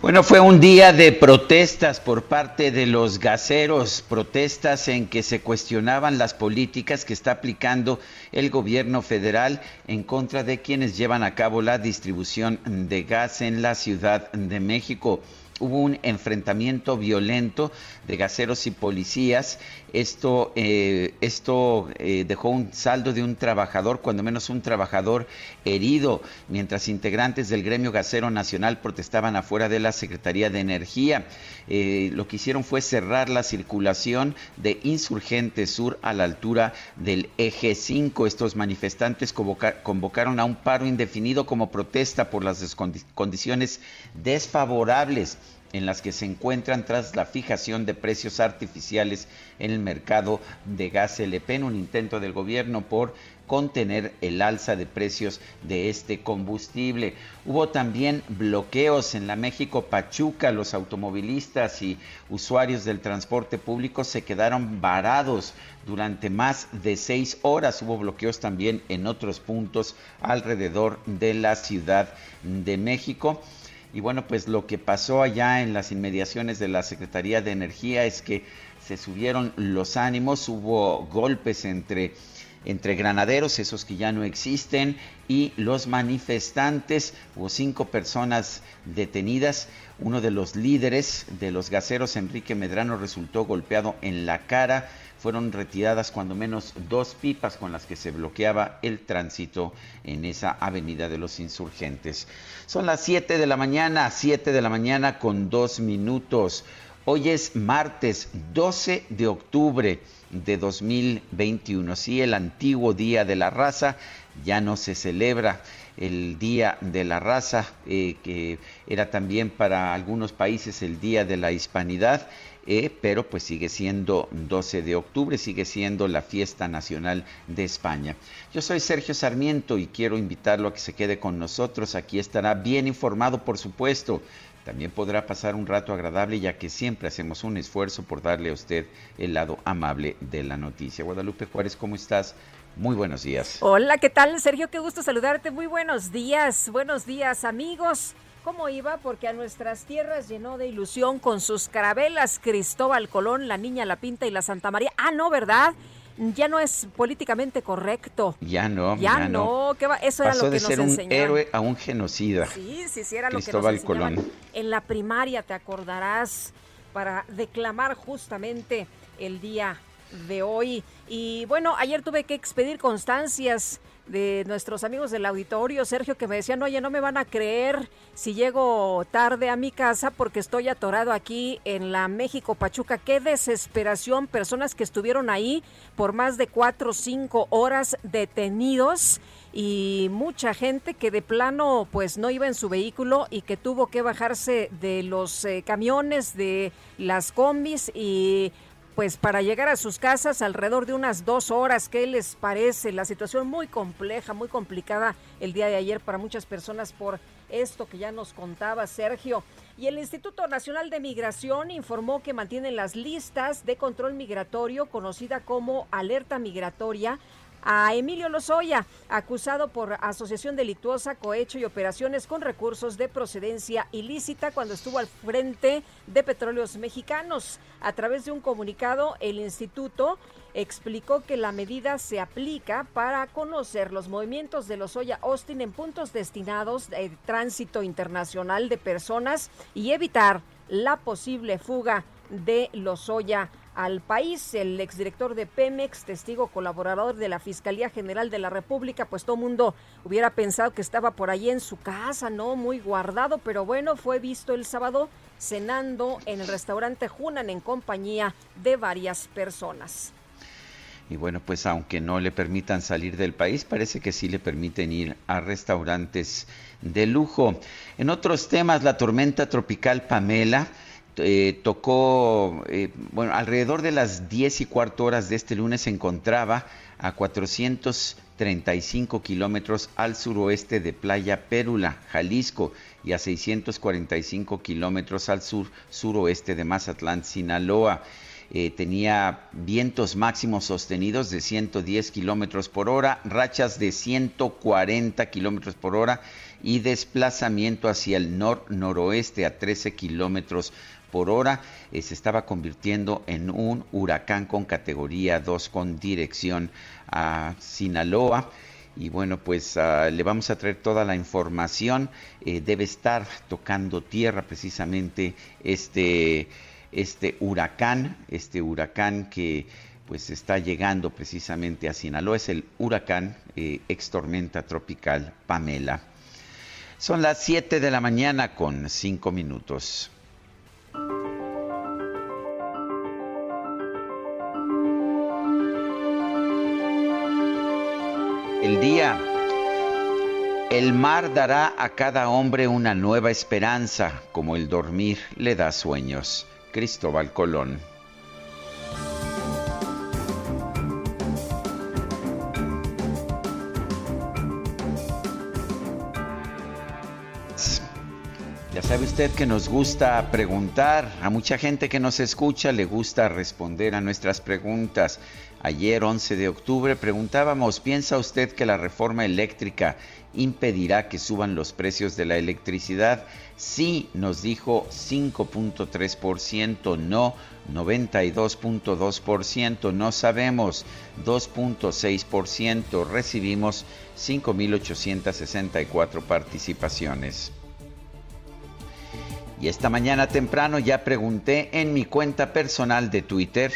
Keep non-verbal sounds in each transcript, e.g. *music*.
Bueno, fue un día de protestas por parte de los gaseros, protestas en que se cuestionaban las políticas que está aplicando el gobierno federal en contra de quienes llevan a cabo la distribución de gas en la Ciudad de México hubo un enfrentamiento violento de gaseros y policías. Esto, eh, esto eh, dejó un saldo de un trabajador, cuando menos un trabajador herido, mientras integrantes del gremio gasero nacional protestaban afuera de la Secretaría de Energía. Eh, lo que hicieron fue cerrar la circulación de Insurgente Sur a la altura del eje 5. Estos manifestantes convoca- convocaron a un paro indefinido como protesta por las condiciones desfavorables en las que se encuentran tras la fijación de precios artificiales en el mercado de gas LP en un intento del gobierno por contener el alza de precios de este combustible. Hubo también bloqueos en la México Pachuca, los automovilistas y usuarios del transporte público se quedaron varados durante más de seis horas. Hubo bloqueos también en otros puntos alrededor de la Ciudad de México. Y bueno, pues lo que pasó allá en las inmediaciones de la Secretaría de Energía es que se subieron los ánimos, hubo golpes entre, entre granaderos, esos que ya no existen, y los manifestantes. Hubo cinco personas detenidas. Uno de los líderes de los gaseros, Enrique Medrano, resultó golpeado en la cara. Fueron retiradas cuando menos dos pipas con las que se bloqueaba el tránsito en esa avenida de los insurgentes. Son las 7 de la mañana, 7 de la mañana con dos minutos. Hoy es martes 12 de octubre de 2021. Sí, el antiguo Día de la Raza ya no se celebra el Día de la Raza, eh, que era también para algunos países el Día de la Hispanidad, eh, pero pues sigue siendo 12 de octubre, sigue siendo la fiesta nacional de España. Yo soy Sergio Sarmiento y quiero invitarlo a que se quede con nosotros. Aquí estará bien informado, por supuesto. También podrá pasar un rato agradable ya que siempre hacemos un esfuerzo por darle a usted el lado amable de la noticia. Guadalupe Juárez, ¿cómo estás? Muy buenos días. Hola, ¿qué tal, Sergio? Qué gusto saludarte. Muy buenos días. Buenos días, amigos. ¿Cómo iba? Porque a nuestras tierras llenó de ilusión con sus carabelas Cristóbal Colón, la Niña, la Pinta y la Santa María. Ah, no, ¿verdad? Ya no es políticamente correcto. Ya no, Ya, no, ¿qué va? Eso Pasó era lo que de nos ser un enseñaron. héroe a un genocida. Sí, sí, sí, era lo que nos Colón. En la primaria, te acordarás, para declamar justamente el día de hoy. Y bueno, ayer tuve que expedir constancias de nuestros amigos del auditorio, Sergio, que me decían, oye, no me van a creer si llego tarde a mi casa porque estoy atorado aquí en la México Pachuca. Qué desesperación, personas que estuvieron ahí por más de cuatro o cinco horas detenidos y mucha gente que de plano pues no iba en su vehículo y que tuvo que bajarse de los eh, camiones, de las combis y pues para llegar a sus casas alrededor de unas dos horas. ¿Qué les parece? La situación muy compleja, muy complicada el día de ayer para muchas personas por esto que ya nos contaba Sergio. Y el Instituto Nacional de Migración informó que mantiene las listas de control migratorio, conocida como alerta migratoria, a Emilio Lozoya, acusado por asociación delictuosa, cohecho y operaciones con recursos de procedencia ilícita cuando estuvo al frente de Petróleos Mexicanos. A través de un comunicado, el instituto explicó que la medida se aplica para conocer los movimientos de Lozoya Austin en puntos destinados de tránsito internacional de personas y evitar la posible fuga de Lozoya al país. El exdirector de Pemex, testigo colaborador de la Fiscalía General de la República, pues todo mundo hubiera pensado que estaba por ahí en su casa, ¿no? Muy guardado, pero bueno, fue visto el sábado cenando en el restaurante Junan en compañía de varias personas. Y bueno, pues aunque no le permitan salir del país, parece que sí le permiten ir a restaurantes de lujo. En otros temas, la tormenta tropical Pamela eh, tocó, eh, bueno, alrededor de las 10 y cuarto horas de este lunes se encontraba a 435 kilómetros al suroeste de Playa Pérula, Jalisco, y a 645 kilómetros al sur suroeste de Mazatlán, Sinaloa. Eh, tenía vientos máximos sostenidos de 110 kilómetros por hora, rachas de 140 kilómetros por hora y desplazamiento hacia el nor-noroeste a 13 kilómetros por hora. Eh, se estaba convirtiendo en un huracán con categoría 2 con dirección a Sinaloa. Y bueno, pues ah, le vamos a traer toda la información. Eh, debe estar tocando tierra precisamente este, este huracán, este huracán que pues está llegando precisamente a Sinaloa. Es el huracán eh, ex tormenta tropical Pamela. Son las 7 de la mañana con 5 minutos. El día. El mar dará a cada hombre una nueva esperanza, como el dormir le da sueños. Cristóbal Colón. Sabe usted que nos gusta preguntar, a mucha gente que nos escucha le gusta responder a nuestras preguntas. Ayer, 11 de octubre, preguntábamos, ¿piensa usted que la reforma eléctrica impedirá que suban los precios de la electricidad? Sí, nos dijo 5.3%, no 92.2%, no sabemos 2.6%, recibimos 5.864 participaciones. Y esta mañana temprano ya pregunté en mi cuenta personal de Twitter,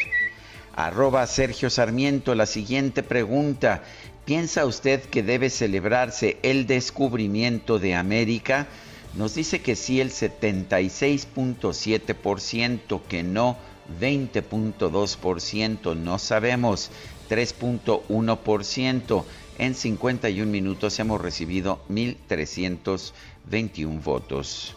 arroba Sergio Sarmiento, la siguiente pregunta. ¿Piensa usted que debe celebrarse el descubrimiento de América? Nos dice que sí el 76.7%, que no 20.2%, no sabemos 3.1%. En 51 minutos hemos recibido 1.321 votos.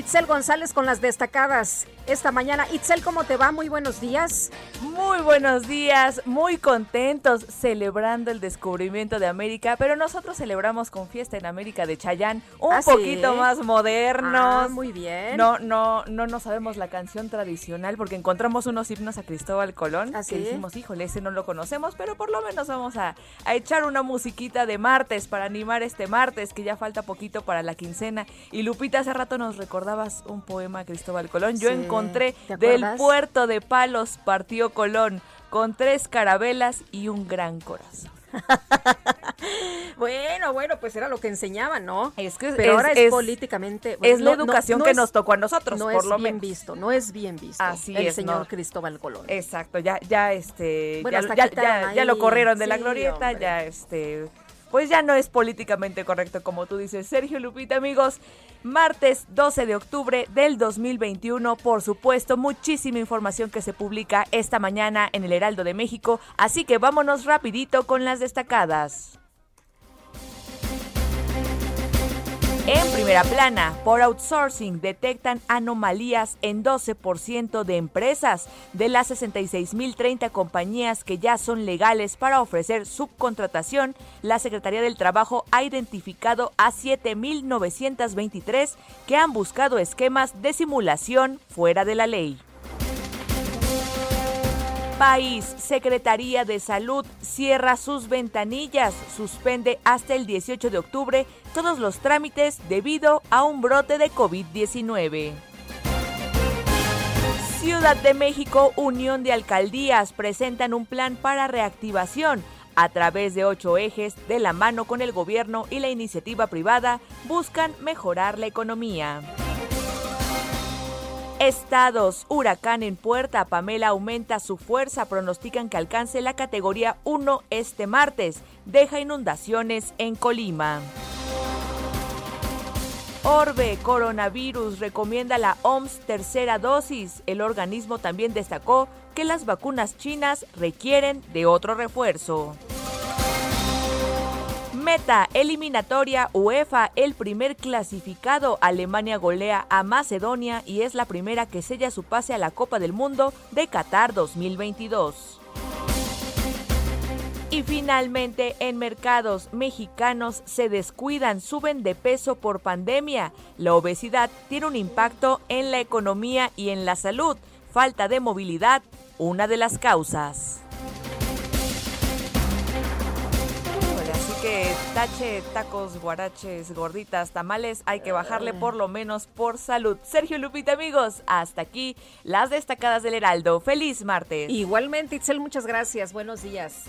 Itzel González con las destacadas esta mañana. Itzel, ¿cómo te va? Muy buenos días. Muy buenos días, muy contentos celebrando el descubrimiento de América, pero nosotros celebramos con Fiesta en América de Chayán, un ¿Ah, poquito sí? más modernos. Ah, muy bien. No, no, no nos sabemos la canción tradicional porque encontramos unos himnos a Cristóbal Colón ¿Ah, que sí? dijimos, híjole, ese no lo conocemos, pero por lo menos vamos a, a echar una musiquita de martes para animar este martes, que ya falta poquito para la quincena. Y Lupita, hace rato nos recordabas un poema Cristóbal Colón. Yo Sí, encontré ¿te del puerto de Palos partió Colón con tres carabelas y un gran corazón. *laughs* Bueno, bueno, pues era lo que enseñaban, ¿no? Es que Pero es- ahora es, es- políticamente. es la no- educación no que es- nos tocó a nosotros, No por es lo bien menos. visto, no es bien visto. Así el señor. Cristóbal Colón. Exacto, ya, ya este, Bueno, ya, ya- ya- lo corrieron de la glorieta, hombre. ya este, pues ya no es políticamente correcto como tú dices. Sergio Lupita, amigos, martes 12 de octubre del 2021, por supuesto, muchísima información que se publica esta mañana en el Heraldo de México, así que vámonos rapidito con las destacadas. En primera plana, por outsourcing detectan anomalías en 12% de empresas. De las 66.030 compañías que ya son legales para ofrecer subcontratación, la Secretaría del Trabajo ha identificado a 7.923 que han buscado esquemas de simulación fuera de la ley país, Secretaría de Salud cierra sus ventanillas, suspende hasta el 18 de octubre todos los trámites debido a un brote de COVID-19. Ciudad de México, Unión de Alcaldías presentan un plan para reactivación. A través de ocho ejes, de la mano con el gobierno y la iniciativa privada, buscan mejorar la economía. Estados, huracán en puerta, Pamela aumenta su fuerza, pronostican que alcance la categoría 1 este martes, deja inundaciones en Colima. Orbe, coronavirus, recomienda la OMS tercera dosis. El organismo también destacó que las vacunas chinas requieren de otro refuerzo. Meta, eliminatoria UEFA, el primer clasificado. Alemania golea a Macedonia y es la primera que sella su pase a la Copa del Mundo de Qatar 2022. Y finalmente, en mercados mexicanos se descuidan, suben de peso por pandemia. La obesidad tiene un impacto en la economía y en la salud. Falta de movilidad, una de las causas. Que tache, tacos, guaraches, gorditas, tamales, hay que bajarle por lo menos por salud. Sergio Lupita, amigos, hasta aquí las destacadas del Heraldo. Feliz martes. Igualmente, Itzel, muchas gracias. Buenos días.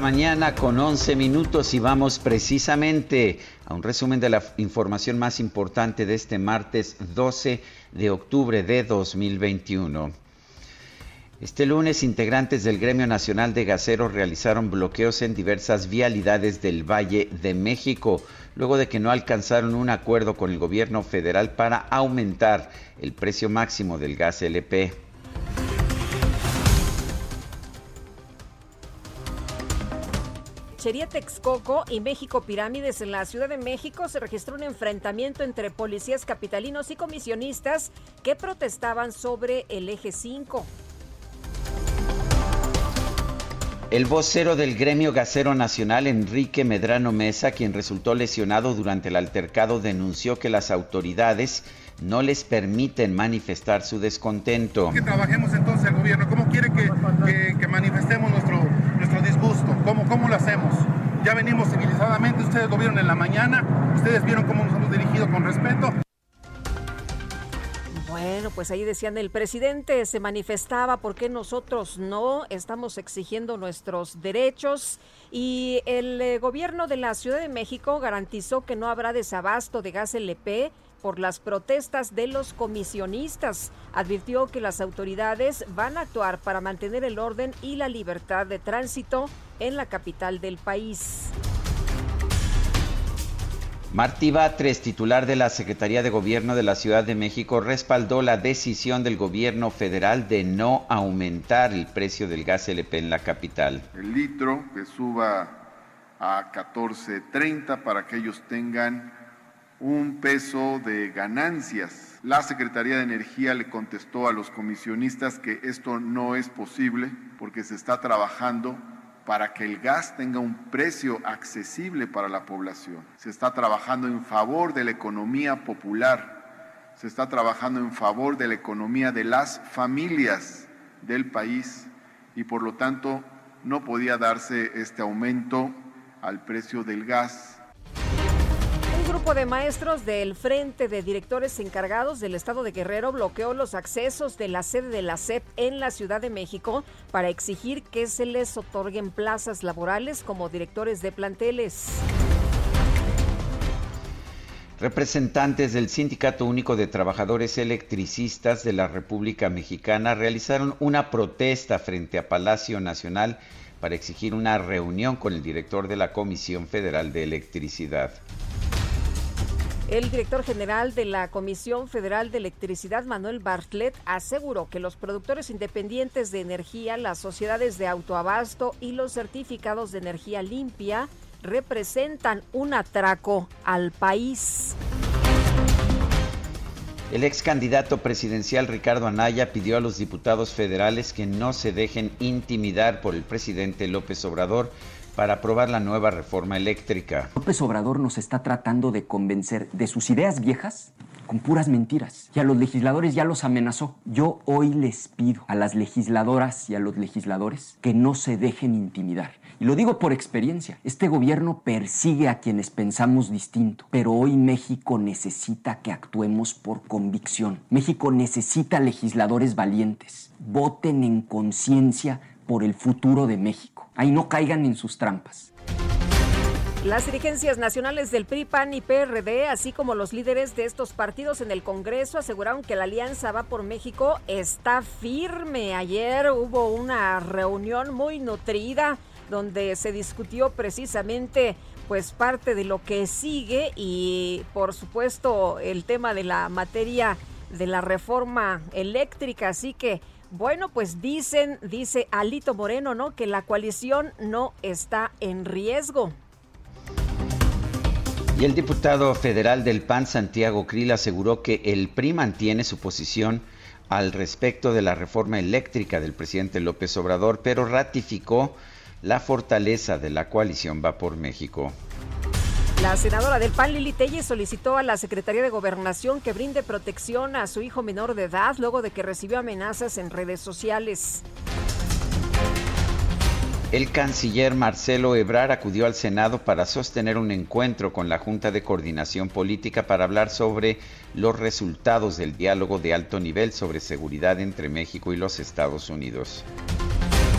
Mañana con 11 minutos y vamos precisamente a un resumen de la información más importante de este martes 12 de octubre de 2021. Este lunes, integrantes del Gremio Nacional de Gaseros realizaron bloqueos en diversas vialidades del Valle de México, luego de que no alcanzaron un acuerdo con el gobierno federal para aumentar el precio máximo del gas LP. Sería Texcoco y México Pirámides en la Ciudad de México se registró un enfrentamiento entre policías capitalinos y comisionistas que protestaban sobre el eje 5. El vocero del gremio gasero nacional, Enrique Medrano Mesa, quien resultó lesionado durante el altercado, denunció que las autoridades no les permiten manifestar su descontento. Que trabajemos entonces el gobierno. ¿Cómo quiere que, que manifestemos nuestro? ¿Cómo, ¿Cómo lo hacemos? Ya venimos civilizadamente, ustedes lo vieron en la mañana, ustedes vieron cómo nos hemos dirigido con respeto. Bueno, pues ahí decían, el presidente se manifestaba porque nosotros no estamos exigiendo nuestros derechos y el eh, gobierno de la Ciudad de México garantizó que no habrá desabasto de gas LP por las protestas de los comisionistas. Advirtió que las autoridades van a actuar para mantener el orden y la libertad de tránsito en la capital del país. Martí Batres, titular de la Secretaría de Gobierno de la Ciudad de México, respaldó la decisión del gobierno federal de no aumentar el precio del gas LP en la capital. El litro que suba a 14.30 para que ellos tengan un peso de ganancias. La Secretaría de Energía le contestó a los comisionistas que esto no es posible porque se está trabajando para que el gas tenga un precio accesible para la población. Se está trabajando en favor de la economía popular, se está trabajando en favor de la economía de las familias del país y por lo tanto no podía darse este aumento al precio del gas grupo de maestros del Frente de Directores Encargados del Estado de Guerrero bloqueó los accesos de la sede de la SEP en la Ciudad de México para exigir que se les otorguen plazas laborales como directores de planteles. Representantes del Sindicato Único de Trabajadores Electricistas de la República Mexicana realizaron una protesta frente a Palacio Nacional para exigir una reunión con el director de la Comisión Federal de Electricidad. El director general de la Comisión Federal de Electricidad, Manuel Bartlett, aseguró que los productores independientes de energía, las sociedades de autoabasto y los certificados de energía limpia representan un atraco al país. El ex candidato presidencial Ricardo Anaya pidió a los diputados federales que no se dejen intimidar por el presidente López Obrador para aprobar la nueva reforma eléctrica. López Obrador nos está tratando de convencer de sus ideas viejas con puras mentiras. Y a los legisladores ya los amenazó. Yo hoy les pido a las legisladoras y a los legisladores que no se dejen intimidar. Y lo digo por experiencia. Este gobierno persigue a quienes pensamos distinto, pero hoy México necesita que actuemos por convicción. México necesita legisladores valientes. Voten en conciencia por el futuro de México. Ahí no caigan en sus trampas. Las dirigencias nacionales del PRI, PAN y PRD, así como los líderes de estos partidos en el Congreso, aseguraron que la alianza Va por México está firme. Ayer hubo una reunión muy nutrida donde se discutió precisamente pues parte de lo que sigue y por supuesto el tema de la materia de la reforma eléctrica, así que bueno, pues dicen, dice Alito Moreno, ¿no? Que la coalición no está en riesgo. Y el diputado federal del PAN, Santiago Krill, aseguró que el PRI mantiene su posición al respecto de la reforma eléctrica del presidente López Obrador, pero ratificó la fortaleza de la coalición Va por México. La senadora del PAN, Lili Telles, solicitó a la Secretaría de Gobernación que brinde protección a su hijo menor de edad luego de que recibió amenazas en redes sociales. El canciller Marcelo Ebrar acudió al Senado para sostener un encuentro con la Junta de Coordinación Política para hablar sobre los resultados del diálogo de alto nivel sobre seguridad entre México y los Estados Unidos.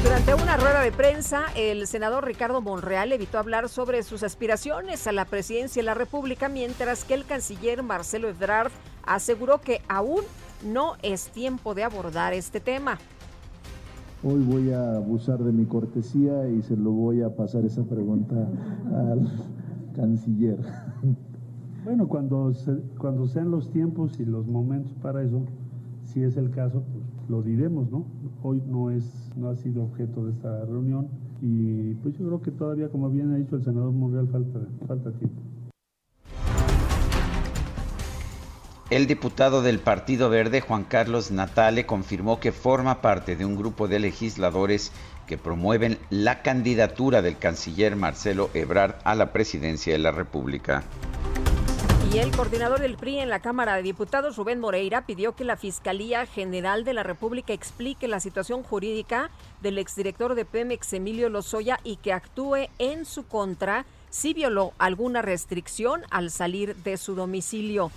Durante una rueda de prensa, el senador Ricardo Monreal evitó hablar sobre sus aspiraciones a la presidencia de la República, mientras que el canciller Marcelo Ebrard aseguró que aún no es tiempo de abordar este tema. Hoy voy a abusar de mi cortesía y se lo voy a pasar esa pregunta al canciller. Bueno, cuando, cuando sean los tiempos y los momentos para eso, si es el caso, pues lo diremos, ¿no? Hoy no es, no ha sido objeto de esta reunión y pues yo creo que todavía, como bien ha dicho el senador Monreal, falta, falta tiempo. El diputado del Partido Verde, Juan Carlos Natale, confirmó que forma parte de un grupo de legisladores que promueven la candidatura del canciller Marcelo Ebrard a la presidencia de la República. Y el coordinador del PRI en la Cámara de Diputados, Rubén Moreira, pidió que la Fiscalía General de la República explique la situación jurídica del exdirector de Pemex, Emilio Lozoya, y que actúe en su contra si violó alguna restricción al salir de su domicilio.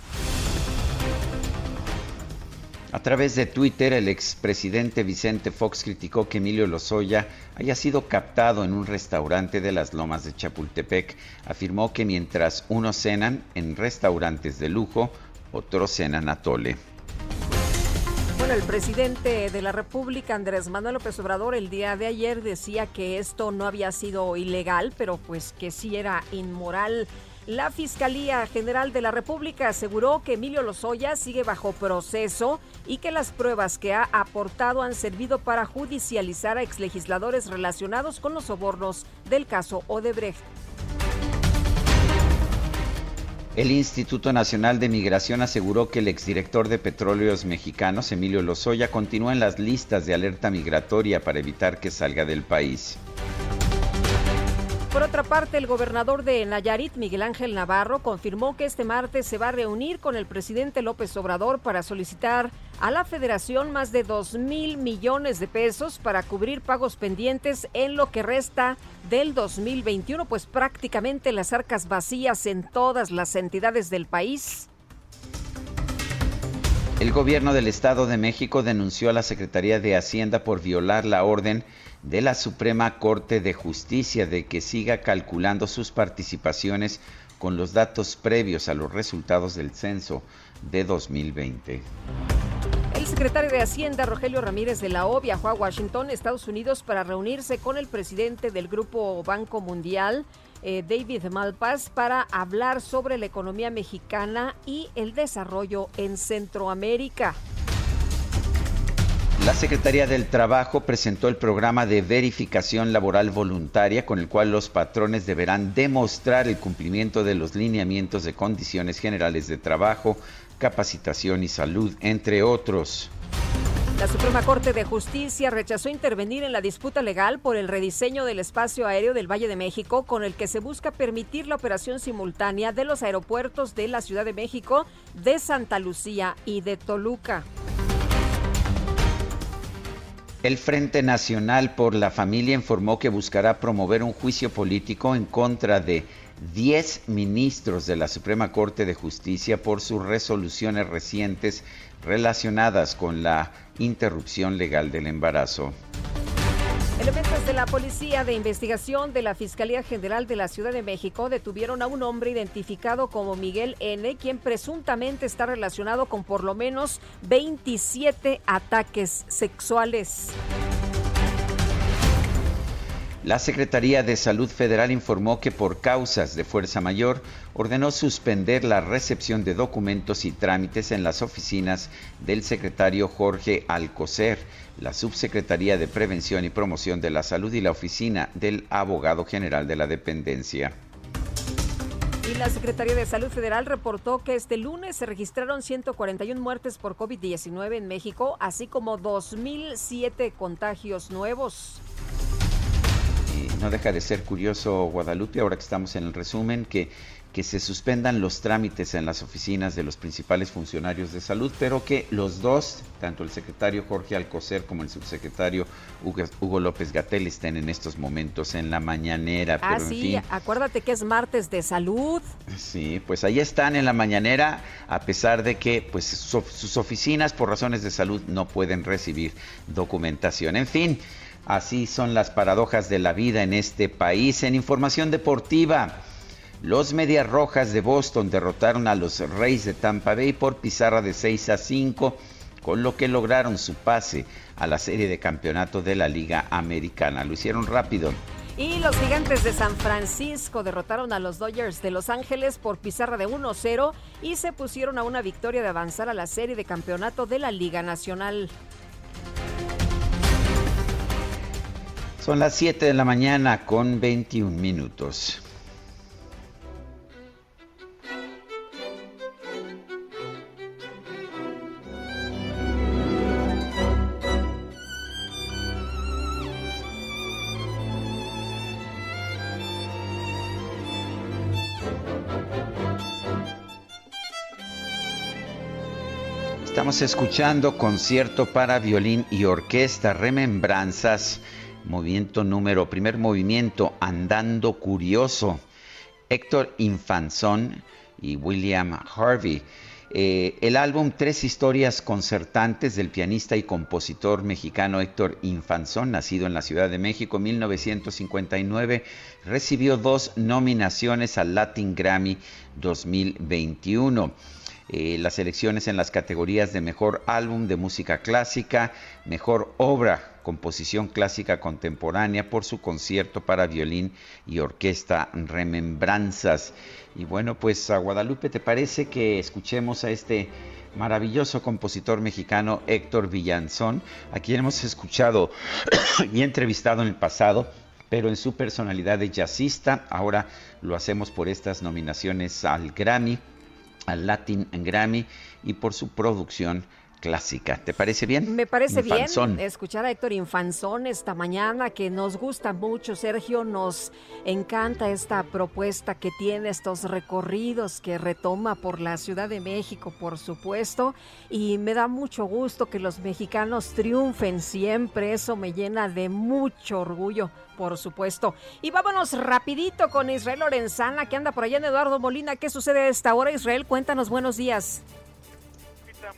A través de Twitter, el expresidente Vicente Fox criticó que Emilio Lozoya haya sido captado en un restaurante de las lomas de Chapultepec. Afirmó que mientras unos cenan en restaurantes de lujo, otros cenan a tole. Bueno, el presidente de la República, Andrés Manuel López Obrador, el día de ayer decía que esto no había sido ilegal, pero pues que sí era inmoral. La Fiscalía General de la República aseguró que Emilio Lozoya sigue bajo proceso y que las pruebas que ha aportado han servido para judicializar a exlegisladores relacionados con los sobornos del caso Odebrecht. El Instituto Nacional de Migración aseguró que el exdirector de Petróleos Mexicanos, Emilio Lozoya, continúa en las listas de alerta migratoria para evitar que salga del país. Por otra parte, el gobernador de Nayarit, Miguel Ángel Navarro, confirmó que este martes se va a reunir con el presidente López Obrador para solicitar a la federación más de 2 mil millones de pesos para cubrir pagos pendientes en lo que resta del 2021, pues prácticamente las arcas vacías en todas las entidades del país. El gobierno del Estado de México denunció a la Secretaría de Hacienda por violar la orden de la Suprema Corte de Justicia de que siga calculando sus participaciones con los datos previos a los resultados del censo de 2020. El secretario de Hacienda, Rogelio Ramírez de la O, viajó a Washington, Estados Unidos, para reunirse con el presidente del Grupo Banco Mundial eh, David Malpas para hablar sobre la economía mexicana y el desarrollo en Centroamérica. La Secretaría del Trabajo presentó el programa de verificación laboral voluntaria con el cual los patrones deberán demostrar el cumplimiento de los lineamientos de condiciones generales de trabajo, capacitación y salud, entre otros. La Suprema Corte de Justicia rechazó intervenir en la disputa legal por el rediseño del espacio aéreo del Valle de México, con el que se busca permitir la operación simultánea de los aeropuertos de la Ciudad de México, de Santa Lucía y de Toluca. El Frente Nacional por la Familia informó que buscará promover un juicio político en contra de 10 ministros de la Suprema Corte de Justicia por sus resoluciones recientes relacionadas con la interrupción legal del embarazo. Elementos de la Policía de Investigación de la Fiscalía General de la Ciudad de México detuvieron a un hombre identificado como Miguel N., quien presuntamente está relacionado con por lo menos 27 ataques sexuales. La Secretaría de Salud Federal informó que por causas de fuerza mayor ordenó suspender la recepción de documentos y trámites en las oficinas del secretario Jorge Alcocer, la Subsecretaría de Prevención y Promoción de la Salud y la oficina del Abogado General de la Dependencia. Y la Secretaría de Salud Federal reportó que este lunes se registraron 141 muertes por COVID-19 en México, así como 2.007 contagios nuevos no deja de ser curioso, Guadalupe, ahora que estamos en el resumen, que, que se suspendan los trámites en las oficinas de los principales funcionarios de salud, pero que los dos, tanto el secretario Jorge Alcocer como el subsecretario Hugo, López Gatel, estén en estos momentos en la mañanera. Ah, sí, acuérdate que es martes de salud. Sí, pues ahí están en la mañanera, a pesar de que pues, sus oficinas, por razones de salud, no pueden recibir documentación. En fin. Así son las paradojas de la vida en este país. En información deportiva, los Medias Rojas de Boston derrotaron a los Reyes de Tampa Bay por pizarra de 6 a 5, con lo que lograron su pase a la serie de campeonato de la Liga Americana. Lo hicieron rápido. Y los gigantes de San Francisco derrotaron a los Dodgers de Los Ángeles por pizarra de 1-0 y se pusieron a una victoria de avanzar a la serie de campeonato de la Liga Nacional. Son las 7 de la mañana con 21 minutos. Estamos escuchando concierto para violín y orquesta, remembranzas movimiento número, primer movimiento, Andando Curioso, Héctor Infanzón y William Harvey. Eh, el álbum Tres historias concertantes del pianista y compositor mexicano Héctor Infanzón, nacido en la Ciudad de México en 1959, recibió dos nominaciones al Latin Grammy 2021. Eh, las elecciones en las categorías de Mejor Álbum de Música Clásica, Mejor Obra composición clásica contemporánea por su concierto para violín y orquesta Remembranzas. Y bueno, pues a Guadalupe, ¿te parece que escuchemos a este maravilloso compositor mexicano Héctor Villanzón, a quien hemos escuchado *coughs* y entrevistado en el pasado? pero en su personalidad de jazzista, ahora lo hacemos por estas nominaciones al Grammy, al Latin Grammy y por su producción clásica. ¿Te parece bien? Me parece bien escuchar a Héctor Infanzón esta mañana, que nos gusta mucho, Sergio, nos encanta esta propuesta que tiene, estos recorridos que retoma por la Ciudad de México, por supuesto, y me da mucho gusto que los mexicanos triunfen siempre, eso me llena de mucho orgullo, por supuesto. Y vámonos rapidito con Israel Lorenzana, que anda por allá en Eduardo Molina. ¿Qué sucede a esta hora, Israel? Cuéntanos, buenos días.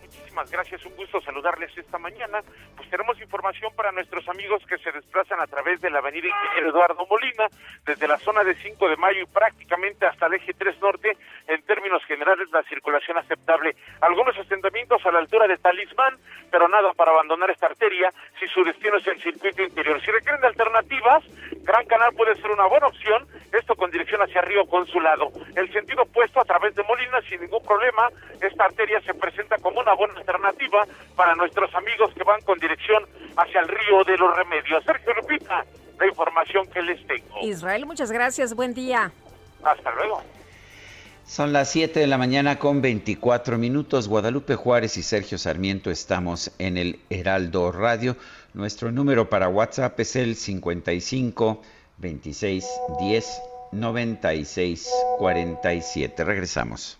Muchísimas gracias. Un gusto saludarles esta mañana. Pues tenemos información para nuestros amigos que se desplazan a través de la avenida Eduardo Molina, desde la zona de 5 de mayo y prácticamente hasta el eje 3 norte. En términos generales, la circulación aceptable. Algunos asentamientos a la altura de Talismán, pero nada para abandonar esta arteria si su destino es el circuito interior. Si requieren alternativas, Gran Canal puede ser una buena opción, esto con dirección hacia Río Consulado. El sentido opuesto a través de Molina sin ningún problema, esta arteria se presenta como una buena alternativa para nuestros amigos que van con dirección hacia el Río de los Remedios. Sergio Lupita, la información que les tengo. Israel, muchas gracias, buen día. Hasta luego. Son las 7 de la mañana con 24 minutos. Guadalupe Juárez y Sergio Sarmiento estamos en el Heraldo Radio. Nuestro número para WhatsApp es el 55 26 10 96 47. Regresamos.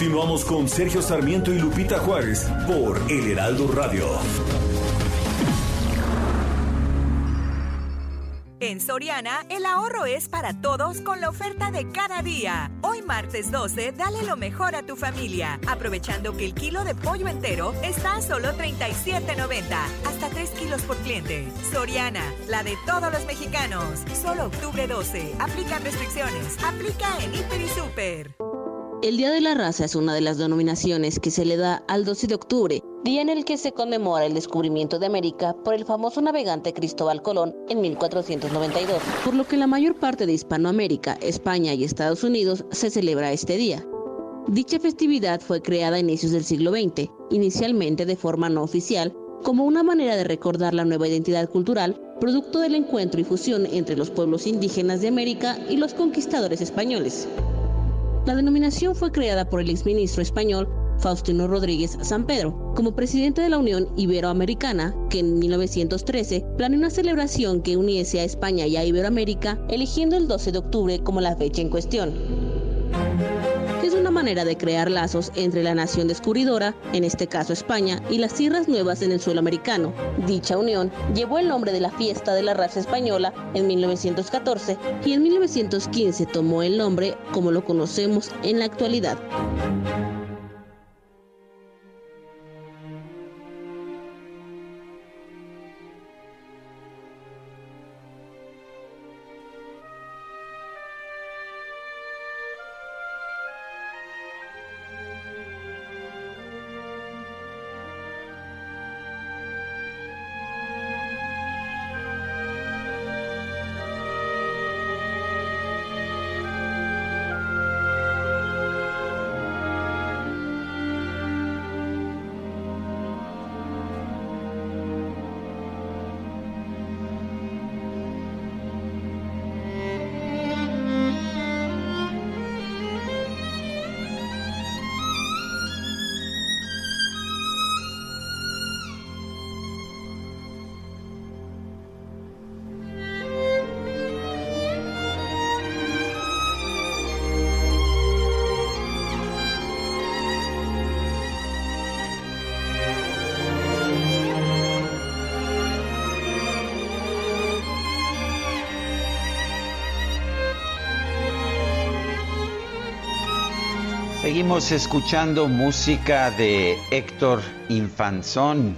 Continuamos con Sergio Sarmiento y Lupita Juárez por El Heraldo Radio. En Soriana, el ahorro es para todos con la oferta de cada día. Hoy martes 12, dale lo mejor a tu familia, aprovechando que el kilo de pollo entero está a solo 37.90, hasta 3 kilos por cliente. Soriana, la de todos los mexicanos. Solo octubre 12, aplican restricciones, aplica en Hiper y Super. El Día de la Raza es una de las denominaciones que se le da al 12 de octubre, día en el que se conmemora el descubrimiento de América por el famoso navegante Cristóbal Colón en 1492, por lo que la mayor parte de Hispanoamérica, España y Estados Unidos se celebra este día. Dicha festividad fue creada a inicios del siglo XX, inicialmente de forma no oficial, como una manera de recordar la nueva identidad cultural, producto del encuentro y fusión entre los pueblos indígenas de América y los conquistadores españoles. La denominación fue creada por el exministro español Faustino Rodríguez San Pedro, como presidente de la Unión Iberoamericana, que en 1913 planeó una celebración que uniese a España y a Iberoamérica, eligiendo el 12 de octubre como la fecha en cuestión. Manera de crear lazos entre la nación descubridora, en este caso España, y las tierras nuevas en el suelo americano. Dicha unión llevó el nombre de la fiesta de la raza española en 1914 y en 1915 tomó el nombre como lo conocemos en la actualidad. Seguimos escuchando música de Héctor Infanzón.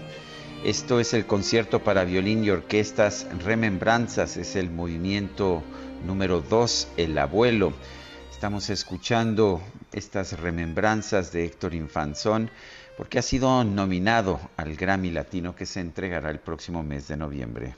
Esto es el concierto para violín y orquestas Remembranzas, es el movimiento número 2, El abuelo. Estamos escuchando estas remembranzas de Héctor Infanzón porque ha sido nominado al Grammy Latino que se entregará el próximo mes de noviembre.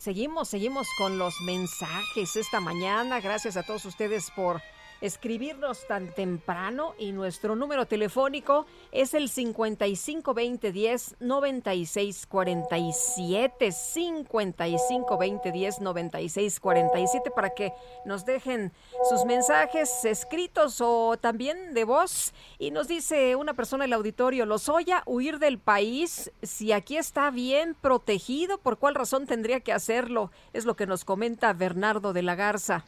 Seguimos, seguimos con los mensajes esta mañana. Gracias a todos ustedes por escribirnos tan temprano y nuestro número telefónico es el 552010 9647 552010 9647 para que nos dejen sus mensajes escritos o también de voz y nos dice una persona del auditorio, ¿los oya huir del país si aquí está bien protegido? ¿Por cuál razón tendría que hacerlo? Es lo que nos comenta Bernardo de la Garza.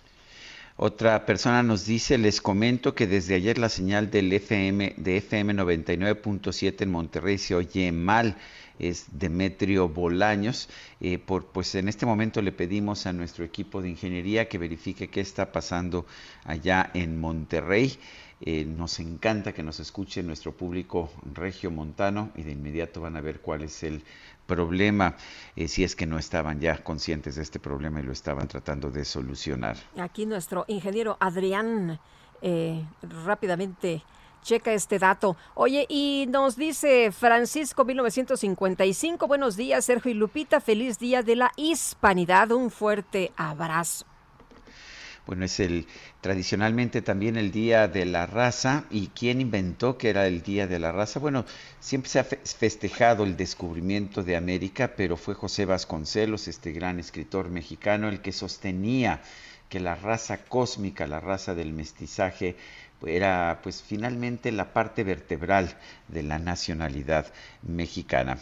Otra persona nos dice, les comento que desde ayer la señal del FM de FM 99.7 en Monterrey se oye mal. Es Demetrio Bolaños. Eh, por, pues en este momento le pedimos a nuestro equipo de ingeniería que verifique qué está pasando allá en Monterrey. Eh, nos encanta que nos escuche nuestro público regio montano y de inmediato van a ver cuál es el problema, eh, si es que no estaban ya conscientes de este problema y lo estaban tratando de solucionar. Aquí nuestro ingeniero Adrián eh, rápidamente checa este dato. Oye, y nos dice Francisco 1955, buenos días Sergio y Lupita, feliz día de la hispanidad, un fuerte abrazo. Bueno, es el tradicionalmente también el Día de la Raza. ¿Y quién inventó que era el Día de la Raza? Bueno, siempre se ha festejado el descubrimiento de América, pero fue José Vasconcelos, este gran escritor mexicano, el que sostenía que la raza cósmica, la raza del mestizaje, era pues finalmente la parte vertebral de la nacionalidad mexicana.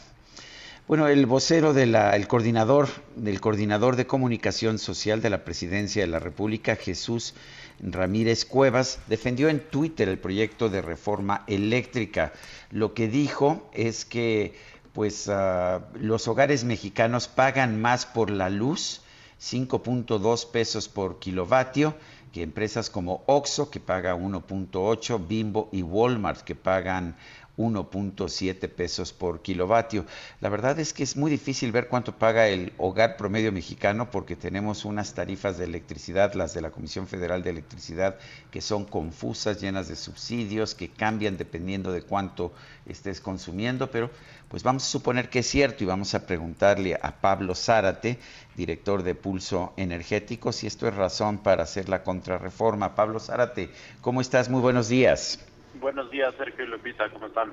Bueno, el vocero del coordinador del coordinador de comunicación social de la Presidencia de la República, Jesús Ramírez Cuevas, defendió en Twitter el proyecto de reforma eléctrica. Lo que dijo es que pues ah, los hogares mexicanos pagan más por la luz, 5.2 pesos por kilovatio, que empresas como Oxxo, que paga 1.8, Bimbo y Walmart, que pagan 1.7 pesos por kilovatio. La verdad es que es muy difícil ver cuánto paga el hogar promedio mexicano porque tenemos unas tarifas de electricidad, las de la Comisión Federal de Electricidad, que son confusas, llenas de subsidios, que cambian dependiendo de cuánto estés consumiendo, pero pues vamos a suponer que es cierto y vamos a preguntarle a Pablo Zárate, director de Pulso Energético, si esto es razón para hacer la contrarreforma. Pablo Zárate, ¿cómo estás? Muy buenos días. Buenos días, Sergio y Lupita, ¿cómo están?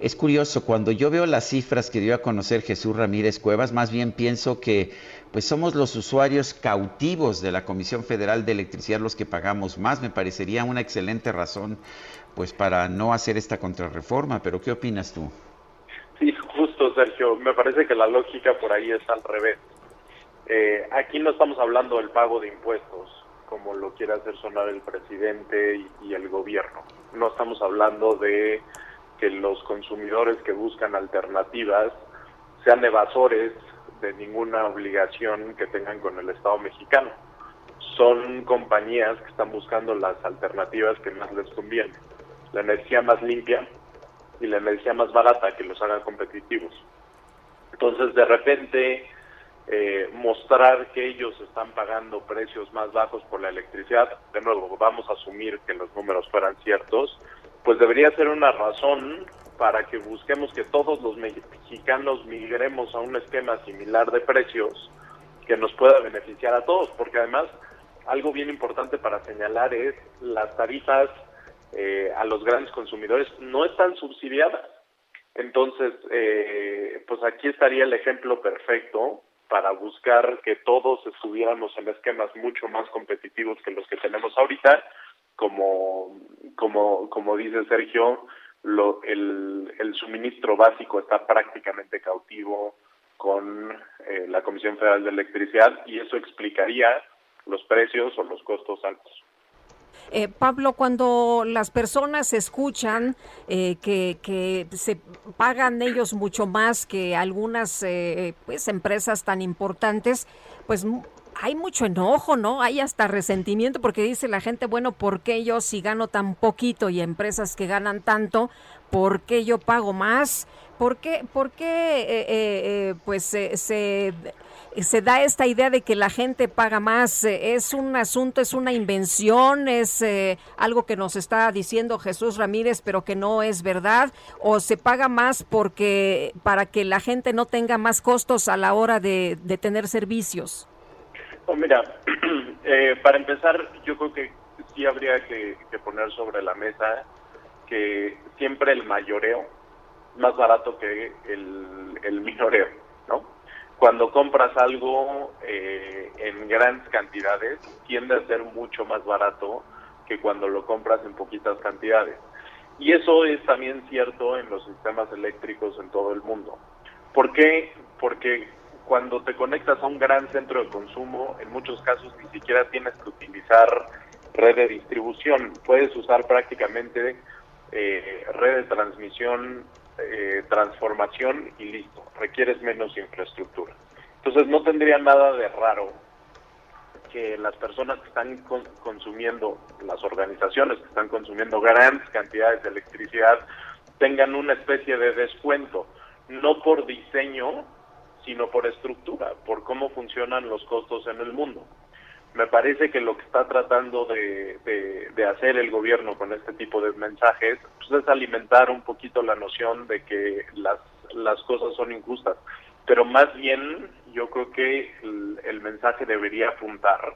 Es curioso, cuando yo veo las cifras que dio a conocer Jesús Ramírez Cuevas, más bien pienso que pues somos los usuarios cautivos de la Comisión Federal de Electricidad los que pagamos más. Me parecería una excelente razón pues para no hacer esta contrarreforma, pero ¿qué opinas tú? Sí, justo, Sergio. Me parece que la lógica por ahí es al revés. Eh, aquí no estamos hablando del pago de impuestos, como lo quiere hacer sonar el presidente y el gobierno no estamos hablando de que los consumidores que buscan alternativas sean evasores de ninguna obligación que tengan con el Estado mexicano. Son compañías que están buscando las alternativas que más les conviene. La energía más limpia y la energía más barata que los haga competitivos. Entonces, de repente, eh, mostrar que ellos están pagando precios más bajos por la electricidad, de nuevo, vamos a asumir que los números fueran ciertos, pues debería ser una razón para que busquemos que todos los mexicanos migremos a un esquema similar de precios que nos pueda beneficiar a todos, porque además algo bien importante para señalar es las tarifas eh, a los grandes consumidores no están subsidiadas. Entonces, eh, pues aquí estaría el ejemplo perfecto para buscar que todos estuviéramos en esquemas mucho más competitivos que los que tenemos ahorita, como, como, como dice Sergio, lo, el, el suministro básico está prácticamente cautivo con eh, la Comisión Federal de Electricidad y eso explicaría los precios o los costos altos. Eh, Pablo, cuando las personas escuchan eh, que, que, se pagan ellos mucho más que algunas eh, pues, empresas tan importantes, pues hay mucho enojo, ¿no? Hay hasta resentimiento porque dice la gente, bueno, ¿por qué yo si gano tan poquito y empresas que ganan tanto, ¿por qué yo pago más? ¿Por qué, por qué eh, eh, pues se, se da esta idea de que la gente paga más? ¿Es un asunto, es una invención, es eh, algo que nos está diciendo Jesús Ramírez, pero que no es verdad? ¿O se paga más porque para que la gente no tenga más costos a la hora de, de tener servicios? Oh, mira, *clears throat* eh, para empezar, yo creo que sí habría que, poner sobre la mesa que siempre el mayoreo más barato que el, el minoreo, ¿no? Cuando compras algo eh, en grandes cantidades, tiende a ser mucho más barato que cuando lo compras en poquitas cantidades. Y eso es también cierto en los sistemas eléctricos en todo el mundo. ¿Por qué? Porque cuando te conectas a un gran centro de consumo, en muchos casos ni siquiera tienes que utilizar red de distribución, puedes usar prácticamente eh, red de transmisión, eh, transformación y listo, requieres menos infraestructura. Entonces no tendría nada de raro que las personas que están consumiendo, las organizaciones que están consumiendo grandes cantidades de electricidad, tengan una especie de descuento, no por diseño, sino por estructura, por cómo funcionan los costos en el mundo. Me parece que lo que está tratando de, hacer el gobierno con este tipo de mensajes pues, es alimentar un poquito la noción de que las, las cosas son injustas. Pero más bien yo creo que el, mensaje debería apuntar,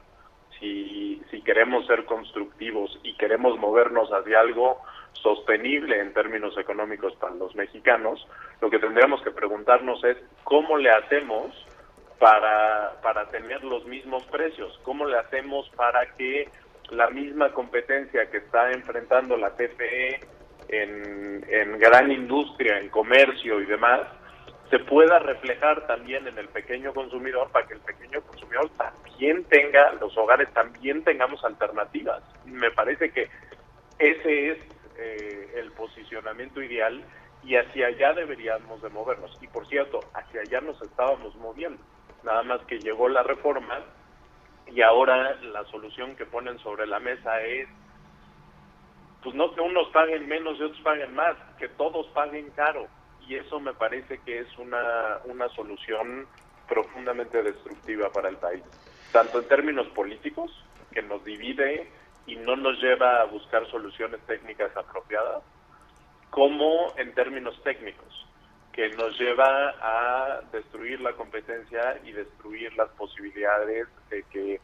si, si queremos ser constructivos y queremos movernos hacia algo, sostenible en términos económicos para los mexicanos, lo que tendríamos que preguntarnos es cómo le hacemos para, para tener los mismos precios, cómo le hacemos para que la misma competencia que está enfrentando la TPE en, en gran industria, en comercio y demás, se pueda reflejar también en el pequeño consumidor para que el pequeño consumidor también tenga, los hogares también tengamos alternativas. Me parece que ese es eh, el posicionamiento ideal y hacia allá deberíamos de movernos. Y por cierto, hacia allá nos estábamos moviendo. Nada más que llegó la reforma y ahora la solución que ponen sobre la mesa es, pues no que unos paguen menos y otros paguen más, que todos paguen caro. Y eso me parece que es una, una solución profundamente destructiva para el país, tanto en términos políticos, que nos divide y no nos lleva a buscar soluciones técnicas apropiadas, como en términos técnicos, que nos lleva a destruir la competencia y destruir las posibilidades de que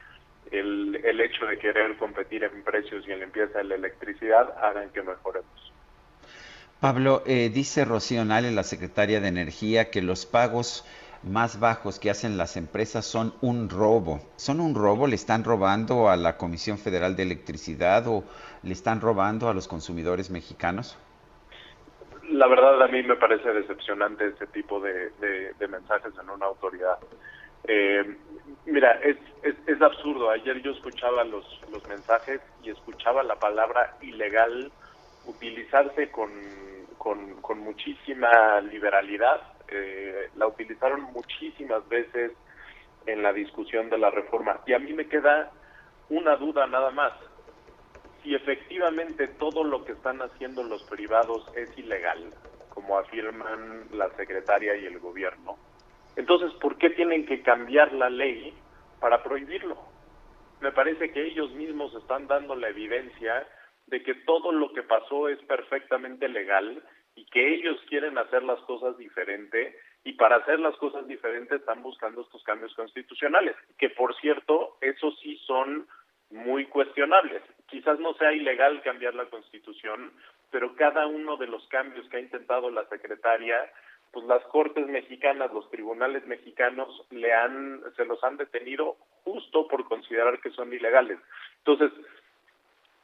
el, el hecho de querer competir en precios y en limpieza de la electricidad hagan que mejoremos. Pablo, eh, dice Rocío Nale, la secretaria de Energía, que los pagos más bajos que hacen las empresas son un robo. ¿Son un robo? ¿Le están robando a la Comisión Federal de Electricidad o le están robando a los consumidores mexicanos? La verdad a mí me parece decepcionante este tipo de, mensajes en una autoridad. Eh, mira, es, es, absurdo. Ayer yo escuchaba los, los mensajes y escuchaba la palabra ilegal utilizarse con, con, con muchísima liberalidad eh, la utilizaron muchísimas veces en la discusión de la reforma. Y a mí me queda una duda nada más. Si efectivamente todo lo que están haciendo los privados es ilegal, como afirman la secretaria y el gobierno, entonces ¿por qué tienen que cambiar la ley para prohibirlo? Me parece que ellos mismos están dando la evidencia de que todo lo que pasó es perfectamente legal y que ellos quieren hacer las cosas diferente y para hacer las cosas diferentes están buscando estos cambios constitucionales, que por cierto, esos sí son muy cuestionables. Quizás no sea ilegal cambiar la constitución, pero cada uno de los cambios que ha intentado la secretaria, pues las cortes mexicanas, los tribunales mexicanos le han se los han detenido justo por considerar que son ilegales. Entonces,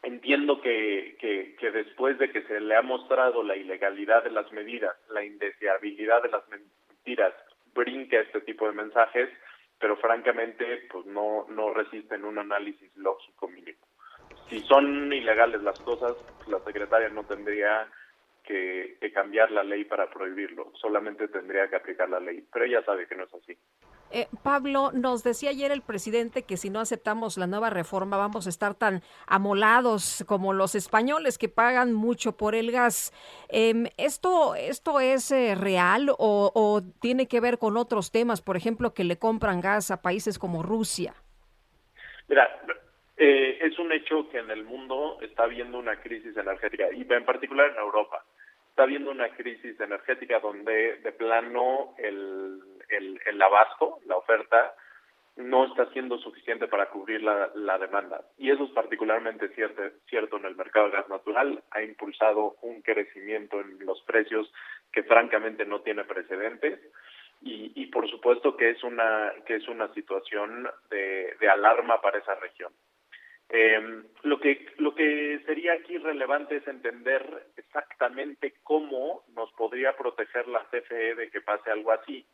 Entiendo que, que, después de que se le ha mostrado la ilegalidad de las medidas, la indeseabilidad de las mentiras, brinque este tipo de mensajes, pero francamente pues no, no resisten un análisis lógico mínimo. Si son ilegales las cosas, la secretaria no tendría que, cambiar la ley para prohibirlo, solamente tendría que aplicar la ley, pero ella sabe que no es así. Eh, Pablo, nos decía ayer el presidente que si no aceptamos la nueva reforma vamos a estar tan amolados como los españoles que pagan mucho por el gas. Em, ¿esto, ¿Esto es eh, real o, o, tiene que ver con otros temas, por ejemplo, que le compran gas a países como Rusia? Mira, eh, es un hecho que en el mundo está habiendo una crisis energética y en particular en Europa está habiendo una crisis energética donde de plano el, el, abasto, la oferta, no está siendo suficiente para cubrir la, la demanda. Y eso es particularmente cierto, cierto en el mercado de gas natural. Ha impulsado un crecimiento en los precios que francamente no tiene precedentes. Y, y por supuesto que es una, que es una situación de, de alarma para esa región. Eh, lo, que, lo que sería aquí relevante es entender exactamente cómo nos podría proteger la CFE de que pase algo así.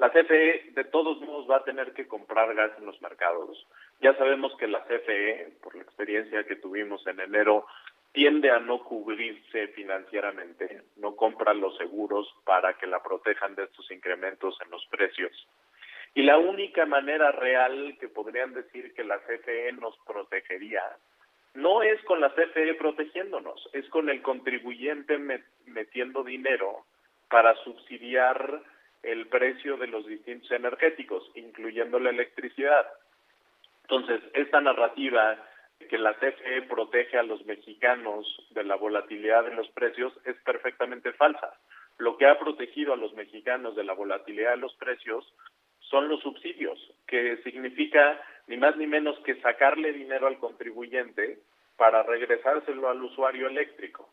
La CFE de todos modos va a tener que comprar gas en los mercados. Ya sabemos que la CFE, por la experiencia que tuvimos en enero, tiende a no cubrirse financieramente, no compra los seguros para que la protejan de estos incrementos en los precios. Y la única manera real que podrían decir que la CFE nos protegería no es con la CFE protegiéndonos, es con el contribuyente metiendo dinero para subsidiar el precio de los distintos energéticos, incluyendo la electricidad. Entonces, esta narrativa de que la CFE protege a los mexicanos de la volatilidad de los precios es perfectamente falsa. Lo que ha protegido a los mexicanos de la volatilidad de los precios son los subsidios, que significa ni más ni menos que sacarle dinero al contribuyente para regresárselo al usuario eléctrico.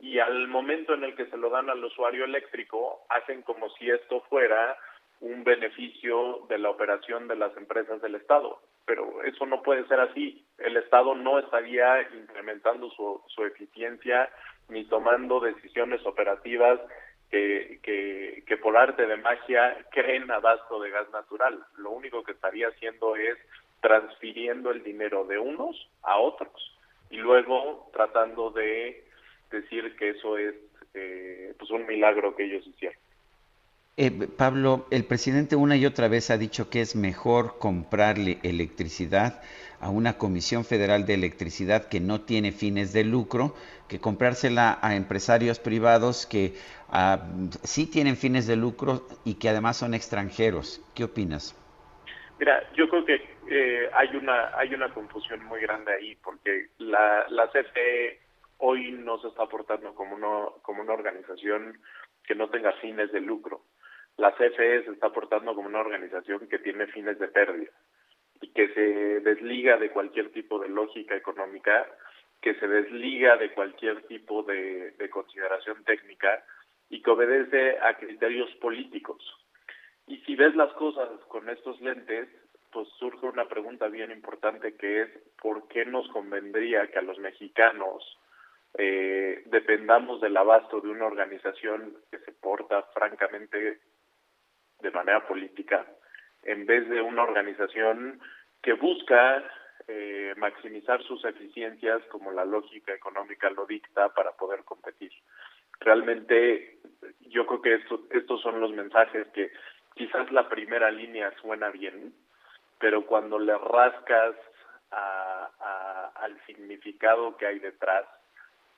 Y al momento en el que se lo dan al usuario eléctrico, hacen como si esto fuera un beneficio de la operación de las empresas del Estado. Pero eso no puede ser así. El Estado no estaría incrementando su, su eficiencia ni tomando decisiones operativas que, que, por arte de magia creen abasto de gas natural. Lo único que estaría haciendo es transfiriendo el dinero de unos a otros y luego tratando de decir que eso es eh, pues un milagro que ellos hicieron. Eh, Pablo, el presidente una y otra vez ha dicho que es mejor comprarle electricidad a una Comisión Federal de Electricidad que no tiene fines de lucro que comprársela a empresarios privados que ah, sí tienen fines de lucro y que además son extranjeros. ¿Qué opinas? Mira, yo creo que eh, hay una hay una confusión muy grande ahí porque la, la CFE hoy no se está aportando como una, como una organización que no tenga fines de lucro. La CFE se está aportando como una organización que tiene fines de pérdida que se desliga de cualquier tipo de lógica económica que se desliga de cualquier tipo de, consideración técnica y que obedece a criterios políticos. Y si ves las cosas con estos lentes, pues surge una pregunta bien importante que es ¿por qué nos convendría que a los mexicanos eh, dependamos del abasto de una organización que se porta francamente de manera política en vez de una organización que busca eh, maximizar sus eficiencias como la lógica económica lo dicta para poder competir. Realmente yo creo que estos son los mensajes que quizás la primera línea suena bien, pero cuando le rascas al significado que hay detrás,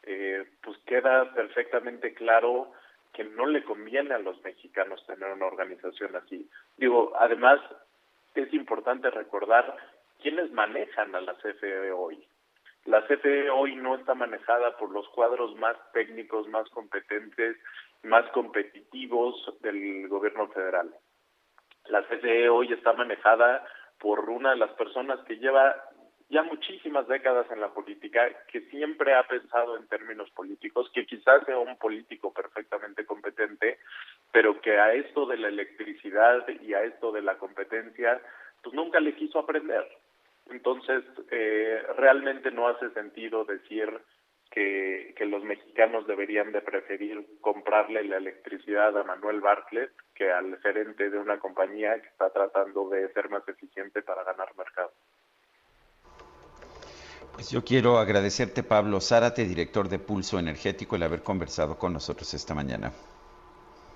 eh, pues queda perfectamente claro que no le conviene a los mexicanos tener una organización así. Digo, además es importante recordar quiénes manejan a la CFE hoy. La CFE hoy no está manejada por los cuadros más técnicos, más competentes, más competitivos del gobierno federal. La CFE hoy está manejada por una de las personas que lleva ya muchísimas décadas en la política, que siempre ha pensado en términos políticos, que quizás sea un político perfectamente competente, pero que a esto de la electricidad y a esto de la competencia, pues nunca le quiso aprender. Entonces, eh, realmente no hace sentido decir que, que, los mexicanos deberían de preferir comprarle la electricidad a Manuel Bartlett que al gerente de una compañía que está tratando de ser más eficiente para ganar mercado. Pues yo quiero agradecerte, Pablo Zárate, director de Pulso Energético, el haber conversado con nosotros esta mañana.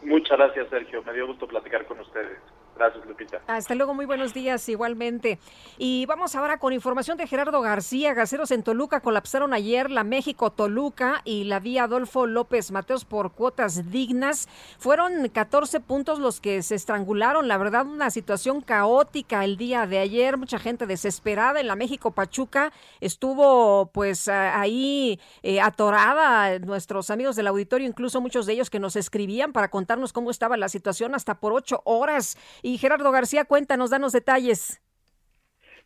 Muchas gracias, Sergio. Me dio gusto platicar con ustedes. Gracias, Lupita. Hasta luego, muy buenos días igualmente. Y vamos ahora con información de Gerardo García. Gaceros en Toluca colapsaron ayer la México-Toluca y la vía Adolfo López Mateos por cuotas dignas. Fueron 14 puntos los que se estrangularon. La verdad, una situación caótica el día de ayer. Mucha gente desesperada en la México-Pachuca. Estuvo pues ahí eh, atorada. Nuestros amigos del auditorio, incluso muchos de ellos que nos escribían para contarnos cómo estaba la situación hasta por ocho horas. Y Gerardo García, cuéntanos, danos detalles.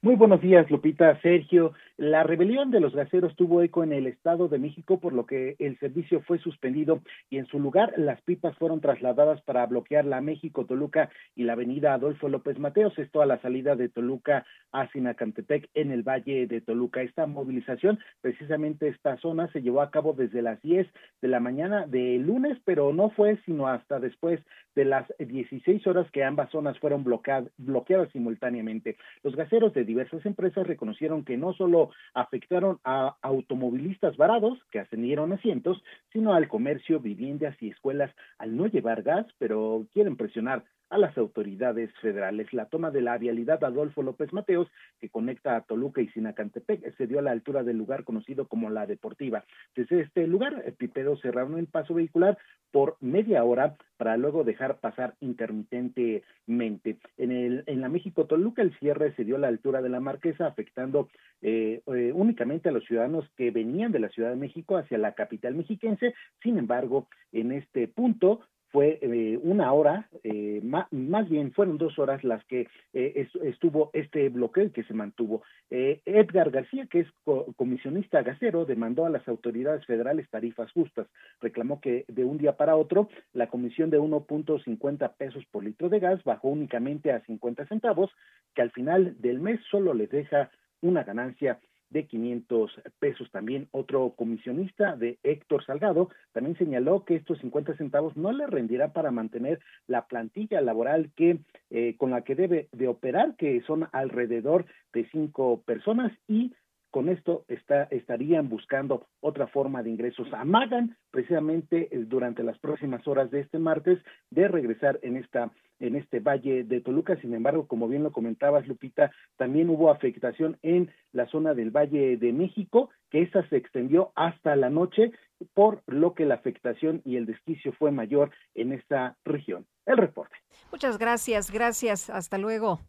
Muy buenos días, Lupita, Sergio. La rebelión de los gaseros tuvo eco en el Estado de México, por lo que el servicio fue suspendido y en su lugar las pipas fueron trasladadas para bloquear la México-Toluca y la avenida Adolfo López Mateos, esto a la salida de Toluca a Sinacantepec en el Valle de Toluca. Esta movilización, precisamente esta zona, se llevó a cabo desde las 10 de la mañana de lunes, pero no fue sino hasta después de las 16 horas que ambas zonas fueron bloqueadas simultáneamente. Los gaseros de diversas empresas reconocieron que no solo afectaron a automovilistas varados que ascendieron asientos, sino al comercio, viviendas y escuelas al no llevar gas, pero quieren presionar a las autoridades federales. La toma de la vialidad Adolfo López Mateos, que conecta a Toluca y Sinacantepec, se dio a la altura del lugar conocido como La Deportiva. Desde este lugar, Pipedo cerraron el paso vehicular por media hora para luego dejar pasar intermitentemente. En, el, en la México-Toluca, el cierre se dio a la altura de la Marquesa, afectando eh, eh, únicamente a los ciudadanos que venían de la Ciudad de México hacia la capital mexiquense. Sin embargo, en este punto fue eh, una hora, eh, más, bien fueron dos horas las que eh, estuvo este bloqueo que se mantuvo. Edgar García, que es comisionista gasero, demandó a las autoridades federales tarifas justas. Reclamó que de un día para otro la comisión de 1.50 pesos por litro de gas bajó únicamente a 50 centavos, que al final del mes solo les deja una ganancia de 500 pesos. También otro comisionista de Héctor Salgado también señaló que estos 50 centavos no le rendirá para mantener la plantilla laboral que eh, con la que debe de operar, que son alrededor de cinco personas y con esto está, estarían buscando otra forma de ingresos. Amagan precisamente eh, durante las próximas horas de este martes de regresar en esta en este valle de Toluca. Sin embargo, como bien lo comentabas, Lupita, también hubo afectación en la zona del Valle de México, que esa se extendió hasta la noche, por lo que la afectación y el desquicio fue mayor en esta región. El reporte. Muchas gracias, gracias. Hasta luego.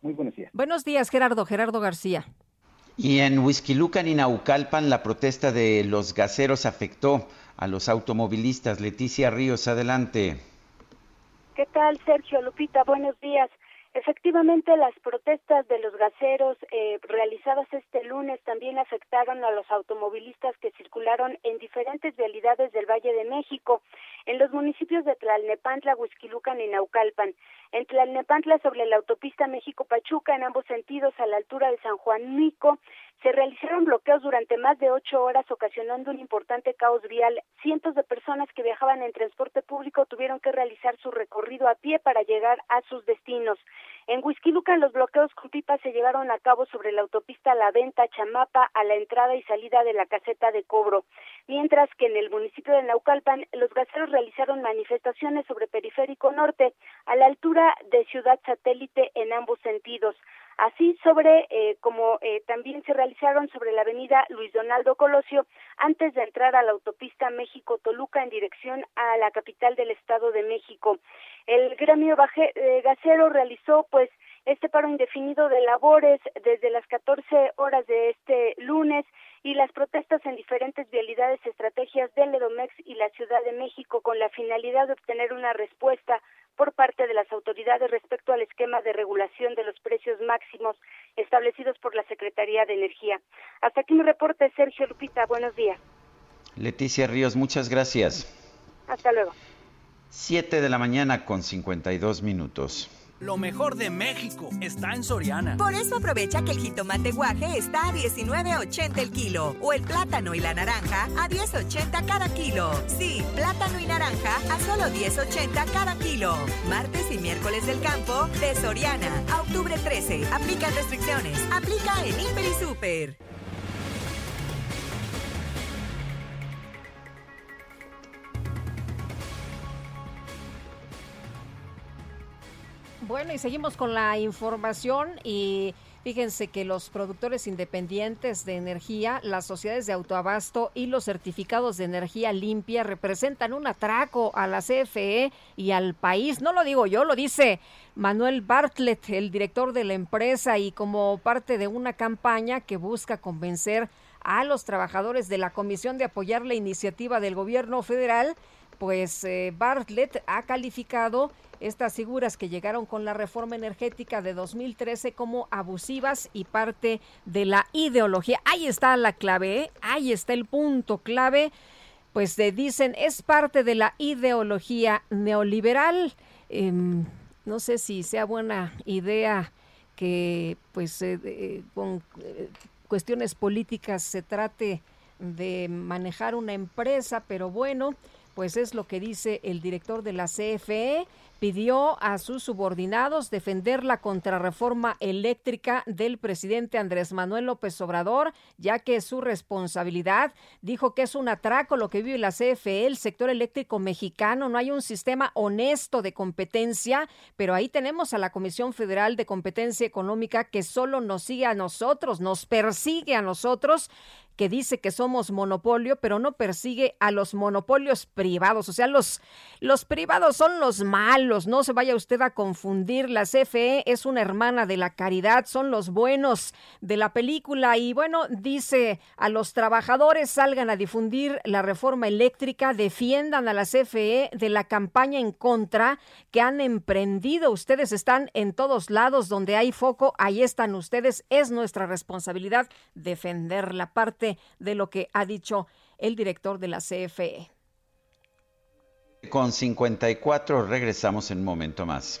Muy buenos días. Buenos días, Gerardo. Gerardo García. Y en Huizquilucan y Naucalpan la protesta de los gaseros afectó a los automovilistas. Leticia Ríos, adelante. ¿Qué tal, Sergio Lupita? Buenos días. Efectivamente, las protestas de los gaseros eh, realizadas este lunes también afectaron a los automovilistas que circularon en diferentes vialidades del Valle de México, en los municipios de Tlalnepantla, Huizquilucan y Naucalpan. En Tlalnepantla, sobre la autopista México-Pachuca, en ambos sentidos, a la altura de San Juan Mico, se realizaron bloqueos durante más de ocho horas, ocasionando un importante caos vial. Cientos de personas que viajaban en transporte público tuvieron que realizar su recorrido a pie para llegar a sus destinos. En Huizquilucan, los bloqueos con pipas se llevaron a cabo sobre la autopista La Venta Chamapa a la entrada y salida de la caseta de cobro, mientras que en el municipio de Naucalpan, los gaseros realizaron manifestaciones sobre Periférico Norte a la altura de Ciudad Satélite en ambos sentidos. Así sobre, eh, como eh, también se realizaron sobre la avenida Luis Donaldo Colosio, antes de entrar a la autopista México-Toluca en dirección a la capital del Estado de México. El gremio eh, gasero realizó, pues, este paro indefinido de labores desde las 14 horas de este lunes y las protestas en diferentes vialidades estrategias del Edomex y la Ciudad de México con la finalidad de obtener una respuesta por parte de las autoridades respecto al esquema de regulación de los precios máximos establecidos por la Secretaría de Energía. Hasta aquí mi reporte, Sergio Lupita. Buenos días. Leticia Ríos, muchas gracias. Hasta luego. Siete de la mañana con 52 minutos. Lo mejor de México está en Soriana. Por eso aprovecha que el jitomate guaje está a 19.80 el kilo o el plátano y la naranja a 10.80 cada kilo. Sí, plátano y naranja a solo 10.80 cada kilo. Martes y miércoles del campo de Soriana. A octubre 13. Aplican restricciones. Aplica en Hiper y Super. Bueno, y seguimos con la información y fíjense que los productores independientes de energía, las sociedades de autoabasto y los certificados de energía limpia representan un atraco a la CFE y al país. No lo digo yo, lo dice Manuel Bartlett, el director de la empresa y como parte de una campaña que busca convencer a los trabajadores de la Comisión de apoyar la iniciativa del gobierno federal, pues eh, Bartlett ha calificado estas figuras que llegaron con la reforma energética de 2013 como abusivas y parte de la ideología. Ahí está la clave, ¿eh? ahí está el punto clave. Pues eh, dicen, es parte de la ideología neoliberal. Em, no sé si sea buena idea que pues eh, con cuestiones políticas se trate de manejar una empresa, pero bueno, pues es lo que dice el director de la CFE pidió a sus subordinados defender la contrarreforma eléctrica del presidente Andrés Manuel López Obrador, ya que es su responsabilidad. Dijo que es un atraco lo que vive la CFE, el sector eléctrico mexicano. No hay un sistema honesto de competencia, pero ahí tenemos a la Comisión Federal de Competencia Económica que solo nos sigue a nosotros, nos persigue a nosotros que dice que somos monopolio, pero no persigue a los monopolios privados. O sea, los, los privados son los malos, no se vaya usted a confundir. La CFE es una hermana de la caridad, son los buenos de la película. Y bueno, dice a los trabajadores salgan a difundir la reforma eléctrica, defiendan a la CFE de la campaña en contra que han emprendido. Ustedes están en todos lados donde hay foco, ahí están ustedes. Es nuestra responsabilidad defender la parte de lo que ha dicho el director de la CFE. Con 54 regresamos en un momento más.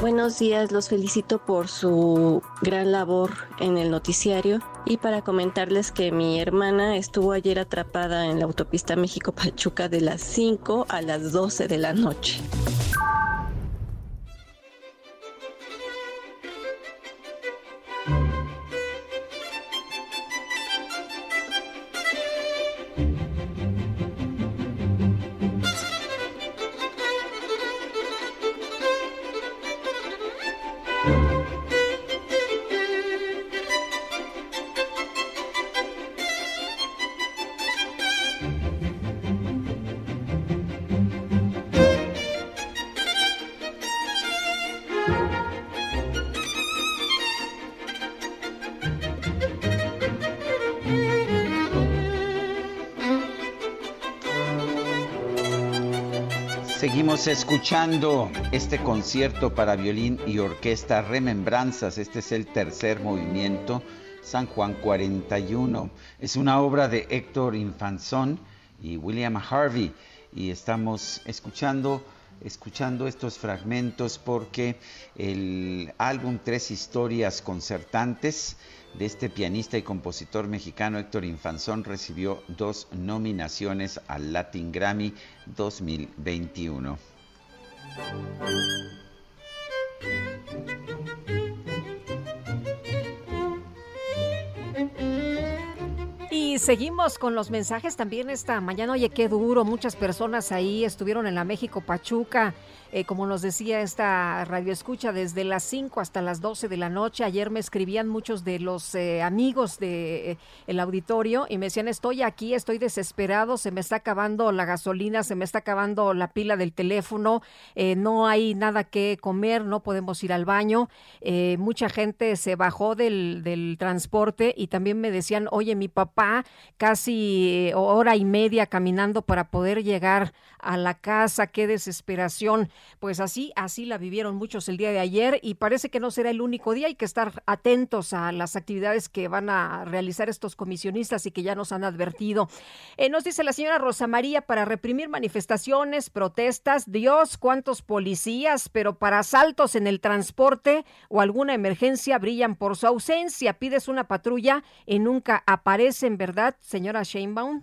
Buenos días, los felicito por su gran labor en el noticiario y para comentarles que mi hermana estuvo ayer atrapada en la autopista México-Pachuca de las 5 a las 12 de la noche. Seguimos escuchando este concierto para violín y orquesta Remembranzas. Este es el tercer movimiento, San Juan 41. Es una obra de Héctor Infanzón y William Harvey. Y estamos escuchando, escuchando estos fragmentos porque el álbum Tres Historias Concertantes de este pianista y compositor mexicano Héctor Infanzón recibió dos nominaciones al Latin Grammy 2021. Y seguimos con los mensajes también esta mañana. Oye, qué duro. Muchas personas ahí estuvieron en la México Pachuca. Eh, como nos decía esta radio escucha, desde las 5 hasta las 12 de la noche. Ayer me escribían muchos de los eh, amigos de, auditorio y me decían, estoy aquí, estoy desesperado, se me está acabando la gasolina, se me está acabando la pila del teléfono, eh, no hay nada que comer, no podemos ir al baño. mucha gente se bajó del, del transporte y también me decían, oye, mi papá casi hora y media caminando para poder llegar a la casa, qué desesperación. Pues así, así la vivieron muchos el día de ayer y parece que no será el único día. Hay que estar atentos a las actividades que van a realizar estos comisionistas y que ya nos han advertido. Eh, nos dice la señora Rosa María, para reprimir manifestaciones, protestas, Dios, cuántos policías, pero para asaltos en el transporte o alguna emergencia brillan por su ausencia. Pides una patrulla y nunca aparecen, ¿verdad, señora Sheinbaum?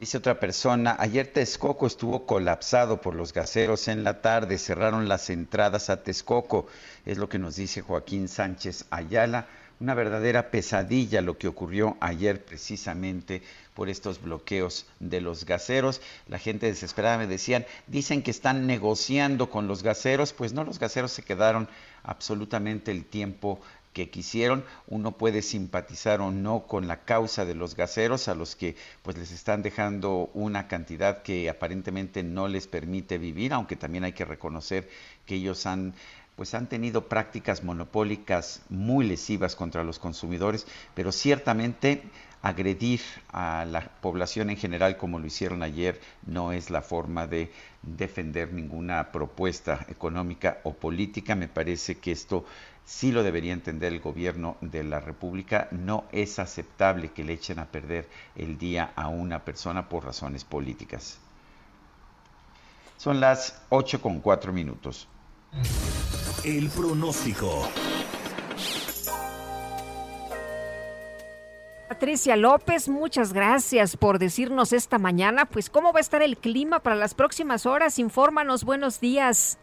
Dice otra persona, ayer Texcoco estuvo colapsado por los gaseros en la tarde, cerraron las entradas a Texcoco, es lo que nos dice Joaquín Sánchez Ayala. Una verdadera pesadilla lo que ocurrió ayer precisamente por estos bloqueos de los gaseros. La gente desesperada me decían, dicen que están negociando con los gaseros, pues no, los gaseros se quedaron absolutamente el tiempo que quisieron. Uno puede simpatizar o no con la causa de los gaseros a los que pues les están dejando una cantidad que aparentemente no les permite vivir, aunque también hay que reconocer que ellos han pues han tenido prácticas monopólicas muy lesivas contra los consumidores, pero ciertamente agredir a la población en general como lo hicieron ayer no es la forma de defender ninguna propuesta económica o política. Me parece que esto sí lo debería entender el gobierno de la República. No es aceptable que le echen a perder el día a una persona por razones políticas. Son las 8 con 4 minutos. El pronóstico. Patricia López, muchas gracias por decirnos esta mañana, pues cómo va a estar el clima para las próximas horas. Infórmanos, buenos días.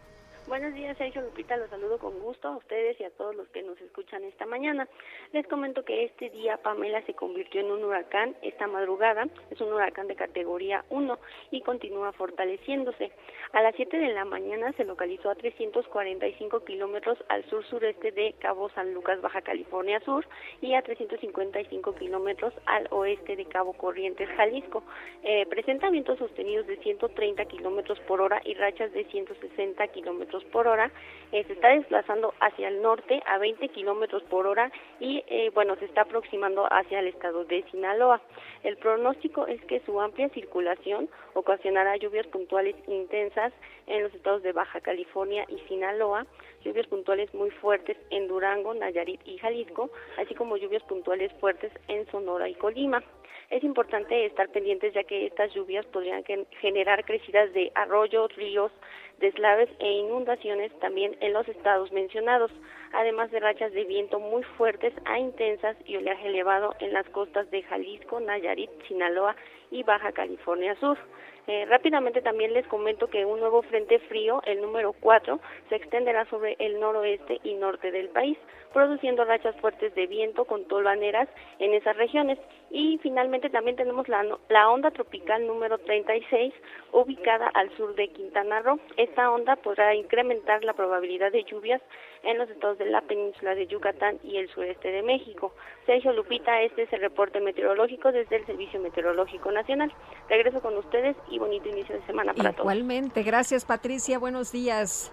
Buenos días, Sergio Lupita. Los saludo con gusto a ustedes y a todos los que nos escuchan esta mañana. Les comento que este día Pamela se convirtió en un huracán esta madrugada. Es un huracán de categoría 1 y continúa fortaleciéndose. A las 7 de la mañana se localizó a 345 kilómetros al sur-sureste de Cabo San Lucas, Baja California Sur, y a 355 kilómetros al oeste de Cabo Corrientes, Jalisco. Eh, presenta vientos sostenidos de 130 kilómetros por hora y rachas de 160 kilómetros por hora, eh, se está desplazando hacia el norte a 20 kilómetros por hora y eh, bueno, se está aproximando hacia el estado de Sinaloa. El pronóstico es que su amplia circulación ocasionará lluvias puntuales intensas en los estados de Baja California y Sinaloa, lluvias puntuales muy fuertes en Durango, Nayarit y Jalisco, así como lluvias puntuales fuertes en Sonora y Colima. Es importante estar pendientes ya que estas lluvias podrían generar crecidas de arroyos, ríos, deslaves e inundaciones también en los estados mencionados, además de rachas de viento muy fuertes a intensas y oleaje elevado en las costas de Jalisco, Nayarit, Sinaloa y Baja California Sur. Eh, rápidamente también les comento que un nuevo frente frío, el número 4, se extenderá sobre el noroeste y norte del país, produciendo rachas fuertes de viento con tolvaneras en esas regiones. Y finalmente también tenemos la, la onda tropical número 36, ubicada al sur de Quintana Roo. Esta onda podrá incrementar la probabilidad de lluvias en los estados de la península de Yucatán y el sureste de México. Sergio Lupita, este es el reporte meteorológico desde el Servicio Meteorológico Nacional. Regreso con ustedes y bonito inicio de semana para todos. Igualmente, gracias Patricia, buenos días.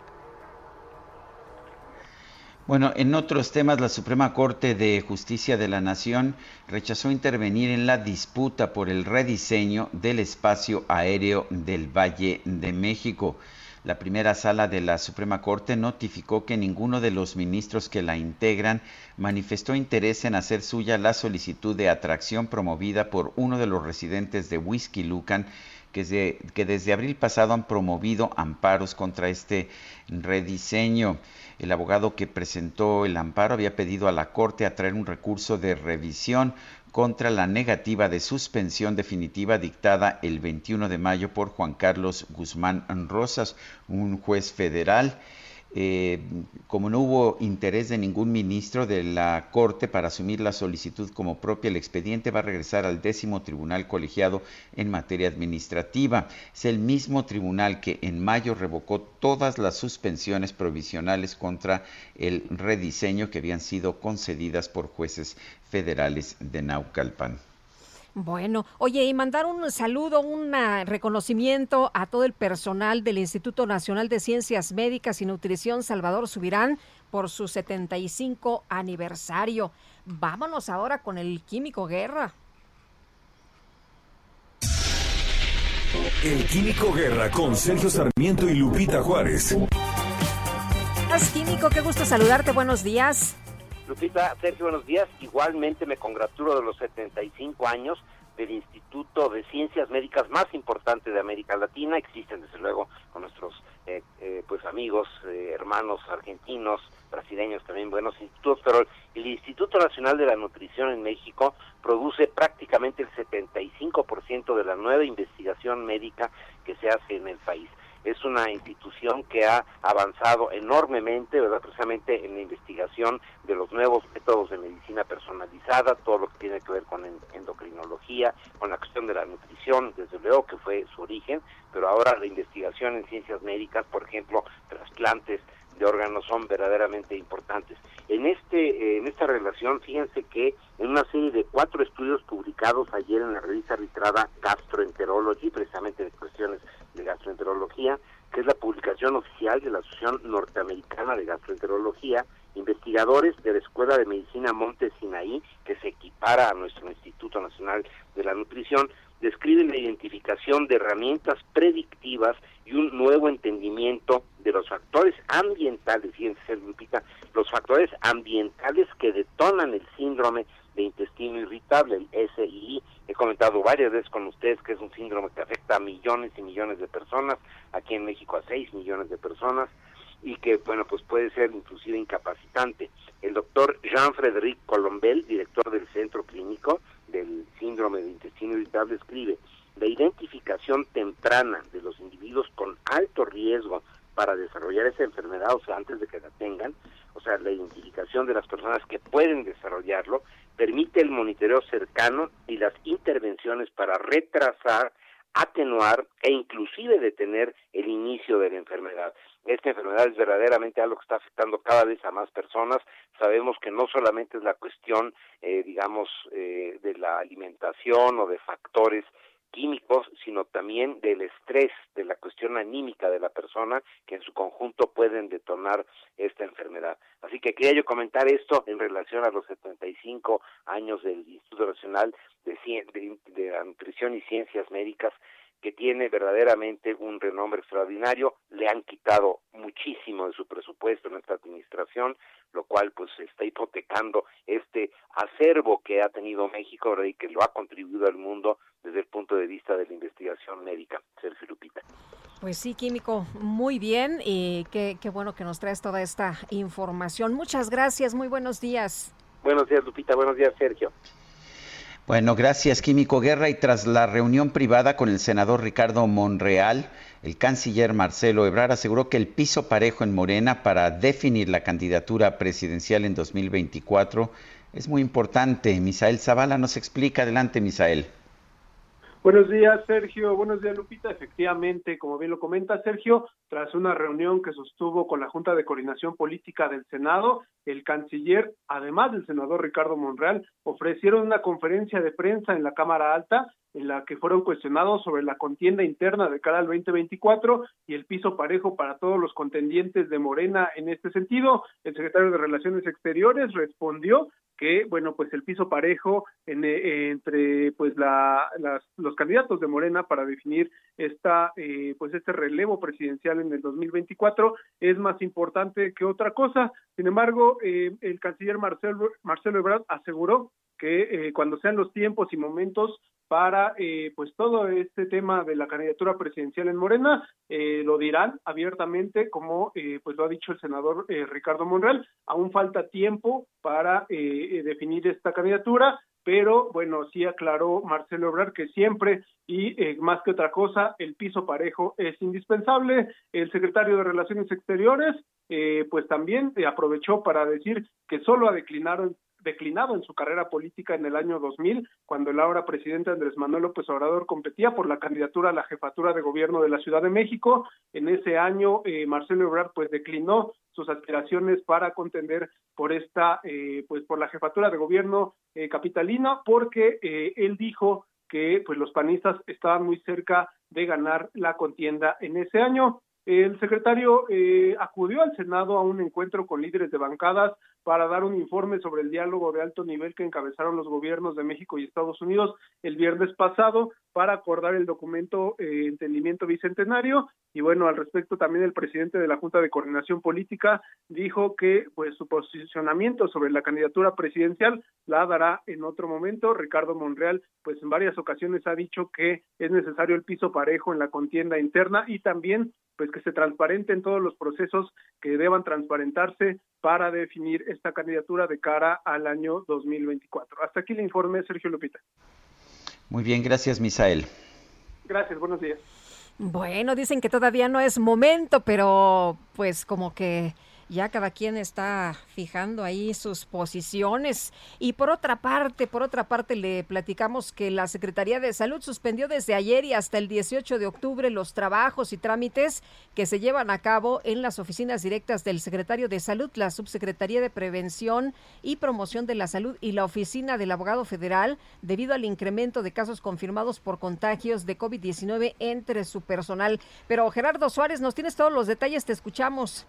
Bueno, en otros temas, la Suprema Corte de Justicia de la Nación rechazó intervenir en la disputa por el rediseño del espacio aéreo del Valle de México. La primera sala de la Suprema Corte notificó que ninguno de los ministros que la integran manifestó interés en hacer suya la solicitud de atracción promovida por uno de los residentes de Whisky Lucan que, que desde abril pasado han promovido amparos contra este rediseño. El abogado que presentó el amparo había pedido a la Corte atraer un recurso de revisión contra la negativa de suspensión definitiva dictada el 21 de mayo por Juan Carlos Guzmán Rosas, un juez federal. Eh, como no hubo interés de ningún ministro de la Corte para asumir la solicitud como propia, el expediente va a regresar al décimo tribunal colegiado en materia administrativa. Es el mismo tribunal que en mayo revocó todas las suspensiones provisionales contra el rediseño que habían sido concedidas por jueces federales de Naucalpan. Bueno, oye, y mandar un saludo, un reconocimiento a todo el personal del Instituto Nacional de Ciencias Médicas y Nutrición Salvador Subirán por su 75 aniversario. Vámonos ahora con el Químico Guerra. El Químico Guerra con Sergio Sarmiento y Lupita Juárez. Químico, qué gusto saludarte, buenos días. Sergio, buenos días. Igualmente me congratulo de los 75 años del Instituto de Ciencias Médicas más importante de América Latina. Existen, desde luego, con nuestros eh, eh, pues amigos, eh, hermanos argentinos, brasileños también buenos institutos, pero el Instituto Nacional de la Nutrición en México produce prácticamente el 75% de la nueva investigación médica que se hace en el país es una institución que ha avanzado enormemente, ¿verdad? Precisamente en la investigación de los nuevos métodos de medicina personalizada, todo lo que tiene que ver con endocrinología, con la cuestión de la nutrición, desde luego que fue su origen, pero ahora la investigación en ciencias médicas, por ejemplo, trasplantes de órganos son verdaderamente importantes. En este en esta relación, fíjense que en una serie de cuatro estudios publicados ayer en la revista arbitrada Gastroenterology, precisamente de cuestiones de gastroenterología, que es la publicación oficial de la Asociación Norteamericana de Gastroenterología, investigadores de la Escuela de Medicina Monte Sinaí, que se equipara a nuestro Instituto Nacional de la Nutrición, describen la identificación de herramientas predictivas y un nuevo entendimiento de los factores ambientales, fíjense, Lupita, los factores ambientales que detonan el síndrome de intestino irritable, el SII. He comentado varias veces con ustedes que es un síndrome que afecta a millones y millones de personas, aquí en México a 6 millones de personas, y que, bueno, pues puede ser inclusive incapacitante. El doctor Jean-Frédéric Colombel, director del Centro Clínico del Síndrome de Intestino Irritable, escribe, la identificación temprana de los individuos con alto riesgo para desarrollar esa enfermedad, o sea, antes de que la tengan, o sea, la identificación de las personas que pueden desarrollarlo, permite el monitoreo cercano y las intervenciones para retrasar, atenuar e inclusive detener el inicio de la enfermedad. Esta enfermedad es verdaderamente algo que está afectando cada vez a más personas. Sabemos que no solamente es la cuestión, eh, digamos, eh, de la alimentación o de factores químicos, sino también del estrés, de la cuestión anímica de la persona, que en su conjunto pueden detonar esta enfermedad. Así que quería yo comentar esto en relación a los 75 años del Instituto Nacional de, de, de la Nutrición y Ciencias Médicas, que tiene verdaderamente un renombre extraordinario, le han quitado muchísimo de su presupuesto en esta administración, lo cual pues está hipotecando este acervo que ha tenido México y que lo ha contribuido al mundo desde el punto de vista de la investigación médica. Sergio Lupita. Pues sí, Químico, muy bien y qué, qué bueno que nos traes toda esta información. Muchas gracias, muy buenos días. Buenos días, Lupita, buenos días, Sergio. Bueno, gracias, Químico Guerra. Y tras la reunión privada con el senador Ricardo Monreal, el canciller Marcelo Ebrard aseguró que el piso parejo en Morena para definir la candidatura presidencial en 2024 es muy importante. Misael Zavala nos explica. Adelante, Misael. Buenos días, Sergio. Buenos días, Lupita. Efectivamente, como bien lo comenta Sergio, tras una reunión que sostuvo con la Junta de Coordinación Política del Senado, el canciller, además del senador Ricardo Monreal, ofrecieron una conferencia de prensa en la Cámara Alta en la que fueron cuestionados sobre la contienda interna de cara al 2024 y el piso parejo para todos los contendientes de Morena en este sentido. El secretario de Relaciones Exteriores respondió que bueno pues el piso parejo eh, entre pues la, los candidatos de Morena para definir esta eh, pues este relevo presidencial en el 2024 es más importante que otra cosa sin embargo eh, el canciller Marcelo Marcelo Ebrard aseguró que cuando sean los tiempos y momentos para eh, pues todo este tema de la candidatura presidencial en Morena eh, lo dirán abiertamente como eh, pues lo ha dicho el senador Ricardo Monreal aún falta tiempo para definir esta candidatura pero bueno, sí aclaró Marcelo Ebrard que siempre y eh, más que otra cosa, el piso parejo es indispensable. El secretario de Relaciones Exteriores, eh, pues también eh, aprovechó para decir que solo ha declinado, declinado en su carrera política en el año 2000, cuando el ahora presidente Andrés Manuel López Obrador competía por la candidatura a la jefatura de gobierno de la Ciudad de México. En ese año, eh, Marcelo Ebrard pues declinó sus aspiraciones para contender por esta, eh, pues por la jefatura de gobierno eh, capitalina, porque eh, él dijo que pues los panistas estaban muy cerca de ganar la contienda en ese año. El secretario eh, acudió al Senado a un encuentro con líderes de bancadas para dar un informe sobre el diálogo de alto nivel que encabezaron los gobiernos de México y Estados Unidos el viernes pasado para acordar el documento eh, Entendimiento Bicentenario. Y bueno, al respecto también el presidente de la Junta de Coordinación Política dijo que pues su posicionamiento sobre la candidatura presidencial la dará en otro momento. Ricardo Monreal pues en varias ocasiones ha dicho que es necesario el piso parejo en la contienda interna y también pues que se transparenten todos los procesos que deban transparentarse para definir esta candidatura de cara al año 2024. Hasta aquí el informe, Sergio Lupita. Muy bien, gracias, Misael. Gracias, buenos días. Bueno, dicen que todavía no es momento, pero pues como que ya cada quien está fijando ahí sus posiciones. Y por otra parte, por otra parte, le platicamos que la Secretaría de Salud suspendió desde ayer y hasta el 18 de octubre los trabajos y trámites que se llevan a cabo en las oficinas directas del secretario de Salud, la Subsecretaría de Prevención y Promoción de la Salud y la Oficina del Abogado Federal, debido al incremento de casos confirmados por contagios de COVID-19 entre su personal. Pero Gerardo Suárez, nos tienes todos los detalles, te escuchamos.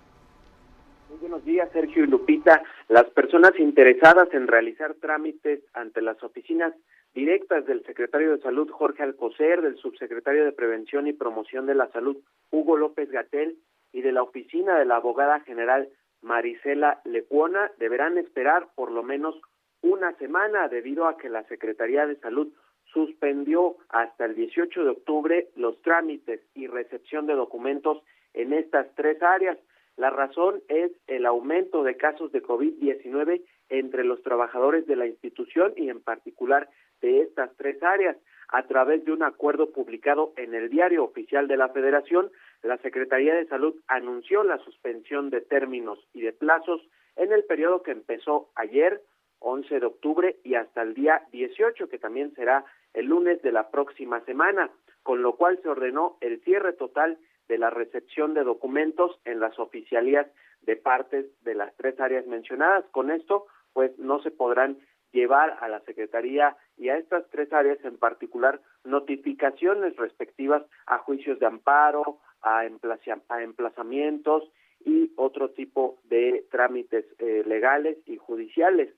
Buenos días, Sergio y Lupita. Las personas interesadas en realizar trámites ante las oficinas directas del secretario de Salud, Jorge Alcocer, del subsecretario de Prevención y Promoción de la Salud, Hugo López Gatel, y de la oficina de la abogada general Marisela Lecuona, deberán esperar por lo menos una semana debido a que la Secretaría de Salud suspendió hasta el 18 de octubre los trámites y recepción de documentos en estas tres áreas. La razón es el aumento de casos de COVID-19 entre los trabajadores de la institución y en particular de estas tres áreas. A través de un acuerdo publicado en el Diario Oficial de la Federación, la Secretaría de Salud anunció la suspensión de términos y de plazos en el periodo que empezó ayer, 11 de octubre, y hasta el día 18, que también será el lunes de la próxima semana, con lo cual se ordenó el cierre total de la recepción de documentos en las oficialías de partes de las tres áreas mencionadas. Con esto, pues no se podrán llevar a la Secretaría y a estas tres áreas en particular notificaciones respectivas a juicios de amparo, a, emplazamientos y otro tipo de trámites eh, legales y judiciales.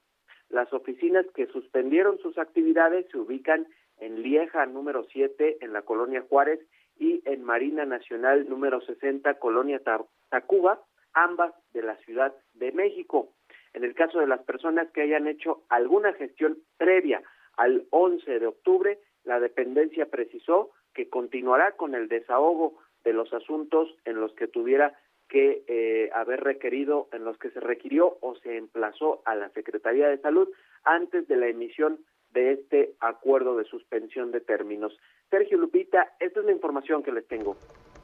Las oficinas que suspendieron sus actividades se ubican en Lieja número 7 en la colonia Juárez y en Marina Nacional número 60, Colonia Tacuba, ambas de la Ciudad de México. En el caso de las personas que hayan hecho alguna gestión previa al 11 de octubre, la dependencia precisó que continuará con el desahogo de los asuntos en los que tuviera que eh, haber requerido, en los que se requirió o se emplazó a la Secretaría de Salud antes de la emisión de este acuerdo de suspensión de términos. Sergio Lupita, esta es la información que les tengo.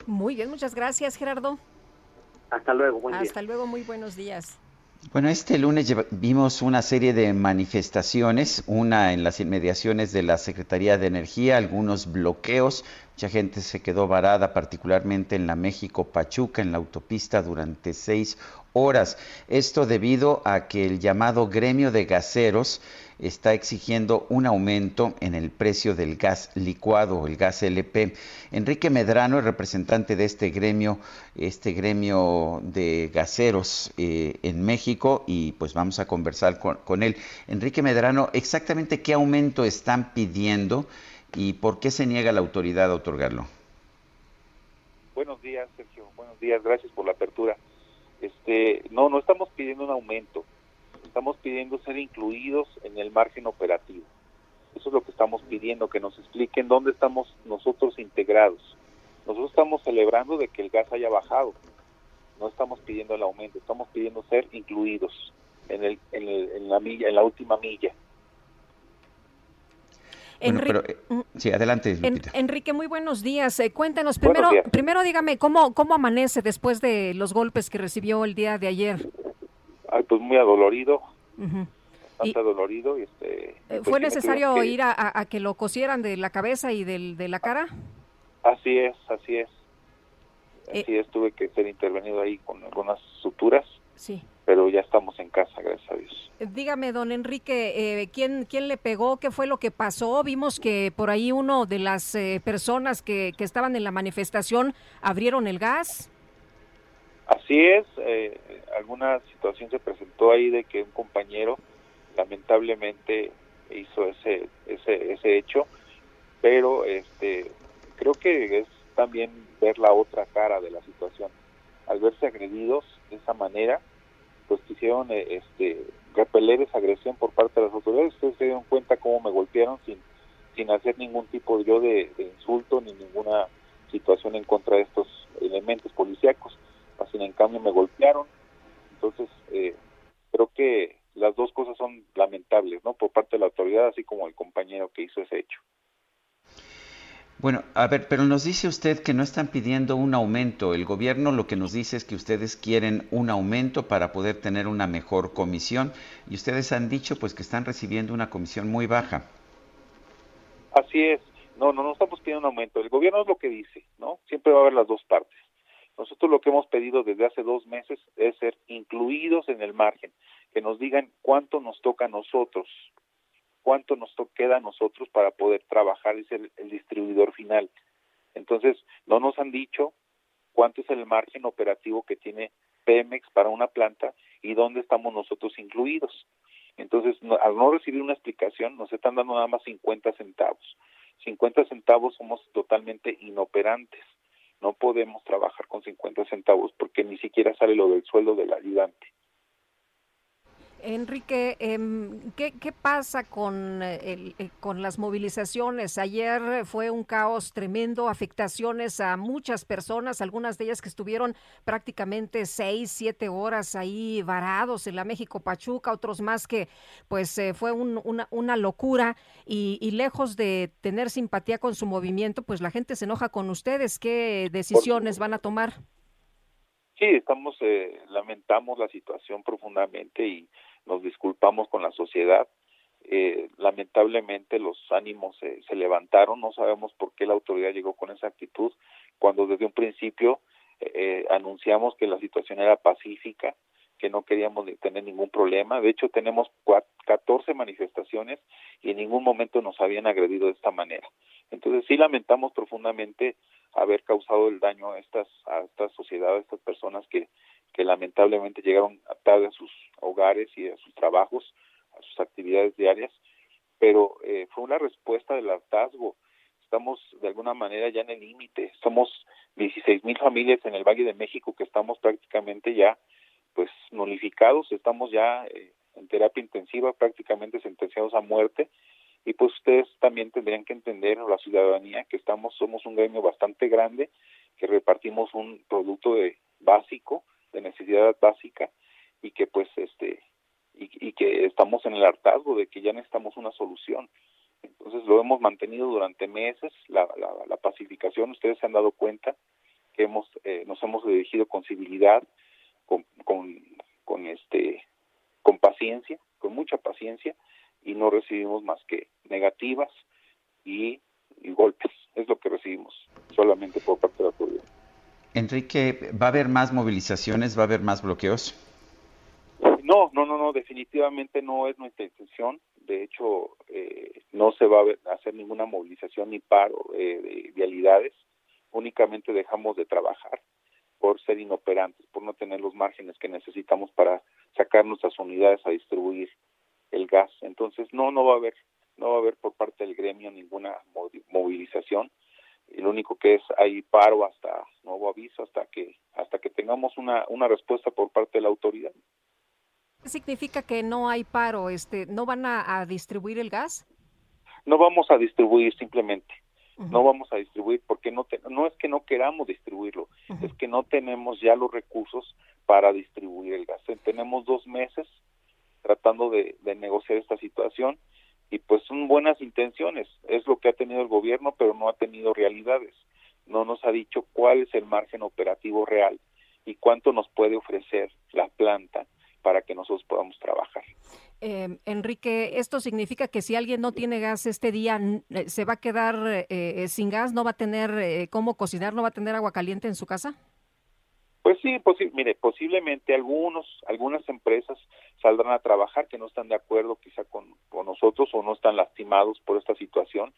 Muy bien, muchas gracias, Gerardo. Hasta luego, buen Hasta luego, muy buenos días. Bueno, este lunes vimos una serie de manifestaciones, una en las inmediaciones de la Secretaría de Energía, algunos bloqueos, mucha gente se quedó varada, particularmente en la México-Pachuca, en la autopista, durante seis horas. Esto debido a que el llamado gremio de gaseros está exigiendo un aumento en el precio del gas licuado, el gas LP. Enrique Medrano, el representante de este gremio, este gremio de gaseros eh, en México, y pues vamos a conversar con, con él. Enrique Medrano, exactamente qué aumento están pidiendo y por qué se niega la autoridad a otorgarlo. Buenos días, Sergio. Buenos días. Gracias por la apertura. Este, no, no estamos pidiendo un aumento estamos pidiendo ser incluidos en el margen operativo. Eso es lo que estamos pidiendo, que nos expliquen dónde estamos nosotros integrados. Nosotros estamos celebrando de que el gas haya bajado, no estamos pidiendo el aumento, estamos pidiendo ser incluidos en, el, en, el, en la milla, en la última milla. Enrique, eh, sí, adelante, Enrique, muy buenos días. Eh, cuéntanos, primero, primero dígame, ¿cómo, ¿cómo amanece después de los golpes que recibió el día de ayer? Ay, pues muy adolorido. Bastante adolorido. Y este, eh, pues ¿Fue necesario ir a, que lo cosieran de la cabeza y del, de la cara? Así es, así es. Así es, tuve que ser intervenido ahí con algunas suturas. Sí pero ya estamos en casa, gracias a Dios. Dígame, don Enrique, eh, ¿quién, ¿quién le pegó? ¿Qué fue lo que pasó? Vimos que por ahí uno de las eh, personas que, que, estaban en la manifestación abrieron el gas. Así es, eh, alguna situación se presentó ahí de que un compañero lamentablemente hizo ese, ese, ese hecho, pero este creo que es también ver la otra cara de la situación. Al verse agredidos de esa manera, pues quisieron eh, este, repeler esa agresión por parte de las autoridades. Ustedes se dieron cuenta cómo me golpearon sin, sin hacer ningún tipo yo de, insulto ni ninguna situación en contra de estos elementos policíacos. Así en cambio me golpearon. Entonces, eh, creo que las dos cosas son lamentables, ¿no? Por parte de la autoridad, así como el compañero que hizo ese hecho. Bueno, a ver, pero nos dice usted que no están pidiendo un aumento. El gobierno lo que nos dice es que ustedes quieren un aumento para poder tener una mejor comisión y ustedes han dicho pues que están recibiendo una comisión muy baja. Así es. No, no, no estamos pidiendo un aumento. El gobierno es lo que dice, ¿no? Siempre va a haber las dos partes. Nosotros lo que hemos pedido desde hace dos meses es ser incluidos en el margen, que nos digan cuánto nos toca a nosotros, cuánto nos queda a nosotros para poder trabajar ser el distribuidor final. Entonces, no nos han dicho cuánto es el margen operativo que tiene Pemex para una planta y dónde estamos nosotros incluidos. Entonces, al no recibir una explicación, nos están dando nada más 50 centavos. 50 centavos somos totalmente inoperantes. No podemos trabajar con 50 centavos porque ni siquiera sale lo del sueldo del ayudante. Enrique, em, ¿qué, ¿qué, pasa con, eh, eh, con las movilizaciones? Ayer fue un caos tremendo, afectaciones a muchas personas, algunas de ellas que estuvieron prácticamente seis, siete horas ahí varados en la México Pachuca, otros más que pues eh, fue una, una, locura y, y, lejos de tener simpatía con su movimiento, pues la gente se enoja con ustedes. ¿Qué decisiones van a tomar? Sí, estamos, lamentamos la situación profundamente y nos disculpamos con la sociedad. Eh, lamentablemente los ánimos se, levantaron, no sabemos por qué la autoridad llegó con esa actitud, cuando desde un principio eh, anunciamos que la situación era pacífica, que no queríamos tener ningún problema. De hecho, tenemos 14 manifestaciones y en ningún momento nos habían agredido de esta manera. Entonces, sí lamentamos profundamente haber causado el daño a estas a esta sociedad, a estas personas que que lamentablemente llegaron tarde a sus hogares y a sus trabajos, a sus actividades diarias, pero eh, fue una respuesta del hartazgo. Estamos de alguna manera ya en el límite. Somos 16 mil familias en el Valle de México que estamos prácticamente ya pues nulificados, estamos ya eh, en terapia intensiva, prácticamente sentenciados a muerte y pues ustedes también tendrían que entender la ciudadanía que estamos somos un gremio bastante grande que repartimos un producto de básico de necesidad básica y que pues este y, que estamos en el hartazgo de que ya necesitamos una solución. Entonces lo hemos mantenido durante meses la, la, pacificación ustedes se han dado cuenta que hemos eh, nos hemos dirigido con civilidad con, con, con este con paciencia con mucha paciencia y no recibimos más que negativas y, y golpes. Es lo que recibimos solamente por parte de la autoridad Enrique, ¿va a haber más movilizaciones? ¿Va a haber más bloqueos? No, no, no, no, definitivamente no es nuestra intención. De hecho, eh, no se va a hacer ninguna movilización ni paro eh, de vialidades. Únicamente dejamos de trabajar por ser inoperantes, por no tener los márgenes que necesitamos para sacar nuestras unidades a distribuir el gas. Entonces, no, no va a haber, no va a haber por parte del gremio ninguna movilización lo único que es hay paro hasta nuevo aviso hasta que hasta que tengamos una una respuesta por parte de la autoridad. ¿Qué significa que no hay paro este no van a, distribuir el gas no vamos a distribuir simplemente. No vamos a distribuir porque no no es que no queramos distribuirlo es que no tenemos ya los recursos para distribuir el gas. Tenemos dos meses tratando de negociar esta situación y pues son buenas intenciones, es lo que ha tenido el gobierno, pero no ha tenido realidades. No nos ha dicho cuál es el margen operativo real y cuánto nos puede ofrecer la planta para que nosotros podamos trabajar. Eh, Enrique, ¿esto significa que si alguien no tiene gas este día, eh, se va a quedar eh, sin gas, no va a tener cómo cocinar, no va a tener agua caliente en su casa? Pues sí, mire, posiblemente algunos, algunas empresas saldrán a trabajar que no están de acuerdo quizá con, nosotros o no están lastimados por esta situación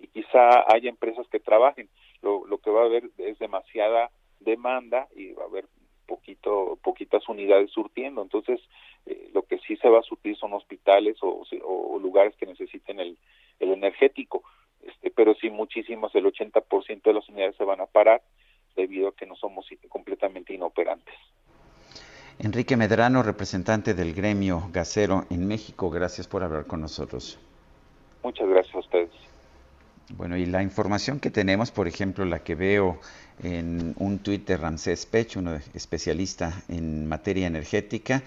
y quizá haya empresas que trabajen. Lo, lo que va a haber es demasiada demanda y va a haber poquito, poquitas unidades surtiendo. Entonces, eh, lo que sí se va a surtir son hospitales o, o lugares que necesiten el, el energético. Este, pero sí, muchísimas, el 80% de las unidades se van a parar debido a que no somos completamente inoperantes. Enrique Medrano, representante del gremio gasero en México, gracias por hablar con nosotros. Muchas gracias a ustedes. Bueno, y la información que tenemos, por ejemplo, la que veo en un tuit de Ramsés Pech, un especialista en materia energética,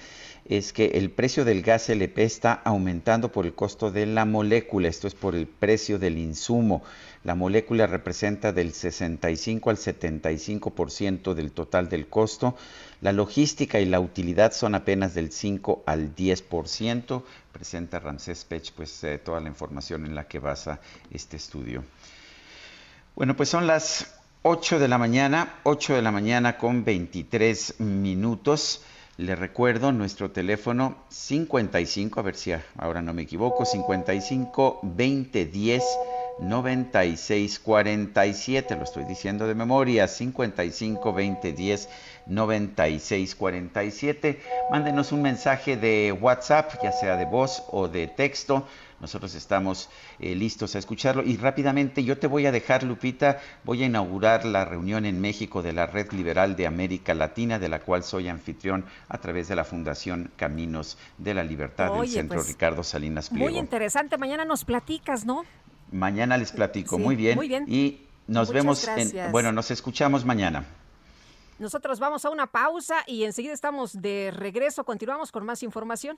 es que el precio del gas LP está aumentando por el costo de la molécula, esto es por el precio del insumo. La molécula representa del 65 al 75% del total del costo. La logística y la utilidad son apenas del 5 al 10%. Presenta Ramsés Pech pues eh, toda la información en la que basa este estudio. Bueno, pues son las 8 de la mañana, 8 de la mañana con 23 minutos. Le recuerdo nuestro teléfono 55, a ver si ahora no me equivoco, 55 20 10 96 47, lo estoy diciendo de memoria, 55 20 10 96 47. Mándenos un mensaje de WhatsApp, ya sea de voz o de texto nosotros estamos eh, listos a escucharlo. Y rápidamente yo te voy a dejar, Lupita, voy a inaugurar la reunión en México de la Red Liberal de América Latina, de la cual soy anfitrión a través de la Fundación Caminos de la Libertad del Centro pues, Ricardo Salinas Pliego. Muy interesante, mañana nos platicas, ¿no? Mañana les platico, muy, bien. muy bien. Y nos vemos, en, bueno, nos escuchamos mañana. Nosotros vamos a una pausa y enseguida estamos de regreso. Continuamos con más información.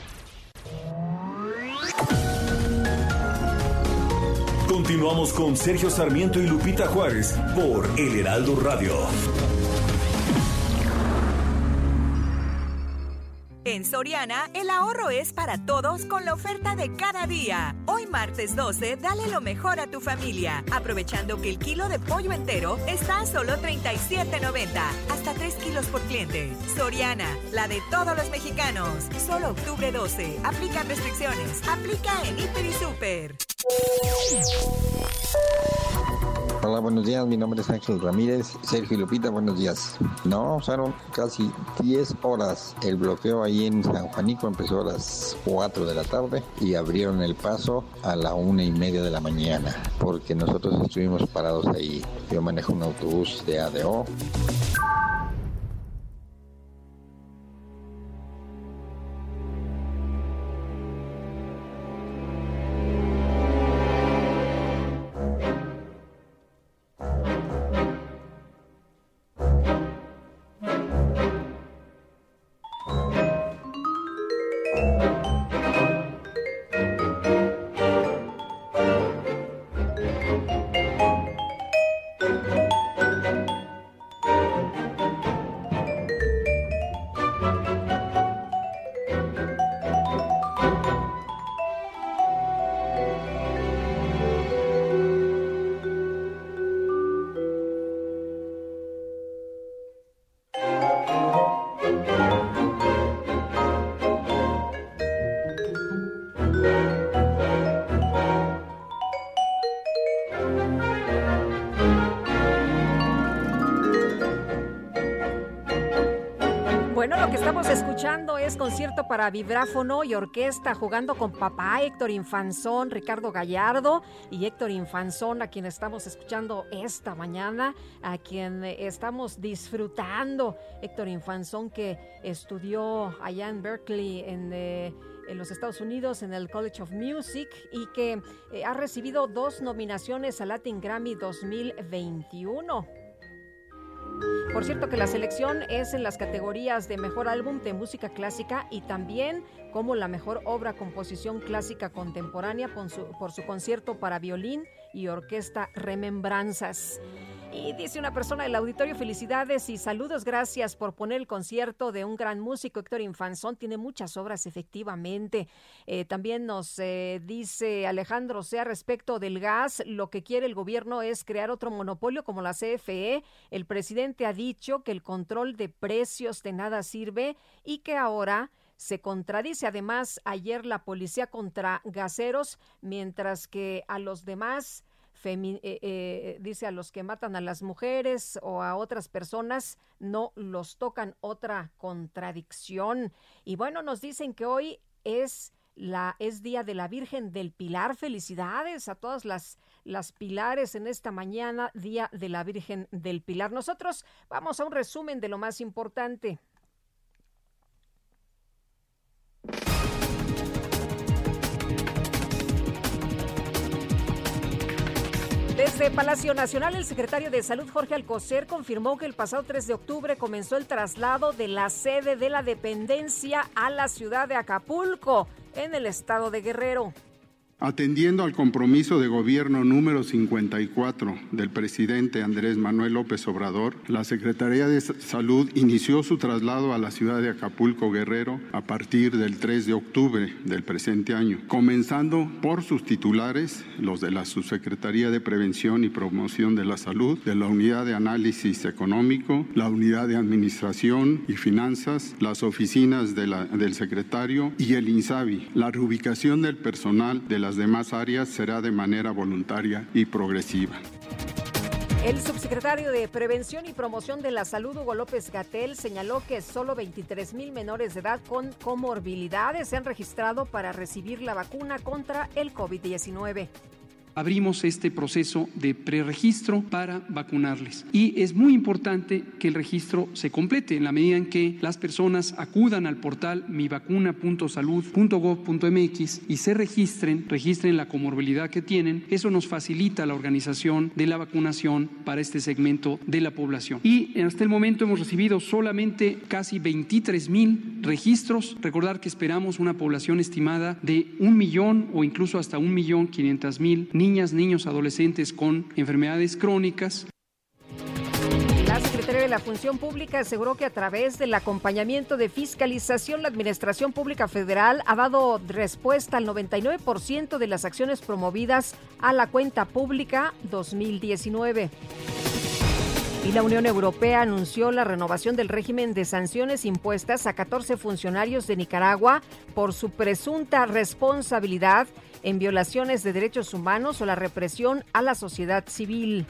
Continuamos con Sergio Sarmiento y Lupita Juárez por El Heraldo Radio. En Soriana, el ahorro es para todos con la oferta de cada día. Hoy martes 12, dale lo mejor a tu familia, aprovechando que el kilo de pollo entero está a solo 37.90, hasta 3 kilos por cliente. Soriana, la de todos los mexicanos. Solo octubre 12. Aplica restricciones. Aplica en Hiper y Super. Hola, buenos días. Mi nombre es Ángel Ramírez. Sergio Lupita, buenos días. No, usaron casi 10 horas. El bloqueo ahí en San Juanico empezó a las 4 de la tarde y abrieron el paso a la una y media de la mañana porque nosotros estuvimos parados ahí. Yo manejo un autobús de ADO. Para vibráfono y orquesta jugando con papá Héctor Infanzón, Ricardo Gallardo y Héctor Infanzón, a quien estamos escuchando esta mañana, a quien estamos disfrutando. Héctor Infanzón que estudió allá en Berkeley, en... Eh, en los Estados Unidos en el College of Music y que eh, ha recibido dos nominaciones a Latin Grammy 2021. Por cierto que la selección es en las categorías de mejor álbum de música clásica y también como la mejor obra composición clásica contemporánea por su, concierto para violín y orquesta Remembranzas. Y dice una persona del auditorio, felicidades y saludos, gracias por poner el concierto de un gran músico, Héctor Infanzón, tiene muchas obras efectivamente. Eh, también nos eh, dice Alejandro Sea respecto del gas, lo que quiere el gobierno es crear otro monopolio como la CFE. El presidente ha dicho que el control de precios de nada sirve y que ahora se contradice. Además, ayer la policía contra gaseros, mientras que a los demás eh, eh, dice a los que matan a las mujeres o a otras personas, no los tocan otra contradicción. Y bueno, nos dicen que hoy es la es día de la Virgen del Pilar. Felicidades a todas las las pilares en esta mañana, día de la Virgen del Pilar. Nosotros vamos a un resumen de lo más importante. Desde Palacio Nacional, el secretario de Salud Jorge Alcocer confirmó que el pasado 3 de octubre comenzó el traslado de la sede de la dependencia a la ciudad de Acapulco, en el estado de Guerrero. Atendiendo al compromiso de gobierno número 54 del presidente Andrés Manuel López Obrador, la Secretaría de Salud inició su traslado a la ciudad de Acapulco Guerrero a partir del 3 de octubre del presente año, comenzando por sus titulares, los de la Subsecretaría de Prevención y Promoción de la Salud, de la Unidad de Análisis Económico, la Unidad de Administración y Finanzas, las oficinas del secretario y el INSABI. La reubicación del personal de la demás áreas será de manera voluntaria y progresiva. El subsecretario de Prevención y Promoción de la Salud, Hugo López Gatel, señaló que solo 23 mil menores de edad con comorbilidades se han registrado para recibir la vacuna contra el COVID-19 abrimos este proceso de preregistro para vacunarles. Y es muy importante que el registro se complete en la medida en que las personas acudan al portal mivacuna.salud.gov.mx y se registren, registren la comorbilidad que tienen. Eso nos facilita la organización de la vacunación para este segmento de la población. Y hasta el momento hemos recibido solamente casi 23 mil registros. Recordar que esperamos una población estimada de un millón o incluso hasta un millón quinientas mil niñas, niños, adolescentes con enfermedades crónicas. La Secretaría de la Función Pública aseguró que a través del acompañamiento de fiscalización, la Administración Pública Federal ha dado respuesta al 99% de las acciones promovidas a la cuenta pública 2019. Y la Unión Europea anunció la renovación del régimen de sanciones impuestas a 14 funcionarios de Nicaragua por su presunta responsabilidad en violaciones de derechos humanos o la represión a la sociedad civil.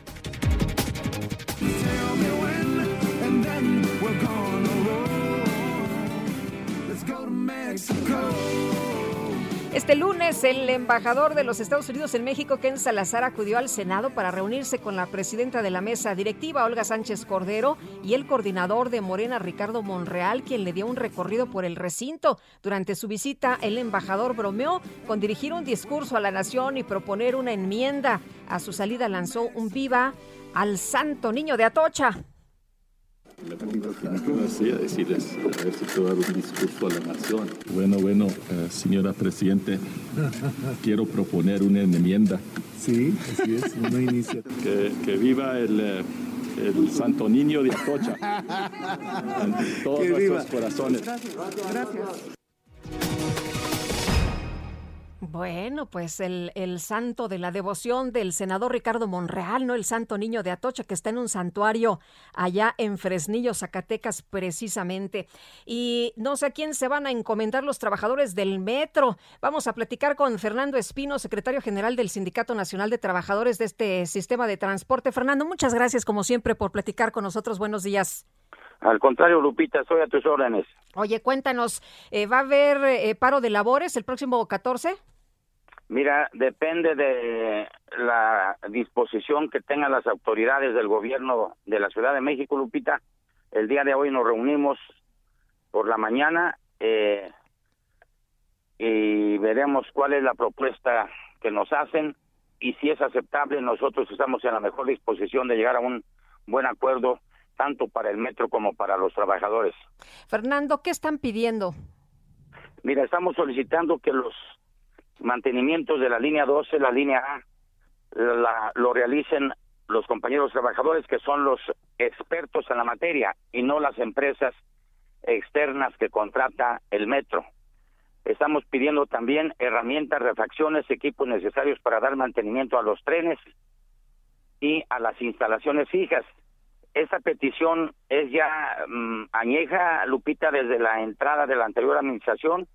Este lunes, el embajador de los Estados Unidos en México, Ken Salazar, acudió al Senado para reunirse con la presidenta de la mesa directiva, Olga Sánchez Cordero, y el coordinador de Morena, Ricardo Monreal, quien le dio un recorrido por el recinto. Durante su visita, el embajador bromeó con dirigir un discurso a la nación y proponer una enmienda. A su salida lanzó un viva al santo niño de Atocha. Sí, a decirles, a ver si puedo dar un discurso a la nación. Bueno, bueno, eh, señora Presidente, quiero proponer una enmienda. Sí, así es, una iniciativa. Que, que viva el, eh, el Santo Niño de Atocha *laughs* en todos nuestros corazones. Gracias. Gracias. Bueno, pues el, el, santo de la devoción del senador Ricardo Monreal, ¿no? El santo niño de Atocha, que está en un santuario allá en Fresnillo, Zacatecas, precisamente. Y no sé a quién se van a encomendar los trabajadores del metro. Vamos a platicar con Fernando Espino, secretario general del Sindicato Nacional de Trabajadores de este sistema de transporte. Fernando, muchas gracias, como siempre, por platicar con nosotros. Buenos días. Al contrario, Lupita, estoy a tus órdenes. Oye, cuéntanos, eh, ¿va a haber eh, paro de labores el próximo 14? Mira, depende de la disposición que tengan las autoridades del gobierno de la Ciudad de México, Lupita. El día de hoy nos reunimos por la mañana eh, y veremos cuál es la propuesta que nos hacen y si es aceptable, nosotros estamos en la mejor disposición de llegar a un buen acuerdo tanto para el metro como para los trabajadores. Fernando, ¿qué están pidiendo? Mira, estamos solicitando que los mantenimientos de la línea 12, la línea A, la, lo realicen los compañeros trabajadores que son los expertos en la materia y no las empresas externas que contrata el metro. Estamos pidiendo también herramientas, refacciones, equipos necesarios para dar mantenimiento a los trenes y a las instalaciones fijas. Esta petición es ya mm, añeja, Lupita, desde la entrada de la anterior administración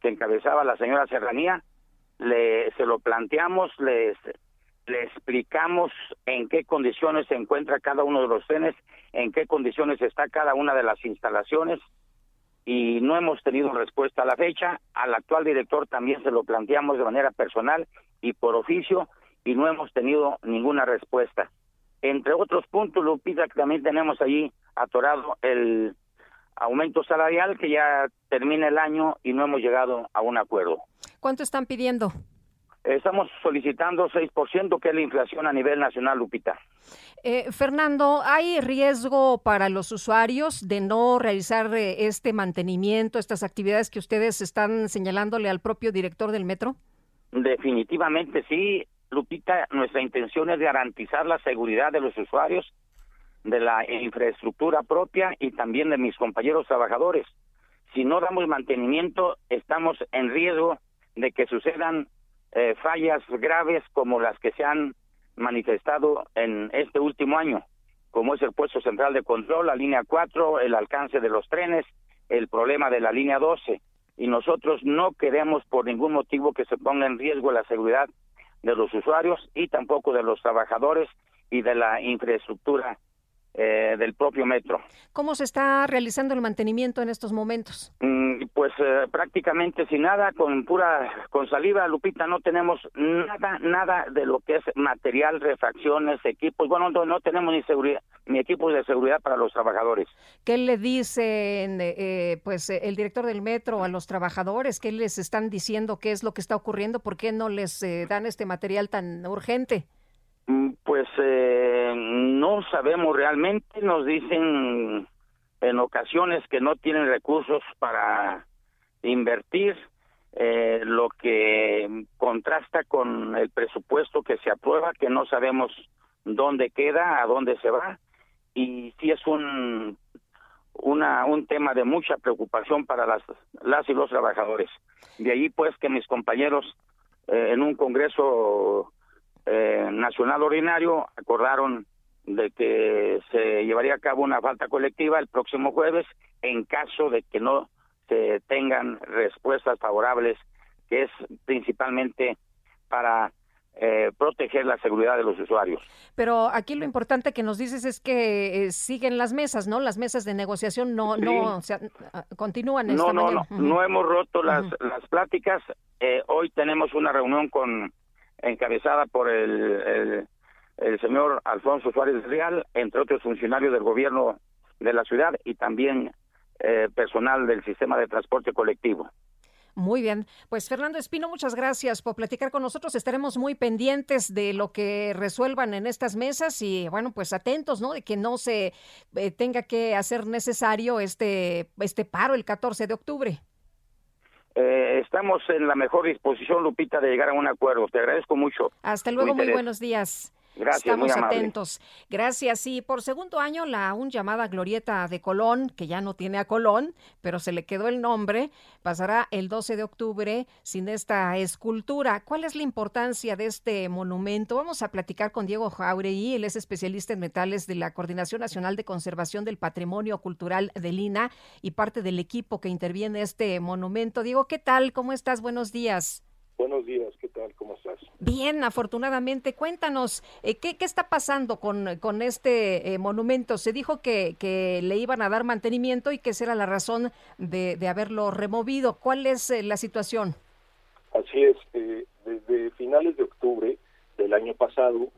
que encabezaba la señora Serranía. Le, se lo planteamos, les, le explicamos en qué condiciones se encuentra cada uno de los trenes, en qué condiciones está cada una de las instalaciones y no hemos tenido respuesta a la fecha. Al actual director también se lo planteamos de manera personal y por oficio y no hemos tenido ninguna respuesta. Entre otros puntos, Lupita, que también tenemos allí atorado el aumento salarial que ya termina el año y no hemos llegado a un acuerdo. ¿Cuánto están pidiendo? Estamos solicitando 6%, que es la inflación a nivel nacional, Lupita. Eh, Fernando, ¿hay riesgo para los usuarios de no realizar eh, este mantenimiento, estas actividades que ustedes están señalándole al propio director del metro? Definitivamente sí. Lupita, nuestra intención es garantizar la seguridad de los usuarios, de la infraestructura propia y también de mis compañeros trabajadores. Si no damos mantenimiento, estamos en riesgo de que sucedan eh, fallas graves como las que se han manifestado en este último año, como es el puesto central de control, la línea 4, el alcance de los trenes, el problema de la línea 12. Y nosotros no queremos por ningún motivo que se ponga en riesgo la seguridad de los usuarios y tampoco de los trabajadores y de la infraestructura eh, del propio metro. ¿Cómo se está realizando el mantenimiento en estos momentos? Mm, pues eh, prácticamente sin nada, con pura, con saliva, Lupita, no tenemos nada, nada de lo que es material, refacciones, equipos. Bueno, no, tenemos ni seguridad, ni equipos de seguridad para los trabajadores. ¿Qué le dicen, eh, pues, el director del metro a los trabajadores? ¿Qué les están diciendo? ¿Qué es lo que está ocurriendo? ¿Por qué no les dan este material tan urgente? Mm, pues eh, no sabemos realmente, nos dicen en ocasiones que no tienen recursos para invertir, eh, lo que contrasta con el presupuesto que se aprueba, que no sabemos dónde queda, a dónde se va, y sí es un una, un tema de mucha preocupación para las, las y los trabajadores. De ahí pues que mis compañeros eh, en un congreso eh, nacional ordinario acordaron de que se llevaría a cabo una falta colectiva el próximo jueves en caso de que no se tengan respuestas favorables, que es principalmente para eh, proteger la seguridad de los usuarios. Pero aquí lo importante que nos dices es que eh, siguen las mesas, ¿no? Las mesas de negociación no, no, o sea, continúan. no, no, no, no hemos roto las, las pláticas. hoy tenemos una reunión con encabezada por el, el, señor Alfonso Suárez Real, entre otros funcionarios del gobierno de la ciudad y también eh, personal del sistema de transporte colectivo. Muy bien. Pues Fernando Espino, muchas gracias por platicar con nosotros. Estaremos muy pendientes de lo que resuelvan en estas mesas y bueno, pues atentos, ¿no? De que no se eh, tenga que hacer necesario este, este paro el 14 de octubre. Eh, estamos en la mejor disposición, Lupita, de llegar a un acuerdo. Te agradezco mucho. Hasta luego, muy buenos días. Gracias, Estamos atentos. Gracias. Y por segundo año, la aún llamada Glorieta de Colón, que ya no tiene a Colón, pero se le quedó el nombre, pasará el 12 de octubre sin esta escultura. ¿Cuál es la importancia de este monumento? Vamos a platicar con Diego Jauregui, él es especialista en metales de la Coordinación Nacional de Conservación del Patrimonio Cultural de Lina y parte del equipo que interviene este monumento. Diego, ¿qué tal? ¿Cómo estás? Buenos días. Buenos días, ¿qué tal? ¿Cómo estás? Bien, afortunadamente. Cuéntanos, eh, ¿qué, ¿qué, está pasando con, con este eh, monumento? Se dijo que, que, le iban a dar mantenimiento y que esa era la razón de, de haberlo removido. ¿Cuál es eh, la situación? Así es. desde finales de octubre del año pasado,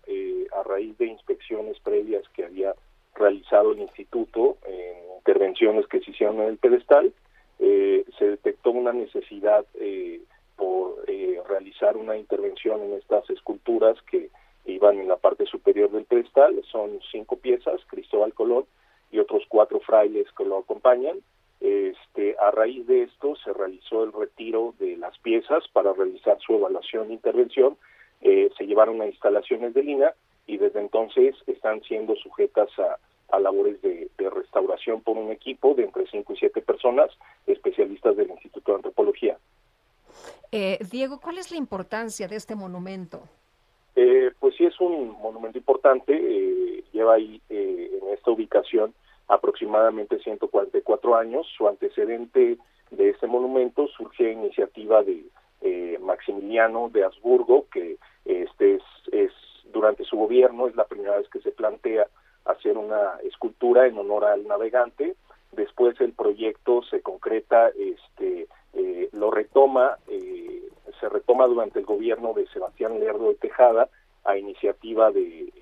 a raíz de inspecciones previas que había realizado el instituto en intervenciones que se hicieron en el pedestal, se detectó una necesidad por eh, realizar una intervención en estas esculturas que iban en la parte superior del pedestal. Son cinco piezas, Cristóbal Colón y otros cuatro frailes que lo acompañan. Este, a raíz de esto se realizó el retiro de las piezas para realizar su evaluación e intervención. Eh, se llevaron a instalaciones de Lina y desde entonces están siendo sujetas a, labores de, de, restauración por un equipo de entre cinco y siete personas especialistas del Instituto de Antropología. Eh, Diego, ¿cuál es la importancia de este monumento? Eh, pues sí, es un monumento importante. Eh, lleva ahí en esta ubicación aproximadamente 144 años. Su antecedente de este monumento surge iniciativa de Maximiliano de Habsburgo, que este es, es durante su gobierno es la primera vez que se plantea hacer una escultura en honor al navegante. Después el proyecto se concreta este eh, lo retoma, eh, se retoma durante el gobierno de Sebastián Lerdo de Tejada a iniciativa de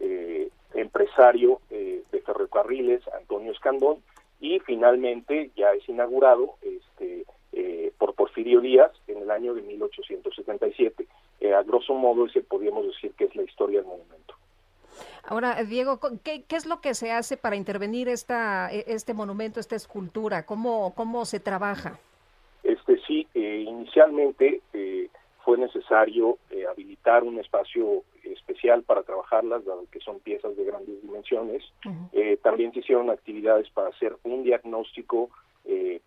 eh, empresario de ferrocarriles Antonio Escandón y finalmente ya es inaugurado este por Porfirio Díaz en el año de 1877. a grosso modo ese podríamos decir que es la historia del monumento. Ahora, Diego, ¿qué, ¿qué, es lo que se hace para intervenir esta, e, este monumento, esta escultura? ¿Cómo, cómo se trabaja? Eh, inicialmente eh, fue necesario eh, habilitar un espacio especial para trabajarlas, dado que son piezas de grandes dimensiones. también se hicieron actividades para hacer un diagnóstico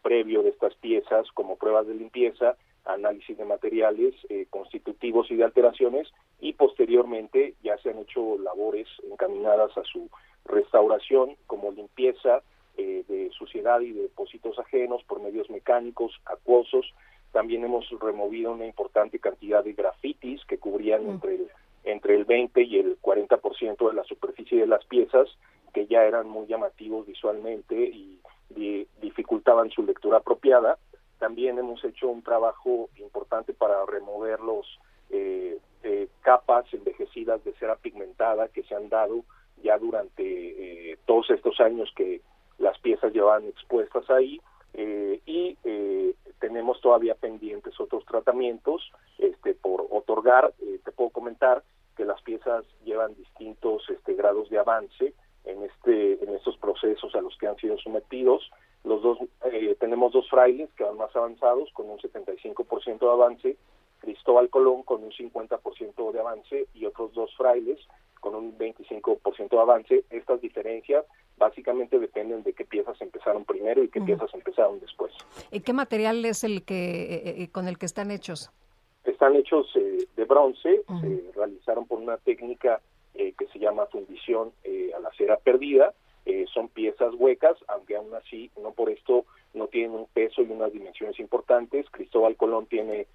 previo de estas piezas como pruebas de limpieza, análisis de materiales constitutivos y de alteraciones y posteriormente ya se han hecho labores encaminadas a su restauración como limpieza, eh, de suciedad y de depósitos ajenos por medios mecánicos, acuosos. También hemos removido una importante cantidad de grafitis que cubrían entre, el, entre el 20 y el 40% de la superficie de las piezas, que ya eran muy llamativos visualmente y, dificultaban su lectura apropiada. También hemos hecho un trabajo importante para remover los eh, eh, capas envejecidas de cera pigmentada que se han dado ya durante todos estos años que las piezas llevan expuestas ahí eh, y eh, tenemos todavía pendientes otros tratamientos este, por otorgar. Eh, te puedo comentar que las piezas llevan distintos este, grados de avance en este en estos procesos a los que han sido sometidos. Los dos tenemos dos frailes que van más avanzados con un 75% de avance, Cristóbal Colón con un 50% de avance y otros dos frailes con un 25% de avance. Estas diferencias básicamente dependen de qué piezas empezaron primero y qué piezas empezaron después. ¿Y qué material es el que eh, eh, con el que están hechos? Están hechos eh, de bronce, se realizaron por una técnica que se llama fundición a la cera perdida. son piezas huecas, aunque aún así, no por esto, no tienen un peso y unas dimensiones importantes. Cristóbal Colón tiene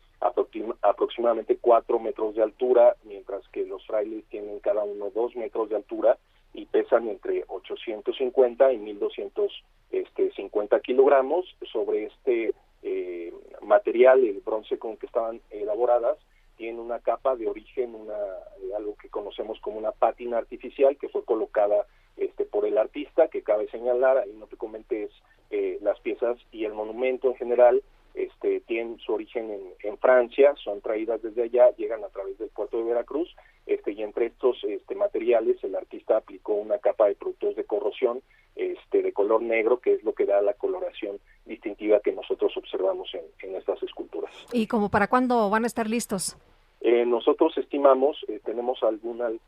aproximadamente cuatro metros de altura, mientras que los frailes tienen cada uno dos metros de altura y pesan entre 850 y 1250 este, kilogramos. Sobre este eh, material, el bronce con que estaban elaboradas, tiene una capa de origen, una eh, algo que conocemos como una pátina artificial que fue colocada este, por el artista, que cabe señalar, ahí no te comentes eh, las piezas y el monumento en general este, tienen su origen en, en, Francia, son traídas desde allá, llegan a través del puerto de Veracruz, este, y entre estos este, materiales el artista aplicó una capa de productos de corrosión este, de color negro, que es lo que da la coloración distintiva que nosotros observamos en, en estas esculturas. ¿Y como para cuándo van a estar listos? Eh, nosotros estimamos, eh, tenemos alguna, uh,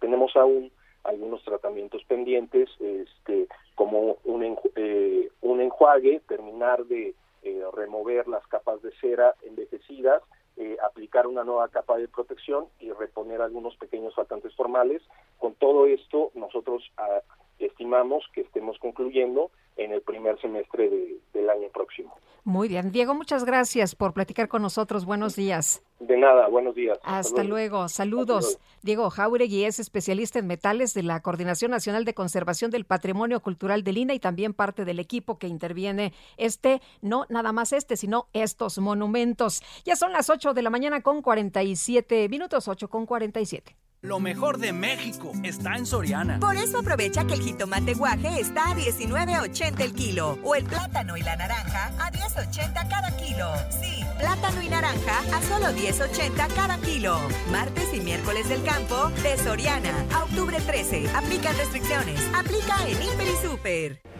tenemos aún algunos tratamientos pendientes, este, como un, eh, un enjuague, terminar de eh, remover las capas de cera envejecidas, eh, aplicar una nueva capa de protección y reponer algunos pequeños faltantes formales. Con todo esto, nosotros ah, estimamos que estemos concluyendo en el primer semestre del año próximo. Muy bien. Diego, muchas gracias por platicar con nosotros. Buenos días. De nada, buenos días. Hasta, luego. Saludos. Diego Jauregui es especialista en metales de la Coordinación Nacional de Conservación del Patrimonio Cultural de Lina y también parte del equipo que interviene este, no nada más este, sino estos monumentos. Ya son las 8 de la mañana con 47 minutos, 8 con 47. Lo mejor de México está en Soriana. Por eso aprovecha que el jitomate guaje está a 19.80 el kilo o el plátano y la naranja a 10.80 cada kilo. Sí, plátano y naranja a solo 10.80 cada kilo. Martes y miércoles del campo de Soriana. A octubre 13. Aplican restricciones. Aplica en Hiper y Super.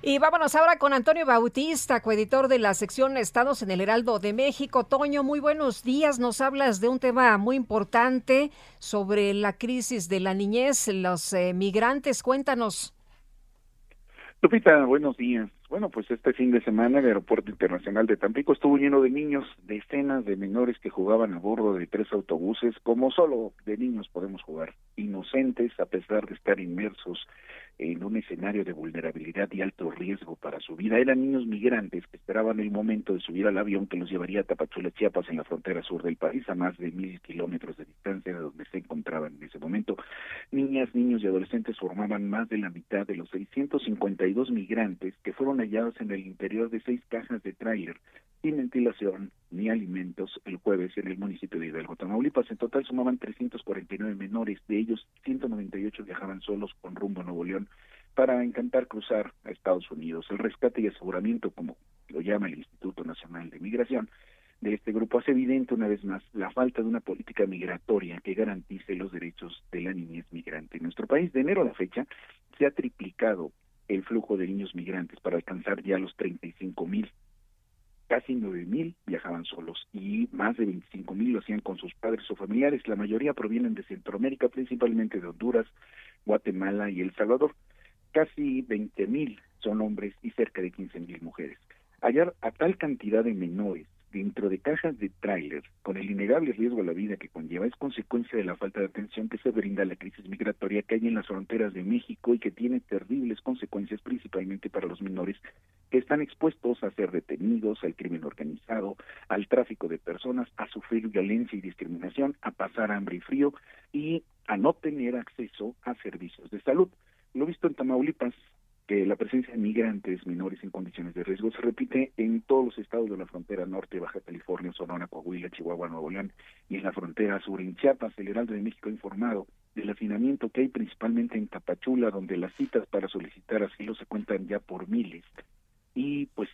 Y vámonos ahora con Antonio Bautista, coeditor de la sección Estados en el Heraldo de México. Toño, muy buenos días. Nos hablas de un tema muy importante sobre la crisis de la niñez, los eh, migrantes. Cuéntanos. Lupita, buenos días. Bueno, pues este fin de semana el Aeropuerto Internacional de Tampico estuvo lleno de niños, decenas de menores que jugaban a bordo de tres autobuses, como solo de niños podemos jugar, inocentes a pesar de estar inmersos en un escenario de vulnerabilidad y alto riesgo para su vida. Eran niños migrantes que esperaban el momento de subir al avión que los llevaría a Tapachula, Chiapas, en la frontera sur del país, a más de mil kilómetros de distancia de donde se encontraban en ese momento. Niñas, niños y adolescentes formaban más de la mitad de los 652 migrantes que fueron hallados en el interior de seis cajas de tráiler sin ventilación ni alimentos el jueves en el municipio de Hidalgo, Tamaulipas. En total sumaban 349 menores, de ellos 198 viajaban solos con rumbo a Nuevo León para intentar cruzar a Estados Unidos. El rescate y aseguramiento, como lo llama el Instituto Nacional de Migración, de este grupo hace evidente una vez más la falta de una política migratoria que garantice los derechos de la niñez migrante. En nuestro país, de enero a la fecha, se ha triplicado el flujo de niños migrantes para alcanzar ya los 35 mil casi nueve mil viajaban solos y más de veinticinco mil lo hacían con sus padres o familiares. La mayoría provienen de Centroamérica, principalmente de Honduras, Guatemala y El Salvador. Casi veinte mil son hombres y cerca de quince mil mujeres. Hallar a tal cantidad de menores dentro de cajas de tráiler con el innegable riesgo a la vida que conlleva es consecuencia de la falta de atención que se brinda a la crisis migratoria que hay en las fronteras de México y que tiene terribles consecuencias principalmente para los menores que están expuestos a ser detenidos, al crimen organizado, al tráfico de personas, a sufrir violencia y discriminación, a pasar hambre y frío y a no tener acceso a servicios de salud. Lo visto en Tamaulipas, que la presencia de migrantes menores en condiciones de riesgo se repite en todos los estados de la frontera norte, Baja California, Sonora, Coahuila, Chihuahua, Nuevo León y en la frontera sur. En Chiapas, el Heraldo de México ha informado del hacinamiento que hay principalmente en Tapachula, donde las citas para solicitar asilo se cuentan ya por miles. Y pues,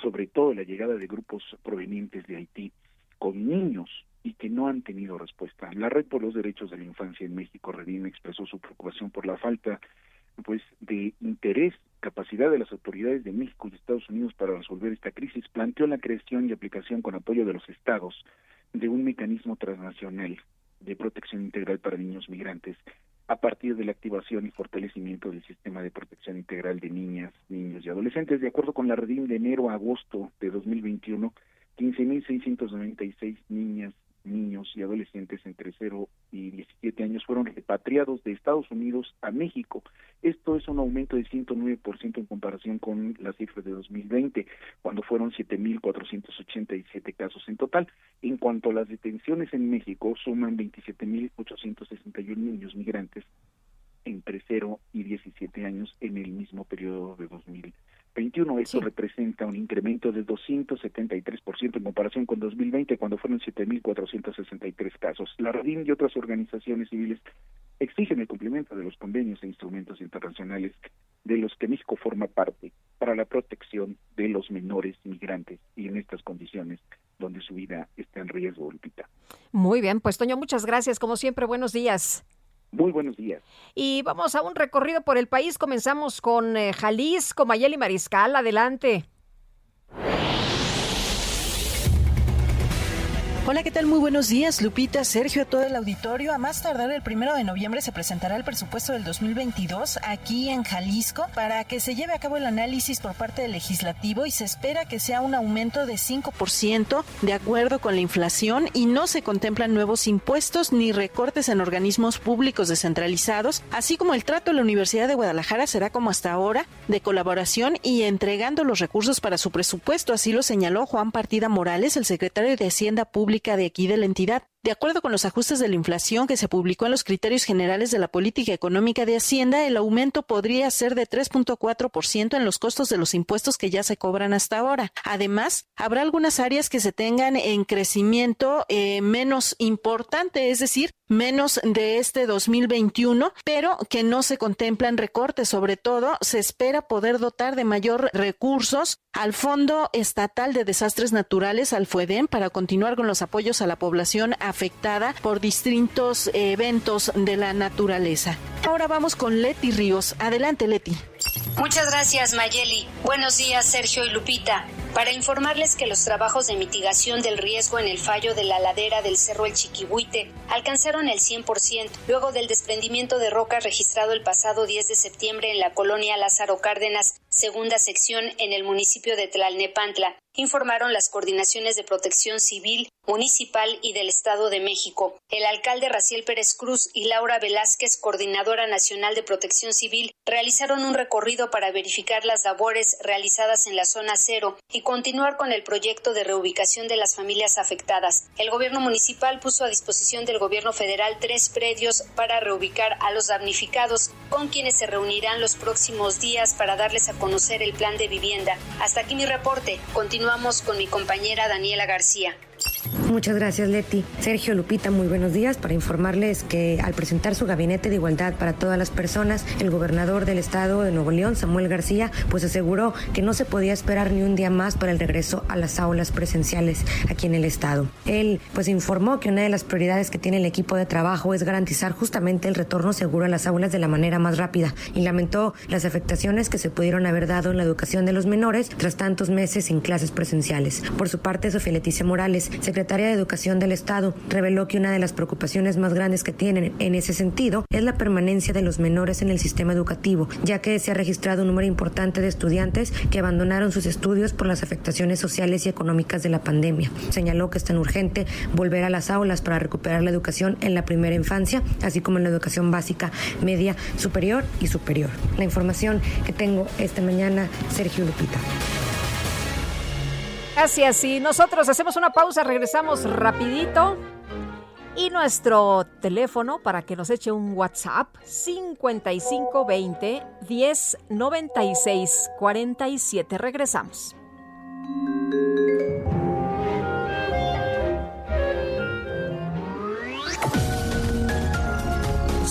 sobre todo, la llegada de grupos provenientes de Haití con niños y que no han tenido respuesta. La Red por los Derechos de la Infancia en México, Redín, expresó su preocupación por la falta pues de interés, capacidad de las autoridades de México y Estados Unidos para resolver esta crisis, planteó la creación y aplicación con apoyo de los estados de un mecanismo transnacional de protección integral para niños migrantes a partir de la activación y fortalecimiento del sistema de protección integral de niñas, niños y adolescentes. De acuerdo con la Redim de enero a agosto de 2021, 15.696 niñas, niños y adolescentes entre 0 y 17 años fueron repatriados de Estados Unidos a México. Esto es un aumento de 109% en comparación con las cifras de 2020, cuando fueron 7.487 casos en total. En cuanto a las detenciones en México, suman 27.861 niños migrantes entre 0 y 17 años en el mismo periodo de 2021. Esto representa un incremento de 273% en comparación con 2020, cuando fueron 7.463 casos. La RADIN y otras organizaciones civiles exigen el cumplimiento de los convenios e instrumentos internacionales de los que México forma parte para la protección de los menores migrantes y en estas condiciones donde su vida está en riesgo, Lupita. Muy bien, pues Toño, muchas gracias. Como siempre, buenos días. Muy buenos días. Y vamos a un recorrido por el país. Comenzamos con eh, Jalisco, Mayeli Mariscal. Adelante. Hola, ¿qué tal? Muy buenos días, Lupita, Sergio, a todo el auditorio. A más tardar el primero de noviembre se presentará el presupuesto del 2022 aquí en Jalisco para que se lleve a cabo el análisis por parte del legislativo y se espera que sea un aumento de 5% de acuerdo con la inflación y no se contemplan nuevos impuestos ni recortes en organismos públicos descentralizados, así como el trato de la Universidad de Guadalajara será como hasta ahora de colaboración y entregando los recursos para su presupuesto, así lo señaló Juan Partida Morales, el secretario de Hacienda Pública de aquí de la entidad. De acuerdo con los ajustes de la inflación que se publicó en los criterios generales de la política económica de Hacienda, el aumento podría ser de 3.4% en los costos de los impuestos que ya se cobran hasta ahora. Además, habrá algunas áreas que se tengan en crecimiento eh, menos importante, es decir, menos de este 2021, pero que no se contemplan recortes. Sobre todo, se espera poder dotar de mayor recursos al Fondo Estatal de Desastres Naturales, al FUEDEM, para continuar con los apoyos a la población afectada por distintos eventos de la naturaleza. Ahora vamos con Leti Ríos. Adelante, Leti. Muchas gracias, Mayeli. Buenos días, Sergio y Lupita. Para informarles que los trabajos de mitigación del riesgo en el fallo de la ladera del Cerro El Chiquihuite alcanzaron el 100% luego del desprendimiento de roca registrado el pasado 10 de septiembre en la colonia Lázaro Cárdenas, segunda sección en el municipio de Tlalnepantla, informaron las coordinaciones de protección civil, municipal y del Estado de México. El alcalde Raciel Pérez Cruz y Laura Velázquez, coordinadora nacional de protección civil, realizaron un recorrido para verificar las labores realizadas en la zona cero y continuar con el proyecto de reubicación de las familias afectadas. El gobierno municipal puso a disposición del gobierno federal tres predios para reubicar a los damnificados, con quienes se reunirán los próximos días para darles a conocer el plan de vivienda. Hasta aquí mi reporte. Continuamos con mi compañera Daniela García. Muchas gracias, Leti. Sergio Lupita, muy buenos días. Para informarles que al presentar su gabinete de igualdad para todas las personas, el gobernador del estado de Nuevo León, Samuel García, pues aseguró que no se podía esperar ni un día más para el regreso a las aulas presenciales aquí en el estado. Él, pues informó que una de las prioridades que tiene el equipo de trabajo es garantizar justamente el retorno seguro a las aulas de la manera más rápida y lamentó las afectaciones que se pudieron haber dado en la educación de los menores tras tantos meses sin clases presenciales. Por su parte, Sofía Leticia Morales, secretaria de Educación del Estado, reveló que una de las preocupaciones más grandes que tienen en ese sentido es la permanencia de los menores en el sistema educativo, ya que se ha registrado un número importante de estudiantes que abandonaron sus estudios por las afectaciones sociales y económicas de la pandemia. Señaló que es tan urgente volver a las aulas para recuperar la educación en la primera infancia, así como en la educación básica, media, superior y superior. La información que tengo esta mañana, Sergio Lupita. Gracias. Y nosotros hacemos una pausa, regresamos rapidito. Y nuestro teléfono para que nos eche un WhatsApp 5520 1096 47. Regresamos.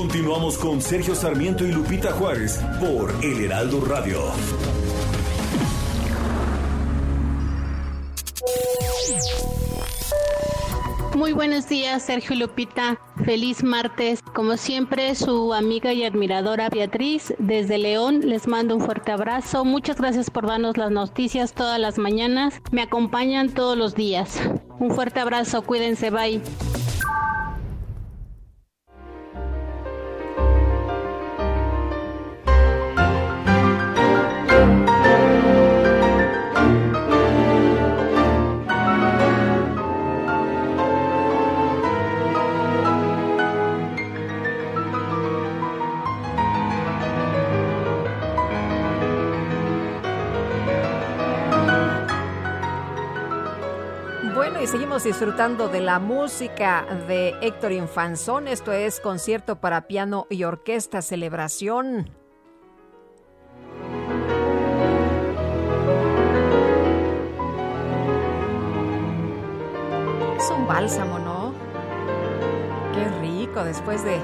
Continuamos con Sergio Sarmiento y Lupita Juárez por El Heraldo Radio. Muy buenos días, Sergio y Lupita. Feliz martes. Como siempre, su amiga y admiradora Beatriz desde León les mando un fuerte abrazo. Muchas gracias por darnos las noticias todas las mañanas. Me acompañan todos los días. Un fuerte abrazo. Cuídense. Bye. Y seguimos disfrutando de la música de Héctor Infanzón. Esto es concierto para piano y orquesta celebración. Es un bálsamo, ¿no? Qué rico después de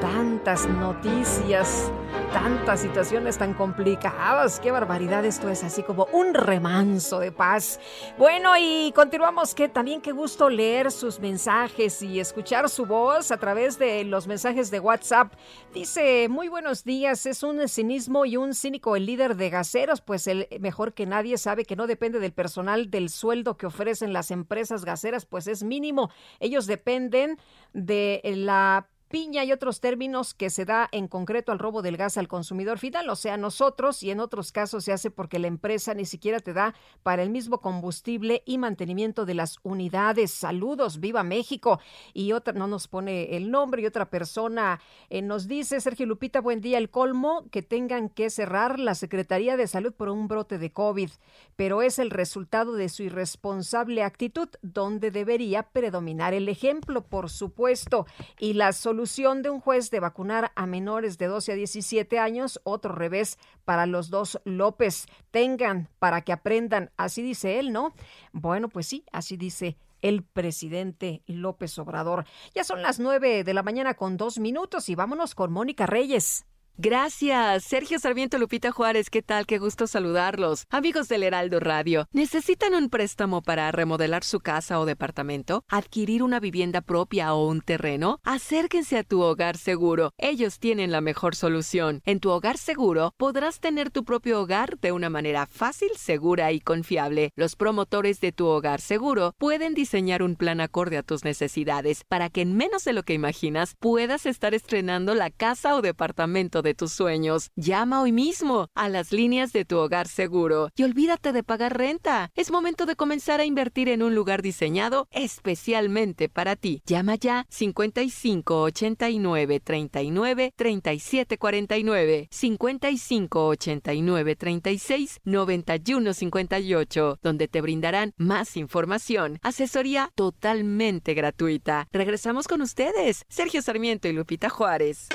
tantas noticias, tantas situaciones tan complicadas. Qué barbaridad esto es así como un remanso de paz. Bueno, y continuamos que también qué gusto leer sus mensajes y escuchar su voz a través de los mensajes de WhatsApp. Dice, muy buenos días, es un cinismo y un cínico el líder de gaseros, pues el mejor que nadie sabe que no depende del personal del sueldo que ofrecen las empresas gaseras, pues es mínimo. Ellos dependen de la piña y otros términos que se da en concreto al robo del gas al consumidor final, o sea, nosotros y en otros casos se hace porque la empresa ni siquiera te da para el mismo combustible y mantenimiento de las unidades. Saludos, viva México. Y otra, no nos pone el nombre y otra persona eh, nos dice, Sergio Lupita, buen día, el colmo que tengan que cerrar la Secretaría de Salud por un brote de COVID, pero es el resultado de su irresponsable actitud, donde debería predominar el ejemplo, por supuesto, y la solución solución de un juez de vacunar a menores de 12 a 17 años, otro revés para los dos López. Tengan para que aprendan, así dice él, ¿no? Bueno, pues sí, así dice el presidente López Obrador. Ya son las nueve de la mañana con dos minutos y vámonos con Mónica Reyes. Gracias, Sergio Sarmiento Lupita Juárez, ¿qué tal? Qué gusto saludarlos. Amigos del Heraldo Radio, ¿necesitan un préstamo para remodelar su casa o departamento? ¿Adquirir una vivienda propia o un terreno? Acérquense a tu hogar seguro. Ellos tienen la mejor solución. En tu hogar seguro podrás tener tu propio hogar de una manera fácil, segura y confiable. Los promotores de tu hogar seguro pueden diseñar un plan acorde a tus necesidades para que en menos de lo que imaginas puedas estar estrenando la casa o departamento de tus sueños. Llama hoy mismo a las líneas de tu hogar seguro y olvídate de pagar renta. Es momento de comenzar a invertir en un lugar diseñado especialmente para ti. Llama ya 55 89 39 37 49 55 89 36 91 58 donde te brindarán más información, asesoría totalmente gratuita. Regresamos con ustedes, Sergio Sarmiento y Lupita Juárez.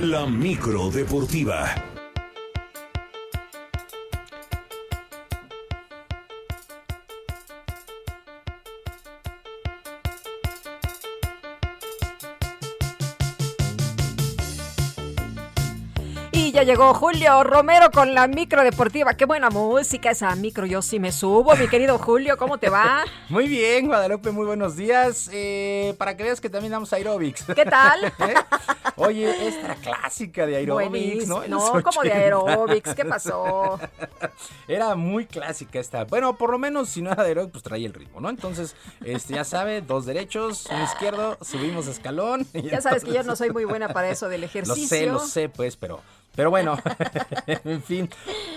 La micro deportiva. Ya llegó Julio Romero con la micro deportiva. Qué buena música esa micro. Yo sí me subo, mi querido Julio. ¿Cómo te va? *laughs* Muy bien, Guadalupe. Muy buenos días. Eh, para que veas que también damos aerobics. ¿Qué tal? *laughs* ¿Eh? Oye, esta clásica de aerobics, ¿no? no, como de aerobics. ¿Qué pasó? *laughs* Era muy clásica esta. Bueno, por lo menos si no era de aerobics, pues traía el ritmo, ¿no? Entonces, este, ya sabe, dos derechos, un izquierdo, subimos escalón. Ya sabes que yo no soy muy buena para eso del ejercicio. Lo sé, lo sé, pues, pero pero bueno, *laughs* en fin.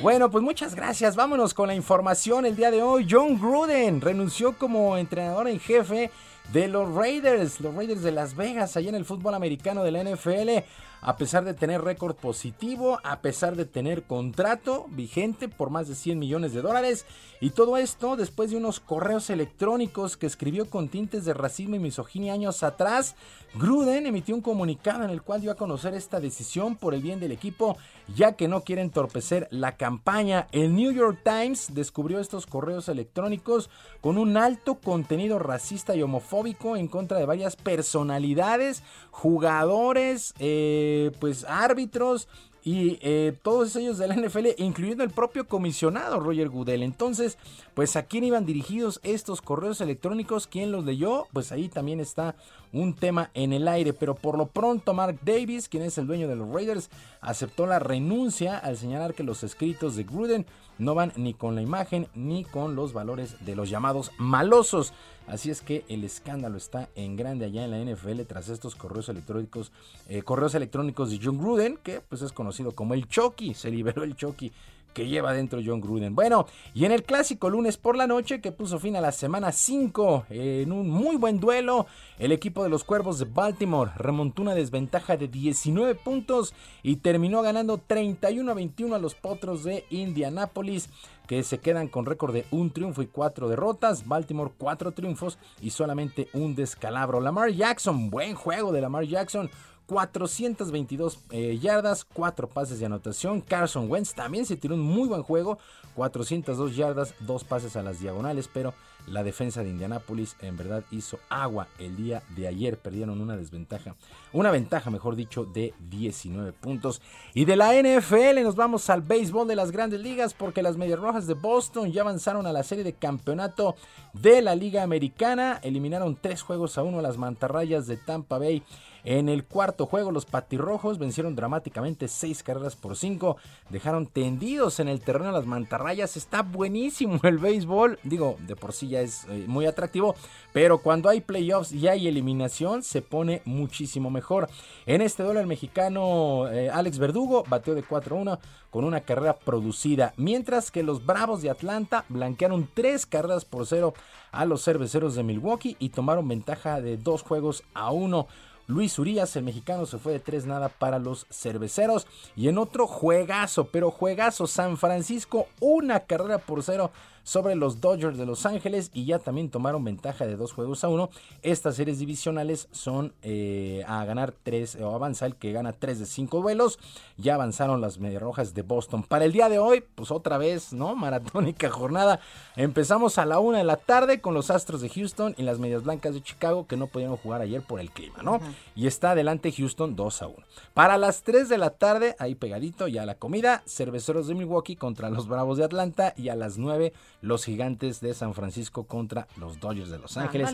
Bueno, pues muchas gracias. Vámonos con la información el día de hoy. John Gruden renunció como entrenador en jefe de los Raiders, los Raiders de Las Vegas, allá en el fútbol americano de la NFL a pesar de tener récord positivo, a pesar de tener contrato vigente por más de 100 millones de dólares. Y todo esto después de unos correos electrónicos que escribió con tintes de racismo y misoginia años atrás. Gruden emitió un comunicado en el cual dio a conocer esta decisión por el bien del equipo, ya que no quiere entorpecer la campaña. El New York Times descubrió estos correos electrónicos con un alto contenido racista y homofóbico en contra de varias personalidades, jugadores, eh, pues árbitros y eh, todos ellos de la NFL, incluyendo el propio comisionado Roger Goodell. Entonces, pues a quién iban dirigidos estos correos electrónicos, quién los leyó, pues ahí también está un tema en el aire. Pero por lo pronto, Mark Davis, quien es el dueño de los Raiders, aceptó la renuncia al señalar que los escritos de Gruden no van ni con la imagen ni con los valores de los llamados malosos. Así es que el escándalo está en grande allá en la NFL tras estos correos electrónicos, eh, correos electrónicos de John Gruden, que pues es conocido como el Chucky, se liberó el Chucky que lleva dentro John Gruden. Bueno, y en el clásico lunes por la noche que puso fin a la semana 5 en un muy buen duelo, el equipo de los Cuervos de Baltimore remontó una desventaja de 19 puntos y terminó ganando 31 a 21 a los Potros de Indianápolis que se quedan con récord de un triunfo y cuatro derrotas. Baltimore cuatro triunfos y solamente un descalabro. Lamar Jackson, buen juego de Lamar Jackson. 422 eh, yardas, 4 pases de anotación. Carson Wentz también se tiró un muy buen juego, 402 yardas, 2 pases a las diagonales, pero La defensa de Indianápolis en verdad hizo agua el día de ayer. Perdieron una desventaja, una ventaja, mejor dicho, de 19 puntos. Y de la NFL nos vamos al béisbol de las grandes ligas porque las Medias Rojas de Boston ya avanzaron a la serie de campeonato de la Liga Americana. Eliminaron tres juegos a uno a las mantarrayas de Tampa Bay. En el cuarto juego, los patirrojos vencieron dramáticamente seis carreras por cinco. Dejaron tendidos en el terreno las mantarrayas. Está buenísimo el béisbol. Digo, de por sí ya es eh, muy atractivo. Pero cuando hay playoffs y hay eliminación, se pone muchísimo mejor. En este duelo, el mexicano eh, Alex Verdugo bateó de 4-1 con una carrera producida. Mientras que los Bravos de Atlanta blanquearon tres carreras por cero a los cerveceros de Milwaukee y tomaron ventaja de dos juegos a uno. Luis Urias, el mexicano, se fue de tres nada para los cerveceros. Y en otro juegazo, pero juegazo, San Francisco, una carrera por cero sobre los Dodgers de Los Ángeles y ya también tomaron ventaja de dos juegos a uno. Estas series divisionales son eh, a ganar tres, o avanza el que gana tres de cinco duelos. Ya avanzaron las Medias Rojas de Boston. Para el día de hoy, pues otra vez, ¿no? *laughs* Maratónica jornada. Empezamos a la una de la tarde con los Astros de Houston y las Medias Blancas de Chicago que no pudieron jugar ayer por el clima, ¿no? Y está adelante Houston 2 a 1. Para las 3 de la tarde, ahí pegadito ya la comida, Cerveceros de Milwaukee contra los Bravos de Atlanta y a las 9 los gigantes de San Francisco contra los Dodgers de Los Ángeles.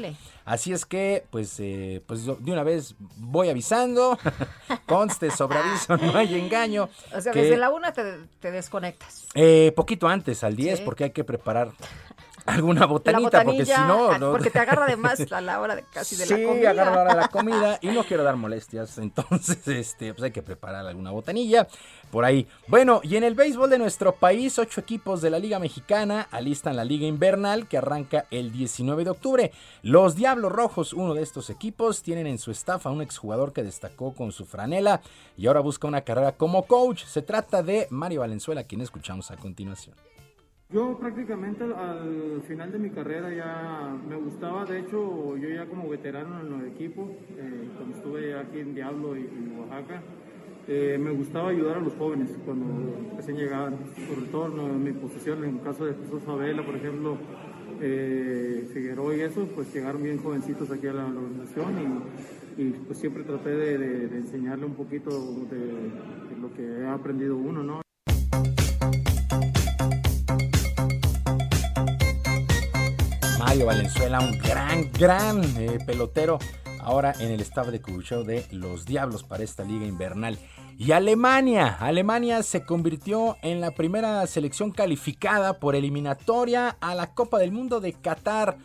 Así es que, pues, eh, pues de una vez voy avisando, *laughs* conste sobre aviso, no hay engaño. O sea, desde la una te, desconectas. Eh, poquito antes, al 10, porque hay que preparar alguna botanita, porque si no, ah, Porque te agarra además *laughs* a la hora de, casi de la comida. Sí, agarra la hora de la comida y no quiero dar molestias, entonces *laughs* este, pues hay que preparar alguna botanilla por ahí. Bueno, y en el béisbol de nuestro país, ocho equipos de la Liga Mexicana alistan la Liga Invernal que arranca el 19 de octubre. Los Diablos Rojos, uno de estos equipos, tienen en su staff a un exjugador que destacó con su franela y ahora busca una carrera como coach. Se trata de Mario Valenzuela, quien escuchamos a continuación. Yo prácticamente al final de mi carrera ya me gustaba, de hecho yo ya como veterano en los equipos, eh, cuando estuve aquí en Diablo y, en Oaxaca, eh, me gustaba ayudar a los jóvenes cuando recién llegaban, sobre todo en mi posición, en el caso de Jesús Favela, por ejemplo, eh, Figueroa y eso, pues llegaron bien jovencitos aquí a la, organización y, pues siempre traté de, enseñarle un poquito de, de lo que he aprendido uno, ¿no? Mario Valenzuela, un gran, gran eh, pelotero, ahora en el staff de Cubucheo de los Diablos para esta liga invernal. Y Alemania, Alemania se convirtió en la primera selección calificada por eliminatoria a la Copa del Mundo de Qatar.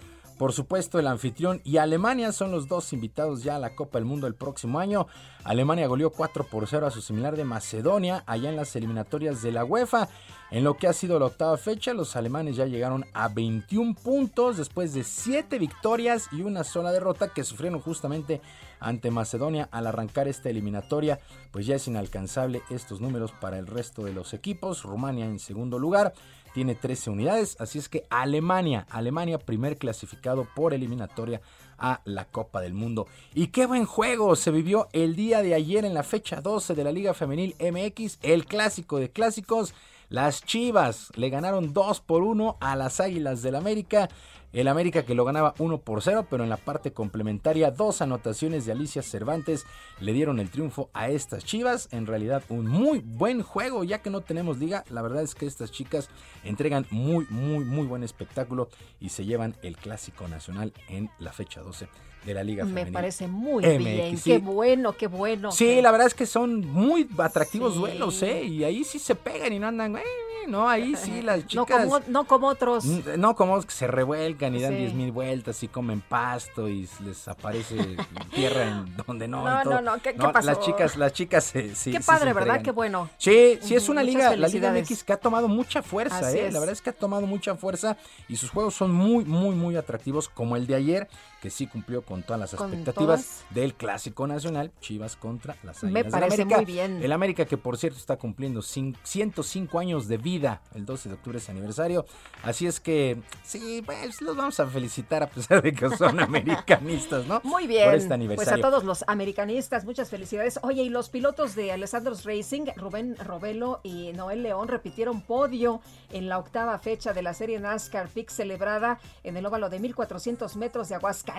Por supuesto, el anfitrión y Alemania son los dos invitados ya a la Copa del Mundo el próximo año. Alemania goleó 4 por 0 a su similar de Macedonia allá en las eliminatorias de la UEFA. En lo que ha sido la octava fecha, los alemanes ya llegaron a 21 puntos después de 7 victorias y una sola derrota que sufrieron justamente ante Macedonia al arrancar esta eliminatoria. Pues ya es inalcanzable estos números para el resto de los equipos. Rumania en segundo lugar tiene 13 unidades, así es que Alemania, Alemania primer clasificado por eliminatoria a la Copa del Mundo. Y qué buen juego se vivió el día de ayer en la fecha 12 de la Liga Femenil MX, el clásico de clásicos. Las Chivas le ganaron 2 por 1 a las Águilas del América. El América que lo ganaba 1 por 0, pero en la parte complementaria dos anotaciones de Alicia Cervantes le dieron el triunfo a estas Chivas. En realidad un muy buen juego, ya que no tenemos liga. La verdad es que estas chicas entregan muy, muy, muy buen espectáculo y se llevan el clásico nacional en la fecha 12 de la Liga Me parece muy bien. Qué bueno, qué bueno. Sí, la verdad es que son muy atractivos duelos, ¿eh? Y ahí sí se pegan y no andan, eh, no, ahí sí *laughs* las chicas. No como, no como otros. No como que se revuelcan y dan diez mil vueltas y comen pasto y les aparece *laughs* tierra en donde no. No, no, no, ¿Qué, pasó? Las chicas, las chicas sí. Qué padre, ¿verdad? Qué bueno. Sí, sí, es una liga, la Liga MX que ha tomado mucha fuerza, ¿eh? La verdad es que ha tomado mucha fuerza y sus juegos son muy, muy, muy atractivos, como el de ayer, que sí cumplió con todas las expectativas del clásico nacional, Chivas contra las Águilas Me parece América. muy bien. El América que por cierto está cumpliendo 105 años de vida. El 12 de octubre es aniversario. Así es que, sí, pues los vamos a felicitar a pesar de que son *laughs* americanistas, ¿no? Muy bien. Por este aniversario. Pues a todos los americanistas, muchas felicidades. Oye, y los pilotos de Alessandro's Racing, Rubén Robelo y Noel León, repitieron podio en la octava fecha de la serie NASCAR Peak celebrada en el óvalo de 1400 metros de Aguascalientes,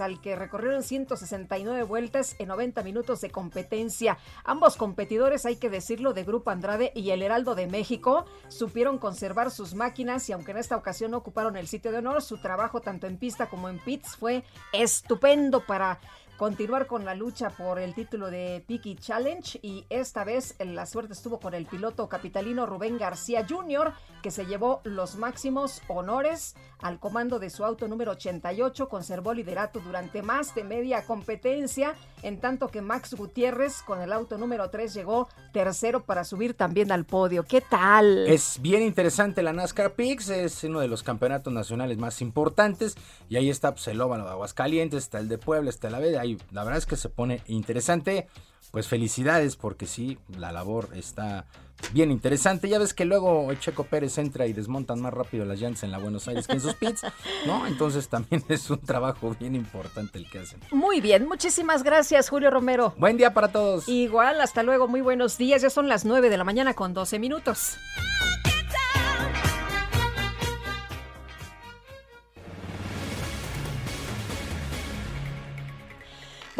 al que recorrieron 169 vueltas en 90 minutos de competencia. Ambos competidores, hay que decirlo, de Grupo Andrade y el Heraldo de México, supieron conservar sus máquinas y aunque en esta ocasión no ocuparon el sitio de honor, su trabajo tanto en pista como en pits fue estupendo para continuar con la lucha por el título de Piki Challenge y esta vez la suerte estuvo con el piloto capitalino Rubén García Jr., que se llevó los máximos honores al comando de su auto número 88, conservó liderato durante más de media competencia, en tanto que Max Gutiérrez con el auto número 3 llegó tercero para subir también al podio. ¿Qué tal? Es bien interesante la NASCAR Pix, es uno de los campeonatos nacionales más importantes y ahí está pues, el óvalo de Aguascalientes, está el de Puebla, está la B, la verdad es que se pone interesante. Pues felicidades porque sí, la labor está bien interesante. Ya ves que luego Checo Pérez entra y desmontan más rápido las llantas en la Buenos Aires que en sus pits, ¿no? Entonces también es un trabajo bien importante el que hacen. Muy bien, muchísimas gracias Julio Romero. Buen día para todos. Igual, hasta luego, muy buenos días. Ya son las 9 de la mañana con 12 minutos.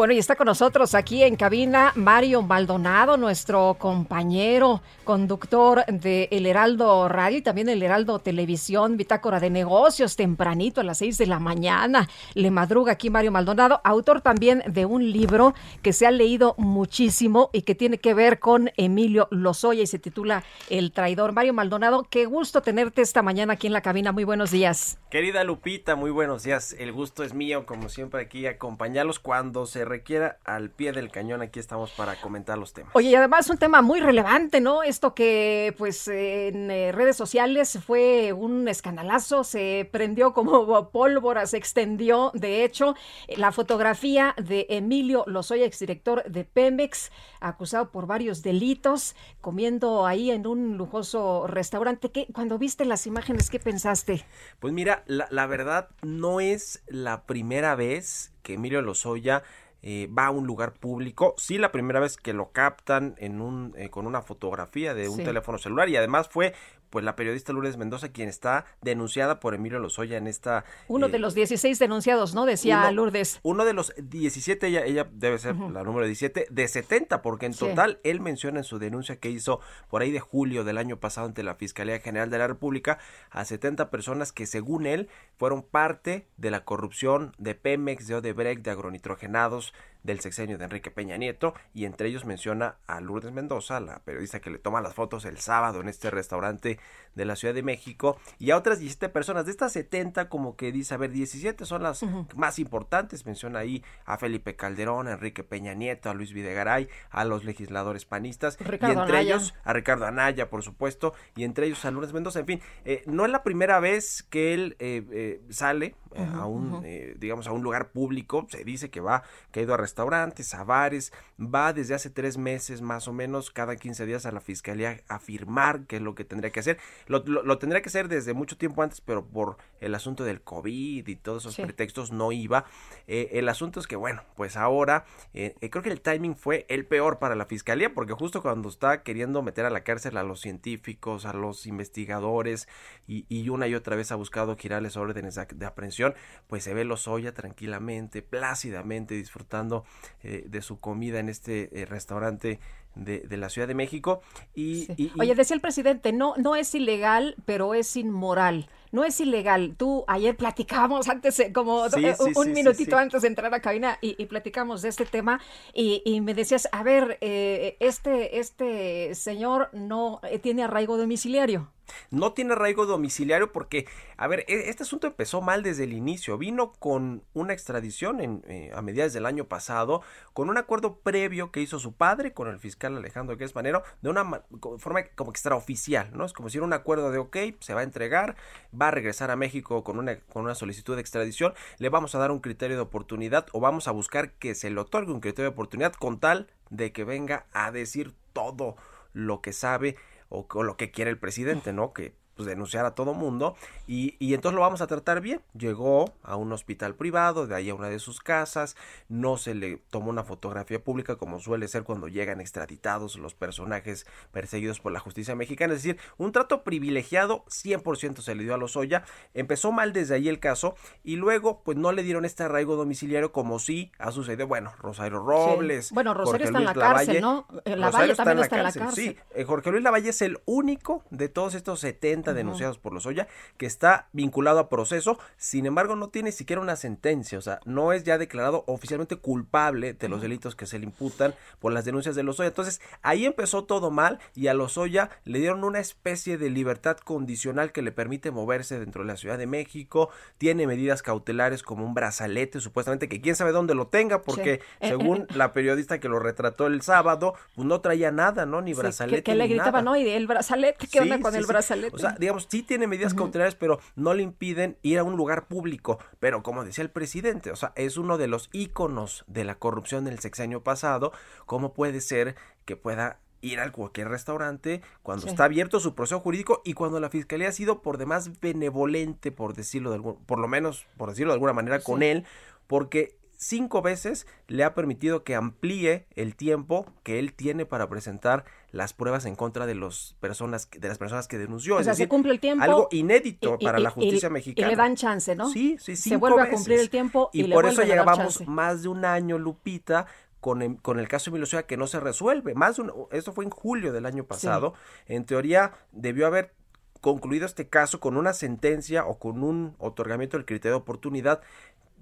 Bueno, y está con nosotros aquí en cabina Mario Maldonado, nuestro compañero conductor de El Heraldo Radio y también El Heraldo Televisión, Bitácora de Negocios, tempranito a las seis de la mañana. Le madruga aquí Mario Maldonado, autor también de un libro que se ha leído muchísimo y que tiene que ver con Emilio Lozoya y se titula El Traidor. Mario Maldonado, qué gusto tenerte esta mañana aquí en la cabina. Muy buenos días. Querida Lupita, muy buenos días. El gusto es mío, como siempre, aquí acompañarlos cuando se requiera al pie del cañón. Aquí estamos para comentar los temas. Oye, y además un tema muy relevante, ¿no? Que, pues, en eh, redes sociales fue un escandalazo, se prendió como *laughs* pólvora, se extendió. De hecho, la fotografía de Emilio Lozoya, exdirector de Pemex, acusado por varios delitos, comiendo ahí en un lujoso restaurante. ¿Qué, cuando viste las imágenes, ¿qué pensaste? Pues mira, la, la verdad no es la primera vez que Emilio Lozoya eh, va a un lugar público. Sí, la primera vez que lo captan en un, eh, con una fotografía de un Sí. teléfono celular y además fue pues la periodista Lourdes Mendoza quien está denunciada por Emilio Lozoya en esta Uno eh, de los 16 denunciados, ¿no? Decía uno- Lourdes. Uno de los 17, ella, ella debe ser la número 17, de 70, porque en Sí. total él menciona en su denuncia que hizo por ahí de julio del año pasado ante la Fiscalía General de la República a 70 personas que según él fueron parte de la corrupción de Pemex, de Odebrecht, de agronitrogenados del sexenio de Enrique Peña Nieto y entre ellos menciona a Lourdes Mendoza, la periodista que le toma las fotos el sábado en este restaurante de la Ciudad de México y a otras 17 personas. De estas 70 como que dice, a ver, 17 son las más importantes. Menciona ahí a Felipe Calderón, a Enrique Peña Nieto, a Luis Videgaray, a los legisladores panistas Ricardo y entre Anaya. ellos a Ricardo Anaya, por supuesto, y entre ellos a Lourdes Mendoza. En fin, eh, no es la primera vez que él eh, eh, sale eh, a un, eh, digamos, a un lugar público. Se dice que va, que ha ido a restaurantes, a bares, va desde hace tres meses más o menos, cada 15 días a la fiscalía a firmar qué es lo que tendría que hacer. Lo, lo- lo tendría que hacer desde mucho tiempo antes, pero por el asunto del COVID y todos esos Sí. pretextos no iba. Eh, el asunto es que, bueno, pues ahora eh, eh, creo que el timing fue el peor para la fiscalía, porque justo cuando está queriendo meter a la cárcel a los científicos, a los investigadores, y, y una y otra vez ha buscado girarles órdenes de, de aprehensión, pues se ve Lozoya tranquilamente, plácidamente disfrutando eh, de su comida en este restaurante de, de la Ciudad de México. Y, y- y- Oye, decía el presidente, no, no es ilegal, pero es inmoral. No es ilegal. Tú ayer platicábamos antes, eh, como Sí, sí, un sí, minutito antes de entrar a cabina y, y platicamos de este tema y, y me decías, a ver, eh, este, este señor no eh, tiene arraigo domiciliario. No tiene arraigo domiciliario porque, a ver, e- este asunto empezó mal desde el inicio. Vino con una extradición eh, a mediados del año pasado, con un acuerdo previo que hizo su padre con el fiscal Alejandro Gués Manero, de una forma como extraoficial, ¿no? Es como si era un acuerdo de, ok, se va a entregar, va a regresar a México con una, con una solicitud de extradición, le vamos a dar un criterio de oportunidad o vamos a buscar que se le otorgue un criterio de oportunidad con tal de que venga a decir todo lo que sabe o, lo que quiere el presidente, ¿no? Que pues, denunciar a todo mundo y, y, entonces lo vamos a tratar bien. Llegó a un hospital privado, de ahí a una de sus casas, no se le tomó una fotografía pública como suele ser cuando llegan extraditados los personajes perseguidos por la justicia mexicana, es decir, un trato privilegiado 100% se le dio a Lozoya, empezó mal desde ahí el caso y luego pues no le dieron este arraigo domiciliario como sí ha sucedido, bueno, Rosario Robles. Sí. Bueno, Rosario está en la cárcel, ¿no? La Valle también está en la cárcel. Sí, eh, Jorge Luis Lavalle es el único de todos estos 70 denunciados por Lozoya, que está vinculado a proceso, sin embargo no tiene siquiera una sentencia, o sea, no es ya declarado oficialmente culpable de los delitos que se le imputan por las denuncias de Lozoya. Entonces, ahí empezó todo mal y a Lozoya le dieron una especie de libertad condicional que le permite moverse dentro de la Ciudad de México, tiene medidas cautelares como un brazalete, supuestamente que quién sabe dónde lo tenga, porque sí. *laughs* según la periodista que lo retrató el sábado, pues no traía nada, ¿no? Ni brazalete. Sí, que, que le gritaba, nada. ¿no? Y el brazalete, ¿qué onda con el brazalete? O sea, digamos, sí tiene medidas uh -huh. cautelares, pero no le impiden ir a un lugar público. Pero como decía el presidente, o sea, es uno de los íconos de la corrupción del sexenio pasado. ¿Cómo puede ser que pueda ir a cualquier restaurante cuando sí. está abierto su proceso jurídico y cuando la fiscalía ha sido por demás benevolente, por decirlo de algún, por lo menos, por decirlo de alguna manera, sí. con él, porque cinco veces le ha permitido que amplíe el tiempo que él tiene para presentar las pruebas en contra de los personas de las personas que denunció. O es sea, decir, se cumple el tiempo. Algo inédito y, para y, la justicia y, mexicana. Y le dan chance, ¿no? Sí, sí, Se vuelve veces. a cumplir el tiempo y, le por eso llevamos más de un año, Lupita, con el, con el caso de Emilio Soya que no se resuelve. Más un, esto fue en julio del año pasado. Sí. En teoría debió haber concluido este caso con una sentencia o con un otorgamiento del criterio de oportunidad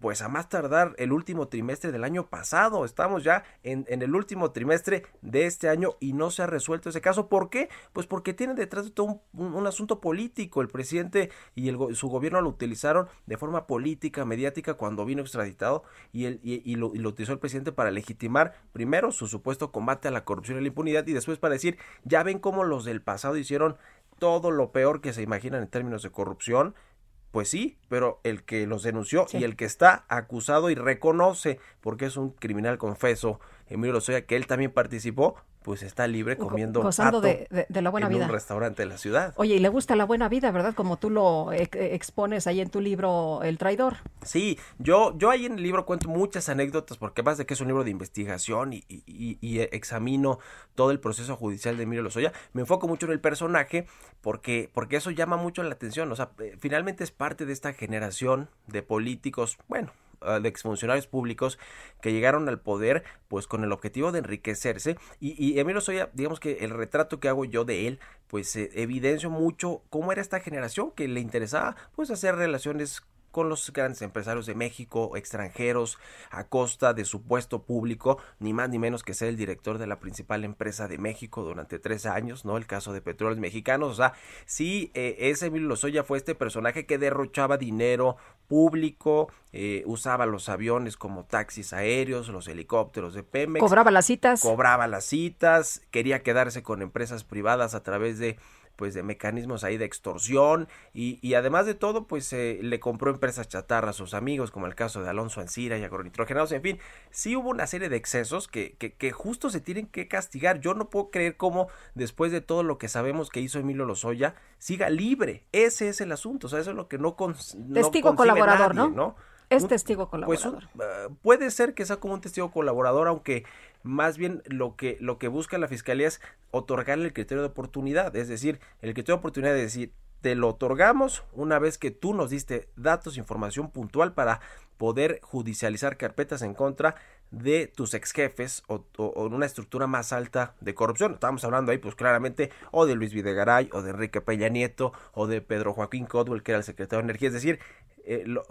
pues a más tardar el último trimestre del año pasado. Estamos ya en, el último trimestre de este año y no se ha resuelto ese caso. ¿Por qué? Pues porque tiene detrás de todo un, un, un asunto político. El presidente y el, su gobierno lo utilizaron de forma política, mediática, cuando vino extraditado y, lo, y lo utilizó el presidente para legitimar primero su supuesto combate a la corrupción y la impunidad y después para decir, ya ven cómo los del pasado hicieron todo lo peor que se imaginan en términos de corrupción pues sí, pero el que los denunció sí. y el que está acusado y reconoce, porque es un criminal confeso, Emilio Lozoya, que él también participó, pues está libre comiendo gozando de, de, de, la buena en vida. un restaurante de la ciudad. Oye, y le gusta la buena vida, ¿verdad? Como tú lo expones ahí en tu libro El traidor. Sí, yo yo ahí en el libro cuento muchas anécdotas porque más de que es un libro de investigación y, y, y examino todo el proceso judicial de Emilio Lozoya, me enfoco mucho en el personaje porque porque eso llama mucho la atención, o sea, eh, finalmente es parte de esta generación de políticos, bueno, de exfuncionarios públicos que llegaron al poder pues con el objetivo de enriquecerse. Y, y Emilio Soya, digamos que el retrato que hago yo de él pues eh, evidencio mucho cómo era esta generación que le interesaba pues hacer relaciones con los grandes empresarios de México, extranjeros, a costa de su puesto público, ni más ni menos que ser el director de la principal empresa de México durante tres años, ¿no? El caso de Petróleos Mexicanos, o sea, sí, eh, ese Emilio Lozoya fue este personaje que derrochaba dinero público, eh, usaba los aviones como taxis aéreos, los helicópteros de Pemex. Cobraba las citas. Cobraba las citas, quería quedarse con empresas privadas a través de pues de mecanismos ahí de extorsión y, y además de todo pues eh, le compró empresas chatarra a sus amigos como el caso de Alonso Ancira y agronitrogenados en fin sí hubo una serie de excesos que, que, que, justo se tienen que castigar. Yo no puedo creer cómo después de todo lo que sabemos que hizo Emilio Lozoya siga libre. Ese es el asunto o sea eso es lo que no, con, testigo colaborador nadie, ¿no, ¿no? Es testigo colaborador pues, uh, puede ser que sea como un testigo colaborador aunque más bien lo que lo que busca la fiscalía es otorgarle el criterio de oportunidad, es decir, el criterio de oportunidad de decir, te lo otorgamos una vez que tú nos diste datos, información puntual para poder judicializar carpetas en contra de tus ex jefes o, o, o, una estructura más alta de corrupción. Estamos hablando ahí, pues claramente, o de Luis Videgaray, o de Enrique Peña Nieto, o de Pedro Joaquín Codwell, que era el secretario de Energía. Es decir, eh, lo,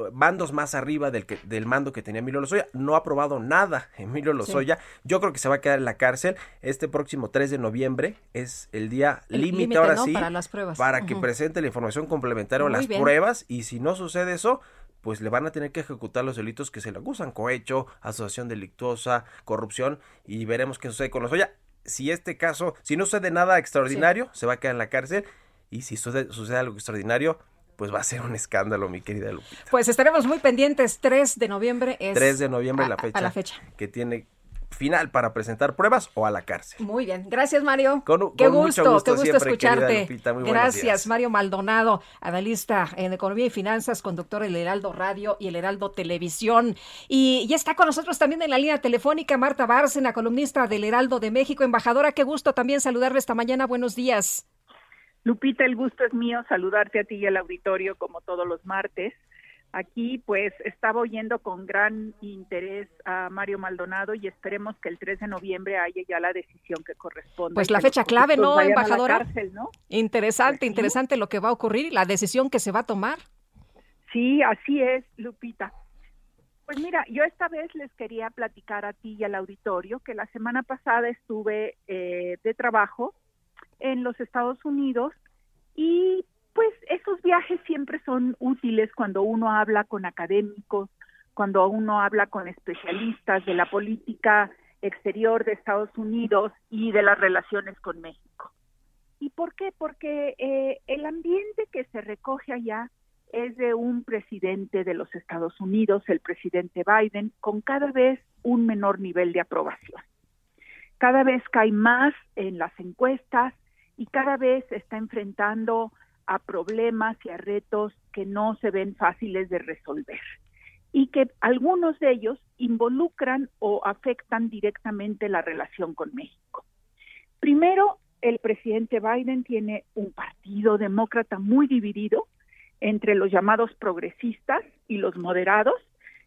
más arriba del, que, del mando que tenía Emilio Lozoya. No ha aprobado nada *laughs* Emilio Lozoya. Sí. Yo creo que se va a quedar en la cárcel. Este próximo 3 de noviembre es el día límite, ahora ¿no? sí, para, las pruebas. para uh -huh. que presente la información complementaria o las bien. pruebas. Y si no sucede eso, pues le van a tener que ejecutar los delitos que se le acusan, cohecho, asociación delictuosa, corrupción, y veremos qué sucede con Lozoya. Si este caso, si no sucede nada extraordinario, sí. se va a quedar en la cárcel, y si sucede, sucede algo extraordinario, pues va a ser un escándalo, mi querida Lupita. Pues estaremos muy pendientes, 3 de noviembre es 3 de noviembre a, la fecha, a la fecha. que tiene final para presentar pruebas o a la cárcel. Muy bien, gracias Mario. Con, qué con gusto, mucho gusto qué gusto siempre, escucharte. Lupita, muy buenos gracias. Mario Maldonado, analista en economía y finanzas, conductor del Heraldo Radio y el Heraldo Televisión. Y ya está con nosotros también en la línea telefónica Marta Bárcena, columnista del Heraldo de México. Embajadora, qué gusto también saludarle esta mañana. Buenos días. Lupita, el gusto es mío saludarte a ti y al auditorio como todos los martes. Aquí pues estaba oyendo con gran interés a Mario Maldonado y esperemos que el 3 de noviembre haya ya la decisión que corresponde. Pues la fecha clave, ¿no, embajadora? cárcel, ¿no? Interesante, Pues sí. interesante lo que va a ocurrir y la decisión que se va a tomar. Sí, así es, Lupita. Pues mira, yo esta vez les quería platicar a ti y al auditorio que la semana pasada estuve eh, de trabajo en los Estados Unidos y pues esos viajes siempre son útiles cuando uno habla con académicos, cuando uno habla con especialistas de la política exterior de Estados Unidos y de las relaciones con México. ¿Y por qué? Porque eh, el ambiente que se recoge allá es de un presidente de los Estados Unidos, el presidente Biden, con cada vez un menor nivel de aprobación. Cada vez cae más en las encuestas y cada vez está enfrentando a problemas y a retos que no se ven fáciles de resolver y que algunos de ellos involucran o afectan directamente la relación con México. Primero, el presidente Biden tiene un partido demócrata muy dividido entre los llamados progresistas y los moderados,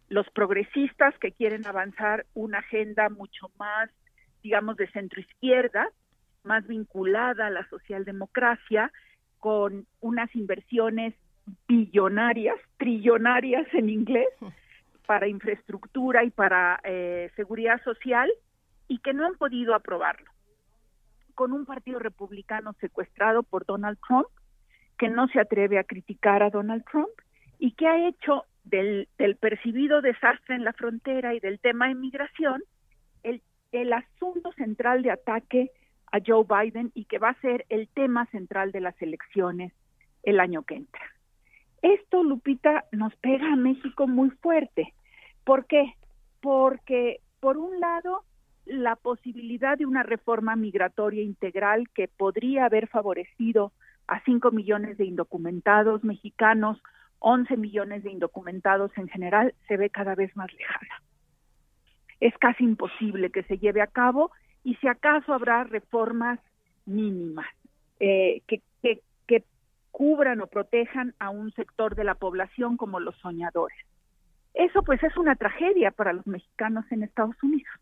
los progresistas que quieren avanzar una agenda mucho más, digamos, de centro izquierda, más vinculada a la socialdemocracia, con unas inversiones billonarias, trillonarias en inglés, para infraestructura y para eh, seguridad social, y que no han podido aprobarlo. Con un partido republicano secuestrado por Donald Trump, que no se atreve a criticar a Donald Trump y que ha hecho del, del percibido desastre en la frontera y del tema de migración el, el asunto central de ataque a Joe Biden y que va a ser el tema central de las elecciones el año que entra. Esto, Lupita, nos pega a México muy fuerte. ¿Por qué? Porque, por un lado, la posibilidad de una reforma migratoria integral que podría haber favorecido a 5 millones de indocumentados mexicanos, 11 millones de indocumentados en general, se ve cada vez más lejana. Es casi imposible que se lleve a cabo y si acaso habrá reformas mínimas eh, que, que, que cubran o protejan a un sector de la población como los soñadores. Eso pues es una tragedia para los mexicanos en Estados Unidos.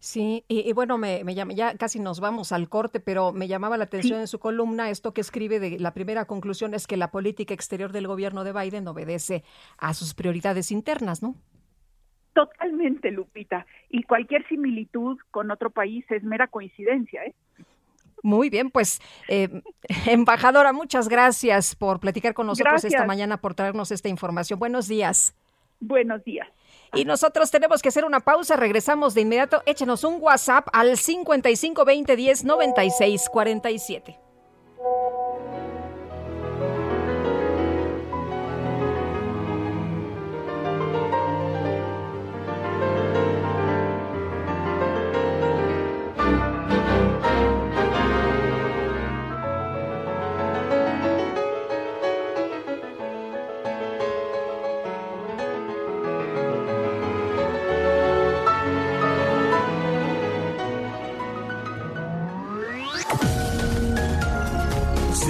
Sí, y, y bueno, me, me llama, ya casi nos vamos al corte, pero me llamaba la atención Sí. en su columna esto que escribe de la primera conclusión es que la política exterior del gobierno de Biden obedece a sus prioridades internas, ¿no? Totalmente, Lupita. Y cualquier similitud con otro país es mera coincidencia, ¿eh? Muy bien, pues eh, *laughs* embajadora, muchas gracias por platicar con nosotros esta mañana, por traernos esta información. Buenos días. Buenos días. Y nosotros tenemos que hacer una pausa, regresamos de inmediato. Échenos un WhatsApp al 55 20 10 96 47.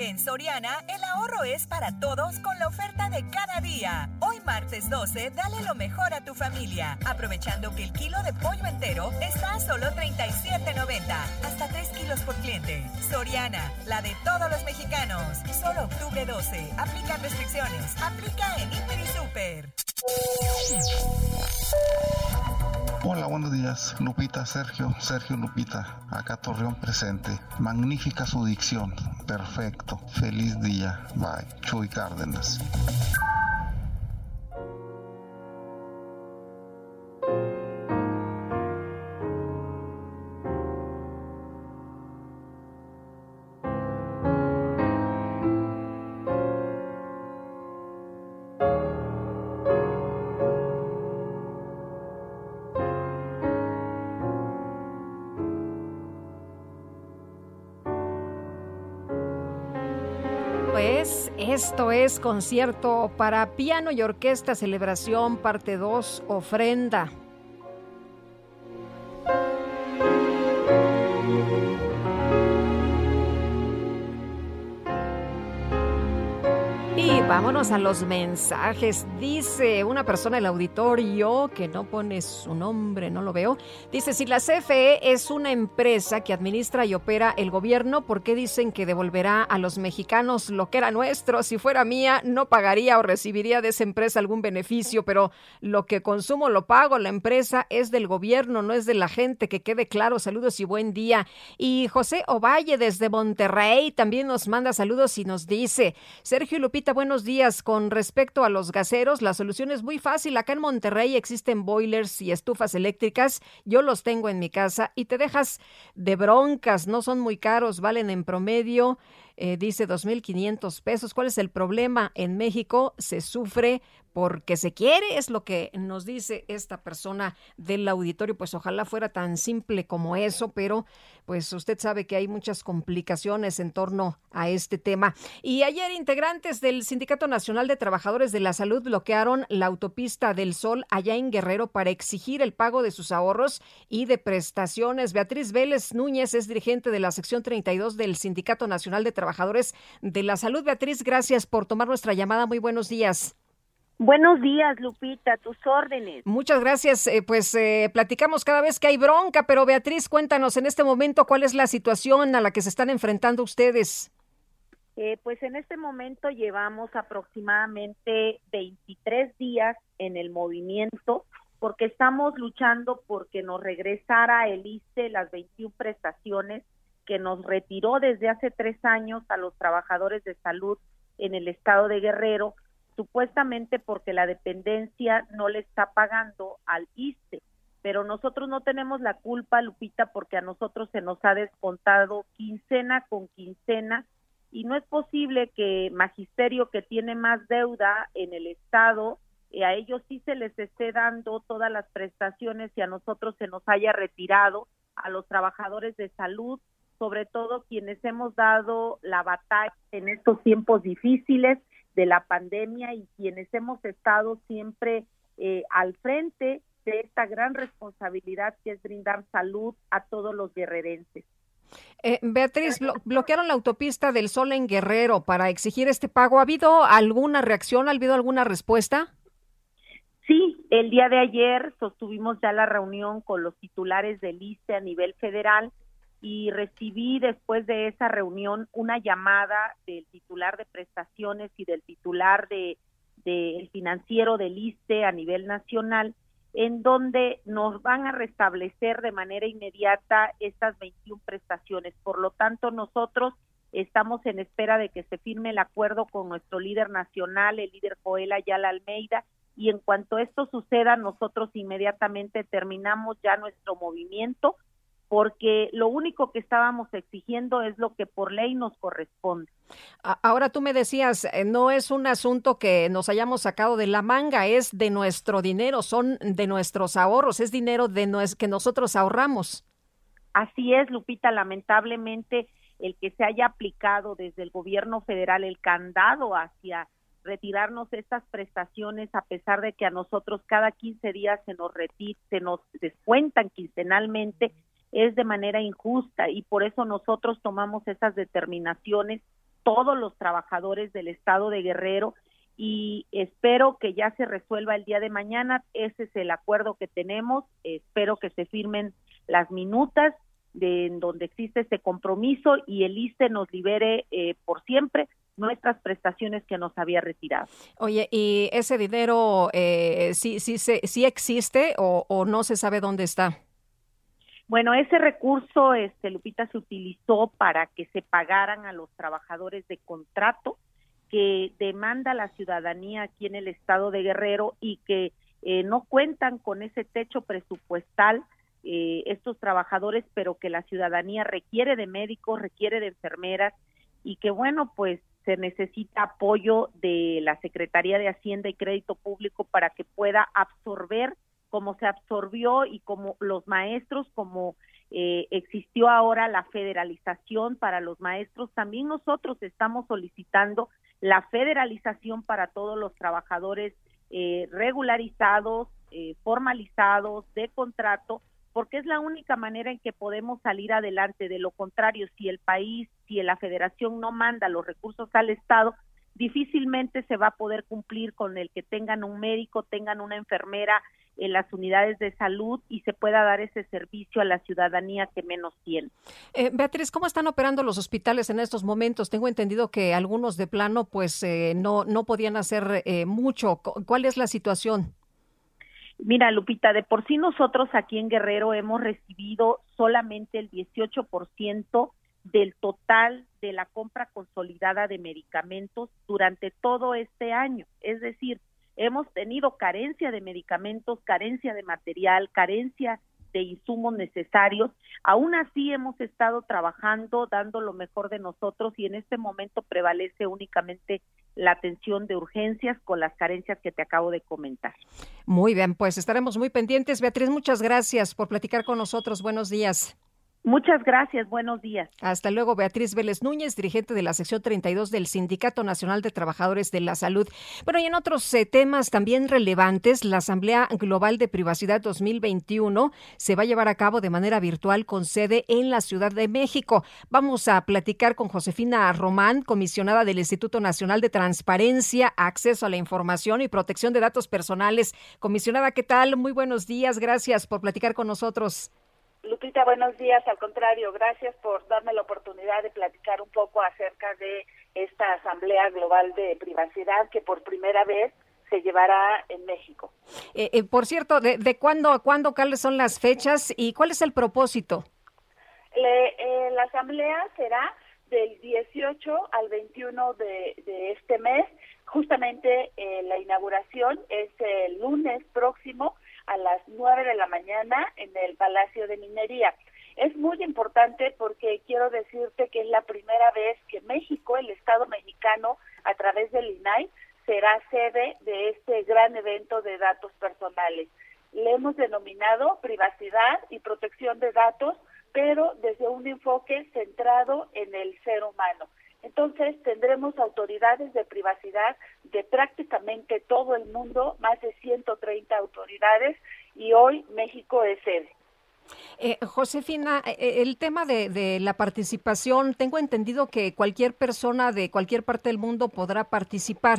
En Soriana, el ahorro es para todos con la oferta de cada día. Hoy martes 12, dale lo mejor a tu familia, aprovechando que el kilo de pollo entero está a solo 37.90, hasta 3 kilos por cliente. Soriana, la de todos los mexicanos. Solo octubre 12. Aplica restricciones. Aplica en Hiper y Super. Hola, buenos días. Lupita, Sergio, Sergio Lupita, acá Torreón presente. Magnífica su dicción. Perfecto. Feliz día. Bye. Chuy Cárdenas. Esto es concierto para piano y orquesta, celebración, parte 2, ofrenda. Vámonos a los mensajes. Dice una persona del auditorio que no pone su nombre, no lo veo. Dice, si la CFE es una empresa que administra y opera el gobierno, ¿por qué dicen que devolverá a los mexicanos lo que era nuestro? Si fuera mía, no pagaría o recibiría de esa empresa algún beneficio, pero lo que consumo lo pago. La empresa es del gobierno, no es de la gente. Que quede claro. Saludos y buen día. Y José Ovalle desde Monterrey también nos manda saludos y nos dice, Sergio Lupita, buenos días. Con respecto a los gaseros, la solución es muy fácil. Acá en Monterrey existen boilers y estufas eléctricas. Yo los tengo en mi casa y te dejas de broncas. No son muy caros, valen en promedio. Eh, dice 2.500 pesos. ¿Cuál es el problema? En México se sufre porque se quiere, es lo que nos dice esta persona del auditorio. Pues ojalá fuera tan simple como eso, pero pues usted sabe que hay muchas complicaciones en torno a este tema. Y ayer integrantes del Sindicato Nacional de Trabajadores de la Salud bloquearon la autopista del Sol allá en Guerrero para exigir el pago de sus ahorros y de prestaciones. Beatriz Vélez Núñez es dirigente de la sección 32 del Sindicato Nacional de Trabajadores de la Salud. Beatriz, gracias por tomar nuestra llamada. Muy buenos días. Buenos días, Lupita, tus órdenes. Muchas gracias. Eh, pues eh, platicamos cada vez que hay bronca, pero Beatriz, cuéntanos en este momento cuál es la situación a la que se están enfrentando ustedes. Eh, pues en este momento llevamos aproximadamente 23 días en el movimiento porque estamos luchando porque nos regresara el ISTE las 21 prestaciones que nos retiró desde hace tres años a los trabajadores de salud en el estado de Guerrero supuestamente porque la dependencia no le está pagando al ISTE, pero nosotros no tenemos la culpa, Lupita, porque a nosotros se nos ha descontado quincena con quincena y no es posible que magisterio que tiene más deuda en el Estado, eh, a ellos sí se les esté dando todas las prestaciones y a nosotros se nos haya retirado, a los trabajadores de salud, sobre todo quienes hemos dado la batalla en estos tiempos difíciles de la pandemia y quienes hemos estado siempre eh, al frente de esta gran responsabilidad que es brindar salud a todos los guerrerenses. Eh, Beatriz, bloquearon la autopista del Sol en Guerrero para exigir este pago. ¿Ha habido alguna reacción? ¿Ha habido alguna respuesta? Sí, el día de ayer sostuvimos ya la reunión con los titulares del ISTE a nivel federal y recibí después de esa reunión una llamada del titular de prestaciones y del titular de del financiero del ISTE a nivel nacional en donde nos van a restablecer de manera inmediata estas 21 prestaciones. Por lo tanto, nosotros estamos en espera de que se firme el acuerdo con nuestro líder nacional, el líder Joel Ayala Almeida, y en cuanto esto suceda, nosotros inmediatamente terminamos ya nuestro movimiento porque lo único que estábamos exigiendo es lo que por ley nos corresponde. Ahora tú me decías, eh, no es un asunto que nos hayamos sacado de la manga, es de nuestro dinero, son de nuestros ahorros, es dinero de que nosotros ahorramos. Así es, Lupita, lamentablemente el que se haya aplicado desde el gobierno federal el candado hacia retirarnos estas prestaciones a pesar de que a nosotros cada 15 días se nos se nos descuentan quincenalmente es de manera injusta y por eso nosotros tomamos esas determinaciones todos los trabajadores del estado de Guerrero y espero que ya se resuelva el día de mañana. Ese es el acuerdo que tenemos. Espero que se firmen las minutas de en donde existe este compromiso y el ISTE nos libere eh, por siempre nuestras prestaciones que nos había retirado. Oye, ¿y ese dinero eh, sí, sí, sí existe o, o no se sabe dónde está? Bueno, ese recurso, este, Lupita, se utilizó para que se pagaran a los trabajadores de contrato que demanda la ciudadanía aquí en el estado de Guerrero y que eh, no cuentan con ese techo presupuestal eh, estos trabajadores, pero que la ciudadanía requiere de médicos, requiere de enfermeras y que bueno, pues se necesita apoyo de la Secretaría de Hacienda y Crédito Público para que pueda absorber como se absorbió y como los maestros, como eh, existió ahora la federalización para los maestros, también nosotros estamos solicitando la federalización para todos los trabajadores eh, regularizados, eh, formalizados, de contrato, porque es la única manera en que podemos salir adelante. De lo contrario, si el país, si la federación no manda los recursos al Estado, difícilmente se va a poder cumplir con el que tengan un médico, tengan una enfermera en las unidades de salud y se pueda dar ese servicio a la ciudadanía que menos tiene. Eh, Beatriz, ¿cómo están operando los hospitales en estos momentos? Tengo entendido que algunos de plano pues eh, no, no podían hacer eh, mucho. ¿Cuál es la situación? Mira, Lupita, de por sí nosotros aquí en Guerrero hemos recibido solamente el 18% del total de la compra consolidada de medicamentos durante todo este año. Es decir, hemos tenido carencia de medicamentos, carencia de material, carencia de insumos necesarios. Aún así hemos estado trabajando, dando lo mejor de nosotros y en este momento prevalece únicamente la atención de urgencias con las carencias que te acabo de comentar. Muy bien, pues estaremos muy pendientes. Beatriz, muchas gracias por platicar con nosotros. Buenos días. Muchas gracias, buenos días. Hasta luego, Beatriz Vélez Núñez, dirigente de la sección 32 del Sindicato Nacional de Trabajadores de la Salud. Bueno, y en otros eh, temas también relevantes, la Asamblea Global de Privacidad 2021 se va a llevar a cabo de manera virtual con sede en la Ciudad de México. Vamos a platicar con Josefina Román, comisionada del Instituto Nacional de Transparencia, Acceso a la Información y Protección de Datos Personales. Comisionada, ¿qué tal? Muy buenos días, gracias por platicar con nosotros. Lupita, buenos días. Al contrario, gracias por darme la oportunidad de platicar un poco acerca de esta Asamblea Global de Privacidad que por primera vez se llevará en México. Eh, eh, por cierto, ¿de, de cuándo a cuándo, cuáles son las fechas y cuál es el propósito? Eh, la Asamblea será del 18 al 21 de, de este mes. Justamente la inauguración es el lunes próximo a las 9 de la mañana en el Palacio de Minería. Es muy importante porque quiero decirte que es la primera vez que México, el Estado mexicano, a través del INAI, será sede de este gran evento de datos personales. Le hemos denominado privacidad y protección de datos, pero desde un enfoque centrado en el ser humano. Entonces tendremos autoridades de privacidad de prácticamente todo el mundo, más de 130 autoridades, y hoy México es sede. Eh, Josefina, eh, eh, el tema de, de, la participación, tengo entendido que cualquier persona de cualquier parte del mundo podrá participar.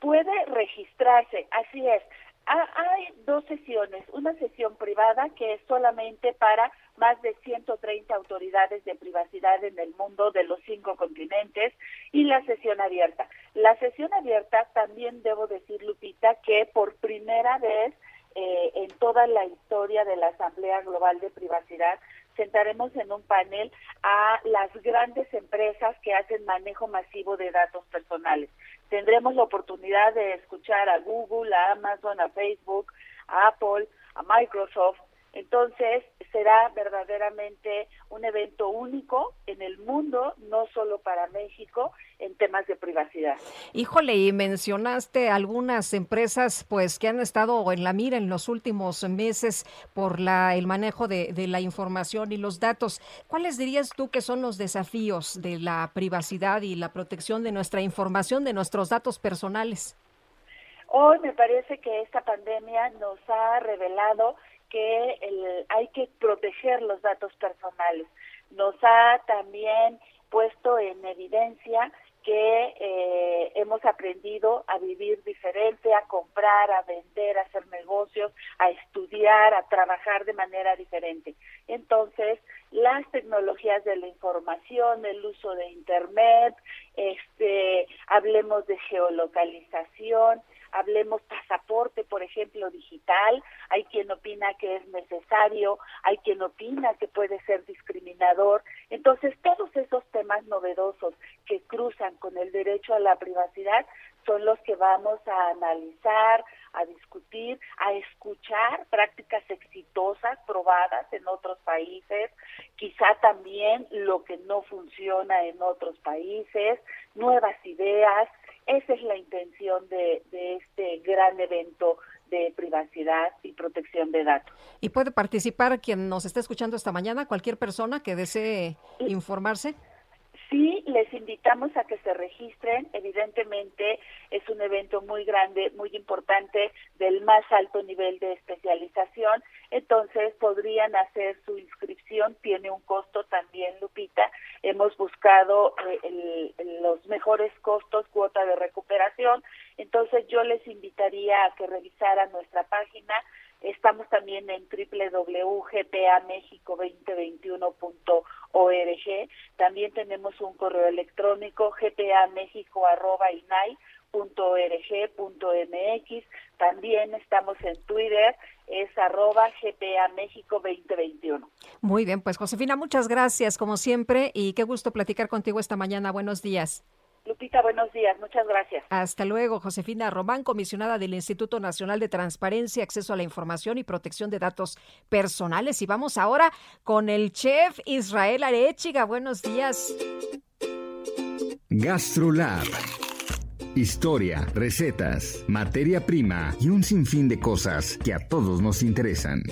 Puede registrarse, así es. Hay dos sesiones, una sesión privada que es solamente para más de 130 autoridades de privacidad en el mundo de los cinco continentes y la sesión abierta. La sesión abierta también debo decir, Lupita, que por primera vez eh, en toda la historia de la Asamblea Global de Privacidad sentaremos en un panel a las grandes empresas que hacen manejo masivo de datos personales. Tendremos la oportunidad de escuchar a Google, a Amazon, a Facebook, a Apple, a Microsoft, entonces, será verdaderamente un evento único en el mundo, no solo para México, en temas de privacidad. Híjole, y mencionaste algunas empresas pues que han estado en la mira en los últimos meses por la, el manejo de, de la información y los datos. ¿Cuáles dirías tú que son los desafíos de la privacidad y la protección de nuestra información, de nuestros datos personales? Hoy me parece que esta pandemia nos ha revelado que hay que proteger los datos personales. Nos ha también puesto en evidencia que eh, hemos aprendido a vivir diferente, a comprar, a vender, a hacer negocios, a estudiar, a trabajar de manera diferente. Entonces, las tecnologías de la información, el uso de Internet, este, hablemos de geolocalización, hablemos pasaporte, por ejemplo, digital, hay quien opina que es necesario, hay quien opina que puede ser discriminador. Entonces, todos esos temas novedosos que cruzan con el derecho a la privacidad son los que vamos a analizar, a discutir, a escuchar prácticas exitosas probadas en otros países, quizá también lo que no funciona en otros países, nuevas ideas, esa es la intención de, este gran evento de privacidad y protección de datos. ¿Y puede participar quien nos está escuchando esta mañana, cualquier persona que desee informarse? Sí, les invitamos a que se registren. Evidentemente es un evento muy grande, muy importante, del más alto nivel de especialización. Entonces podrían hacer su inscripción. Tiene un costo también, Lupita. Hemos buscado eh, los mejores costos, cuota de recuperación. Entonces yo les invitaría a que revisaran nuestra página Estamos también en www.gpamexico2021.org. También tenemos un correo electrónico gpamexico.inai.org.mx. También estamos en Twitter, es arroba GPA 2021. Muy bien, pues Josefina, muchas gracias como siempre y qué gusto platicar contigo esta mañana. Buenos días. Lupita, buenos días. Muchas gracias. Hasta luego, Josefina Román, comisionada del Instituto Nacional de Transparencia, Acceso a la Información y Protección de Datos Personales. Y vamos ahora con el chef Israel Arechiga. Buenos días. GastroLab. Historia, recetas, materia prima y un sinfín de cosas que a todos nos interesan.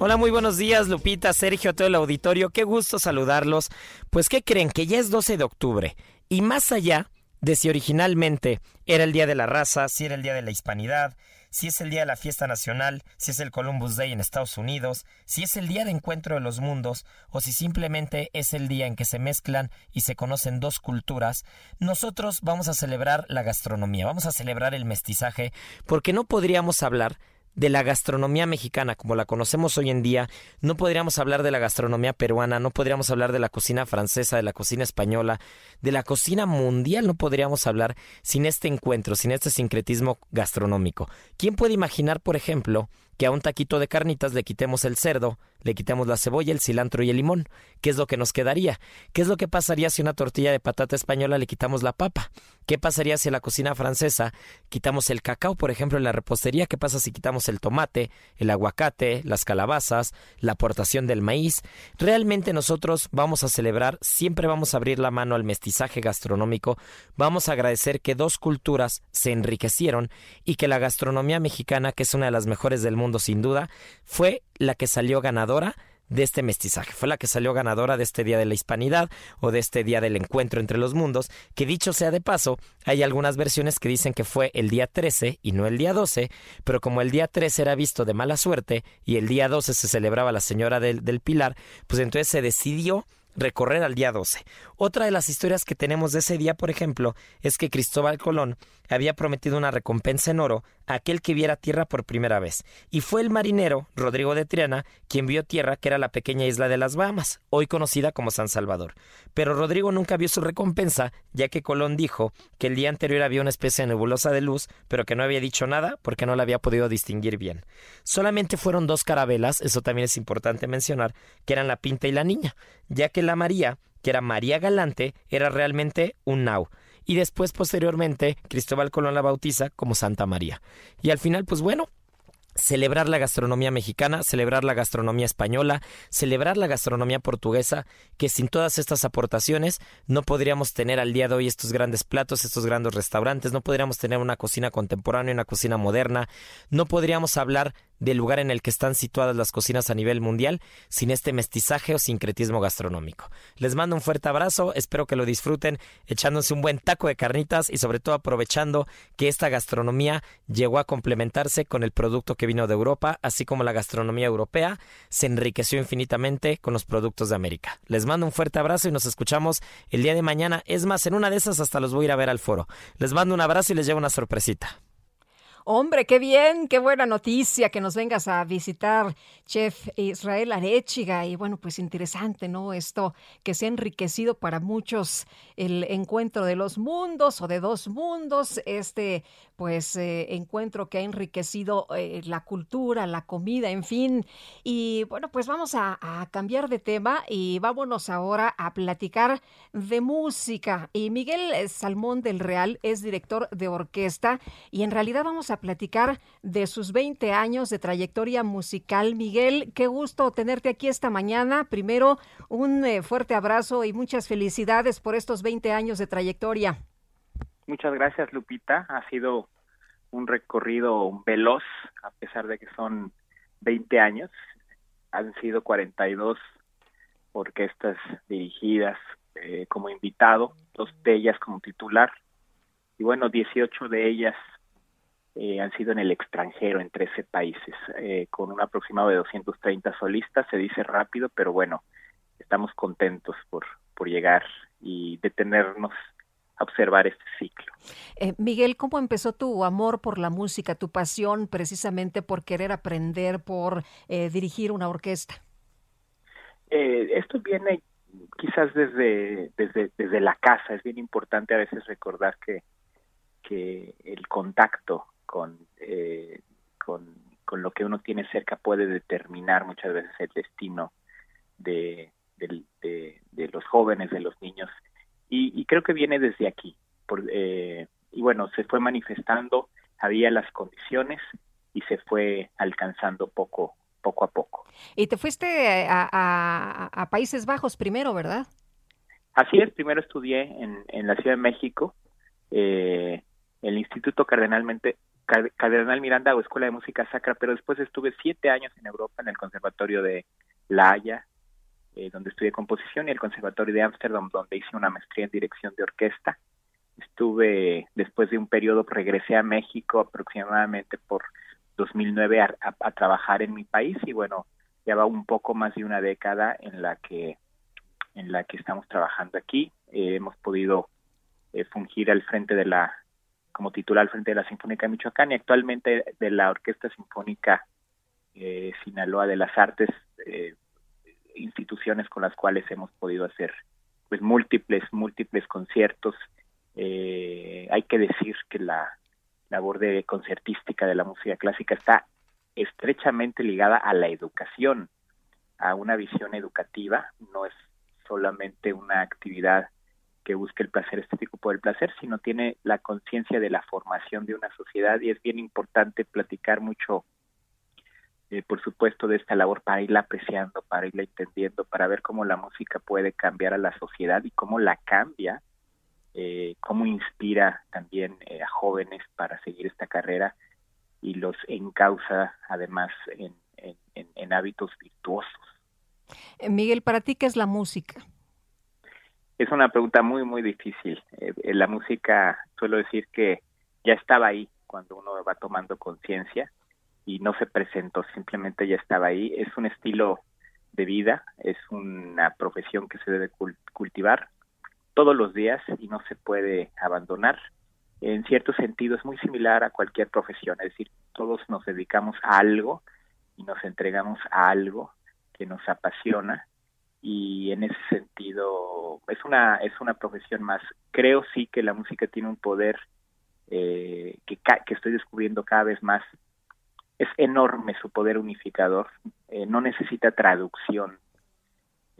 Hola, muy buenos días, Lupita, Sergio, todo el auditorio. Qué gusto saludarlos. Pues, ¿qué creen? Que ya es 12 de octubre. Y más allá de si originalmente era el Día de la Raza, si era el Día de la Hispanidad, si es el Día de la Fiesta Nacional, si es el Columbus Day en Estados Unidos, si es el Día de Encuentro de los Mundos, o si simplemente es el día en que se mezclan y se conocen dos culturas, nosotros vamos a celebrar la gastronomía, vamos a celebrar el mestizaje, porque no podríamos hablar de la gastronomía mexicana como la conocemos hoy en día, no podríamos hablar de la gastronomía peruana, no podríamos hablar de la cocina francesa, de la cocina española, de la cocina mundial, no podríamos hablar sin este encuentro, sin este sincretismo gastronómico. ¿Quién puede imaginar, por ejemplo, que a un taquito de carnitas le quitemos el cerdo, le quitemos la cebolla, el cilantro y el limón. ¿Qué es lo que nos quedaría? ¿Qué es lo que pasaría si una tortilla de patata española le quitamos la papa? ¿Qué pasaría si a la cocina francesa quitamos el cacao, por ejemplo, en la repostería? ¿Qué pasa si quitamos el tomate, el aguacate, las calabazas, la aportación del maíz? Realmente nosotros vamos a celebrar, siempre vamos a abrir la mano al mestizaje gastronómico, vamos a agradecer que dos culturas se enriquecieron y que la gastronomía mexicana, que es una de las mejores del mundo, sin duda, fue la que salió ganadora de este mestizaje. Fue la que salió ganadora de este Día de la Hispanidad o de este Día del Encuentro entre los Mundos, que dicho sea de paso, hay algunas versiones que dicen que fue el día 13 y no el día 12, pero como el día 13 era visto de mala suerte y el día 12 se celebraba la Señora del, del Pilar, pues entonces se decidió recorrer al día 12. Otra de las historias que tenemos de ese día, por ejemplo, es que Cristóbal Colón había prometido una recompensa en oro a aquel que viera tierra por primera vez, y fue el marinero Rodrigo de Triana quien vio tierra que era la pequeña isla de las Bahamas, hoy conocida como San Salvador. Pero Rodrigo nunca vio su recompensa, ya que Colón dijo que el día anterior había una especie de nebulosa de luz, pero que no había dicho nada porque no la había podido distinguir bien. Solamente fueron dos carabelas, eso también es importante mencionar, que eran la Pinta y la Niña, ya que la María, que era María Galante, era realmente un nau. Y después, posteriormente, Cristóbal Colón la bautiza como Santa María. Y al final, pues bueno, celebrar la gastronomía mexicana, celebrar la gastronomía española, celebrar la gastronomía portuguesa, que sin todas estas aportaciones no podríamos tener al día de hoy estos grandes platos, estos grandes restaurantes, no podríamos tener una cocina contemporánea, una cocina moderna, no podríamos hablar del lugar en el que están situadas las cocinas a nivel mundial sin este mestizaje o sincretismo gastronómico. Les mando un fuerte abrazo, espero que lo disfruten echándose un buen taco de carnitas y sobre todo aprovechando que esta gastronomía llegó a complementarse con el producto que vino de Europa, así como la gastronomía europea se enriqueció infinitamente con los productos de América. Les mando un fuerte abrazo y nos escuchamos el día de mañana. Es más, en una de esas hasta los voy a ir a ver al foro. Les mando un abrazo y les llevo una sorpresita. Hombre, qué bien, qué buena noticia que nos vengas a visitar, chef Israel Arechiga. Y bueno, pues interesante, ¿no? Esto que se ha enriquecido para muchos el encuentro de los mundos o de dos mundos, este pues eh, encuentro que ha enriquecido eh, la cultura, la comida, en fin. Y bueno, pues vamos a, a cambiar de tema y vámonos ahora a platicar de música. Y Miguel Salmón del Real es director de orquesta y en realidad vamos a platicar de sus 20 años de trayectoria musical. Miguel, qué gusto tenerte aquí esta mañana. Primero, un eh, fuerte abrazo y muchas felicidades por estos 20 años de trayectoria. Muchas gracias, Lupita. Ha sido un recorrido veloz, a pesar de que son 20 años. Han sido 42 orquestas dirigidas eh, como invitado, dos de ellas como titular. Y bueno, 18 de ellas eh, han sido en el extranjero, en 13 países, eh, con un aproximado de 230 solistas. Se dice rápido, pero bueno, estamos contentos por, por llegar y detenernos observar este ciclo. Eh, Miguel, ¿cómo empezó tu amor por la música, tu pasión precisamente por querer aprender, por eh, dirigir una orquesta? Eh, esto viene quizás desde, desde, desde la casa. Es bien importante a veces recordar que, que el contacto con, con, con lo que uno tiene cerca puede determinar muchas veces el destino de, de, de, de los jóvenes, de los niños y, y creo que viene desde aquí. Por, eh, y bueno, se fue manifestando, había las condiciones y se fue alcanzando poco, poco a poco. Y te fuiste a, a, a Países Bajos primero, ¿verdad? Así es, primero estudié en, en la Ciudad de México, eh, el Instituto Cardenalmente, Cardenal Miranda o Escuela de Música Sacra, pero después estuve siete años en Europa en el Conservatorio de La Haya, eh, donde estudié composición, y el Conservatorio de Ámsterdam, donde hice una maestría en dirección de orquesta. Estuve, después de un periodo, regresé a México aproximadamente por 2009 a, a, a trabajar en mi país y bueno, ya va un poco más de una década en la que en la que estamos trabajando aquí. Eh, hemos podido eh, fungir al frente de la como titular frente de la Sinfónica de Michoacán y actualmente de la Orquesta Sinfónica eh, Sinaloa de las Artes eh, instituciones con las cuales hemos podido hacer pues múltiples múltiples conciertos. Eh, hay que decir que la labor de concertística de la música clásica está estrechamente ligada a la educación a una visión educativa. No es solamente una actividad que busque el placer estético por el placer, sino tiene la conciencia de la formación de una sociedad y es bien importante platicar mucho eh, por supuesto, de esta labor para irla apreciando, para irla entendiendo, para ver cómo la música puede cambiar a la sociedad y cómo la cambia, eh, cómo inspira también eh, a jóvenes para seguir esta carrera y los encausa además en, en, hábitos virtuosos. Eh, Miguel, ¿para ti qué es la música? Es una pregunta muy, muy difícil. Eh, la música, suelo decir que ya estaba ahí cuando uno va tomando conciencia y no se presentó, simplemente ya estaba ahí. Es un estilo de vida, es una profesión que se debe cultivar todos los días y no se puede abandonar. En cierto sentido es muy similar a cualquier profesión, es decir, todos nos dedicamos a algo y nos entregamos a algo que nos apasiona y en ese sentido es una es una profesión más. Creo sí que la música tiene un poder eh, que, que estoy descubriendo cada vez más. Es enorme su poder unificador, eh, no necesita traducción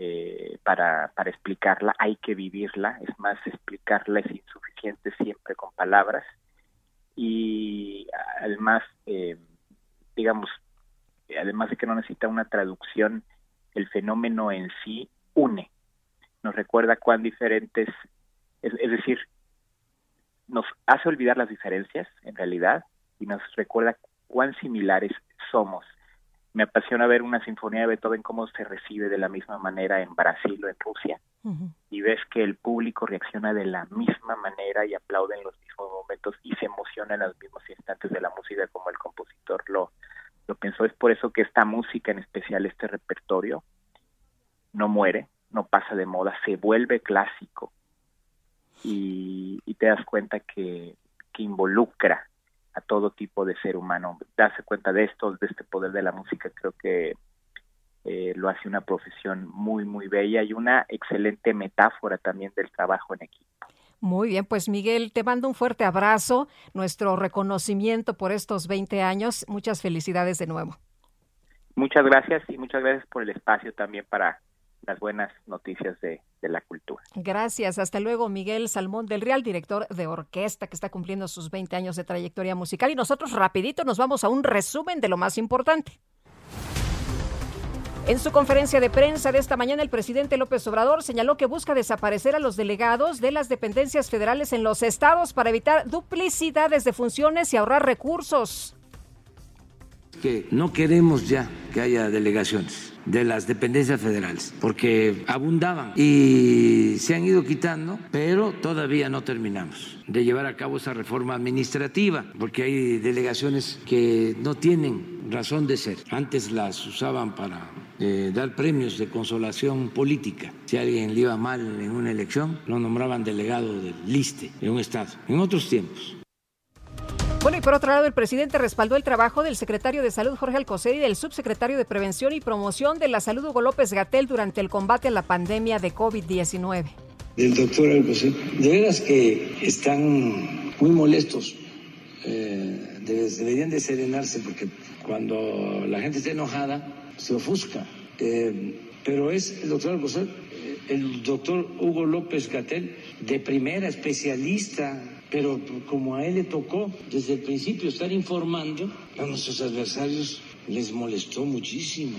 eh, para, para explicarla, hay que vivirla, es más, explicarla es insuficiente siempre con palabras. Y además, eh, digamos, además de que no necesita una traducción, el fenómeno en sí une, nos recuerda cuán diferentes, es, es decir, nos hace olvidar las diferencias en realidad y nos recuerda cuán similares somos. Me apasiona ver una sinfonía de Beethoven cómo se recibe de la misma manera en Brasil o en Rusia y ves que el público reacciona de la misma manera y aplaude en los mismos momentos y se emociona en los mismos instantes de la música como el compositor lo, lo pensó. Es por eso que esta música, en especial este repertorio, no muere, no pasa de moda, se vuelve clásico y, te das cuenta que, que involucra a todo tipo de ser humano. Darse cuenta de esto, de este poder de la música, creo que eh, lo hace una profesión muy, muy bella y una excelente metáfora también del trabajo en equipo. Muy bien, pues Miguel, te mando un fuerte abrazo, nuestro reconocimiento por estos 20 años. Muchas felicidades de nuevo. Muchas gracias y muchas gracias por el espacio también para las buenas noticias de, de, la cultura. Gracias. Hasta luego, Miguel Salmón del Real, director de orquesta que está cumpliendo sus 20 años de trayectoria musical. Y nosotros rapidito nos vamos a un resumen de lo más importante. En su conferencia de prensa de esta mañana, el presidente López Obrador señaló que busca desaparecer a los delegados de las dependencias federales en los estados para evitar duplicidades de funciones y ahorrar recursos. Que no queremos ya que haya delegaciones de las dependencias federales, porque abundaban y se han ido quitando, pero todavía no terminamos de llevar a cabo esa reforma administrativa, porque hay delegaciones que no tienen razón de ser. Antes las usaban para eh, dar premios de consolación política. Si alguien le iba mal en una elección, lo nombraban delegado del liste en un estado. En otros tiempos bueno, y por otro lado, el presidente respaldó el trabajo del secretario de Salud Jorge Alcocer y del subsecretario de Prevención y Promoción de la Salud Hugo López Gatel durante el combate a la pandemia de COVID-19. Del doctor Alcocer, de veras que están muy molestos. Eh, deberían de serenarse porque cuando la gente está enojada se ofusca. Eh, pero es el doctor Alcocer, el doctor Hugo López Gatel, de primera, especialista pero como a él le tocó desde el principio estar informando, a nuestros adversarios les molestó muchísimo.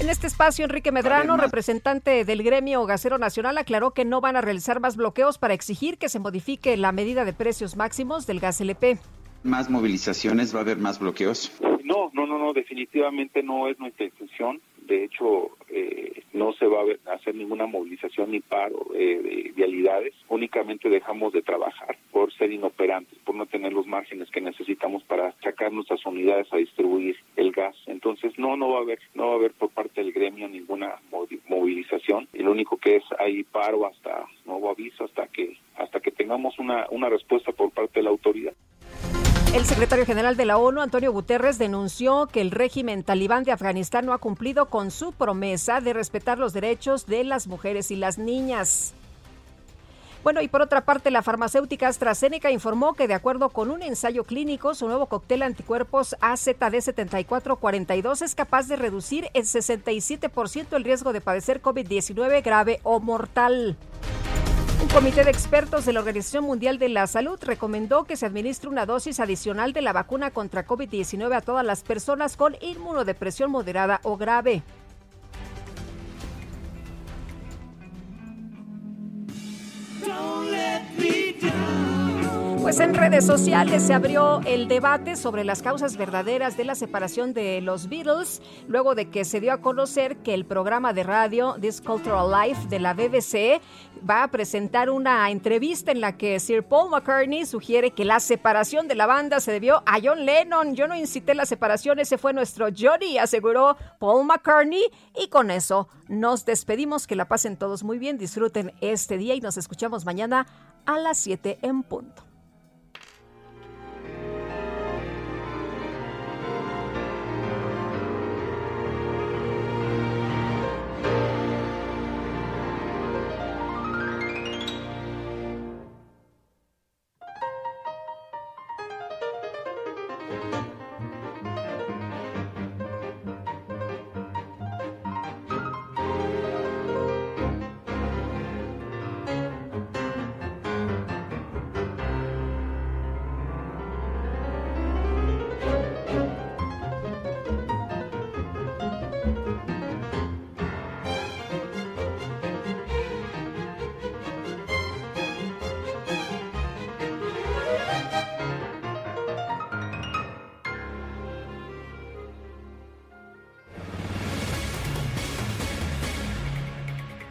En este espacio, Enrique Medrano, representante del gremio gasero nacional, aclaró que no van a realizar más bloqueos para exigir que se modifique la medida de precios máximos del gas LP. ¿Más movilizaciones? ¿Va a haber más bloqueos? No, no, no, no, definitivamente no es nuestra intención. De hecho, eh, no se va a hacer ninguna movilización ni paro eh, de vialidades. Únicamente dejamos de trabajar por ser inoperantes, por no tener los márgenes que necesitamos para sacar nuestras unidades a distribuir el gas. Entonces, no, no va a haber, no va a haber por parte del gremio ninguna movilización. lo único que es hay paro hasta nuevo aviso, hasta que hasta que tengamos una respuesta por parte de la autoridad. El secretario general de la ONU, Antonio Guterres, denunció que el régimen talibán de Afganistán no ha cumplido con su promesa de respetar los derechos de las mujeres y las niñas. Bueno, y por otra parte, la farmacéutica AstraZeneca informó que de acuerdo con un ensayo clínico, su nuevo cóctel anticuerpos AZD7442 es capaz de reducir el 67% el riesgo de padecer COVID-19 grave o mortal. Un comité de expertos de la Organización Mundial de la Salud recomendó que se administre una dosis adicional de la vacuna contra COVID-19 a todas las personas con inmunodepresión moderada o grave. Pues en redes sociales se abrió el debate sobre las causas verdaderas de la separación de los Beatles, luego de que se dio a conocer que el programa de radio This Cultural Life de la BBC va a presentar una entrevista en la que Sir Paul McCartney sugiere que la separación de la banda se debió a John Lennon. Yo no incité la separación, ese fue nuestro Johnny, aseguró Paul McCartney. Y con eso nos despedimos, que la pasen todos muy bien, disfruten este día y nos escuchamos mañana a las 7 en punto.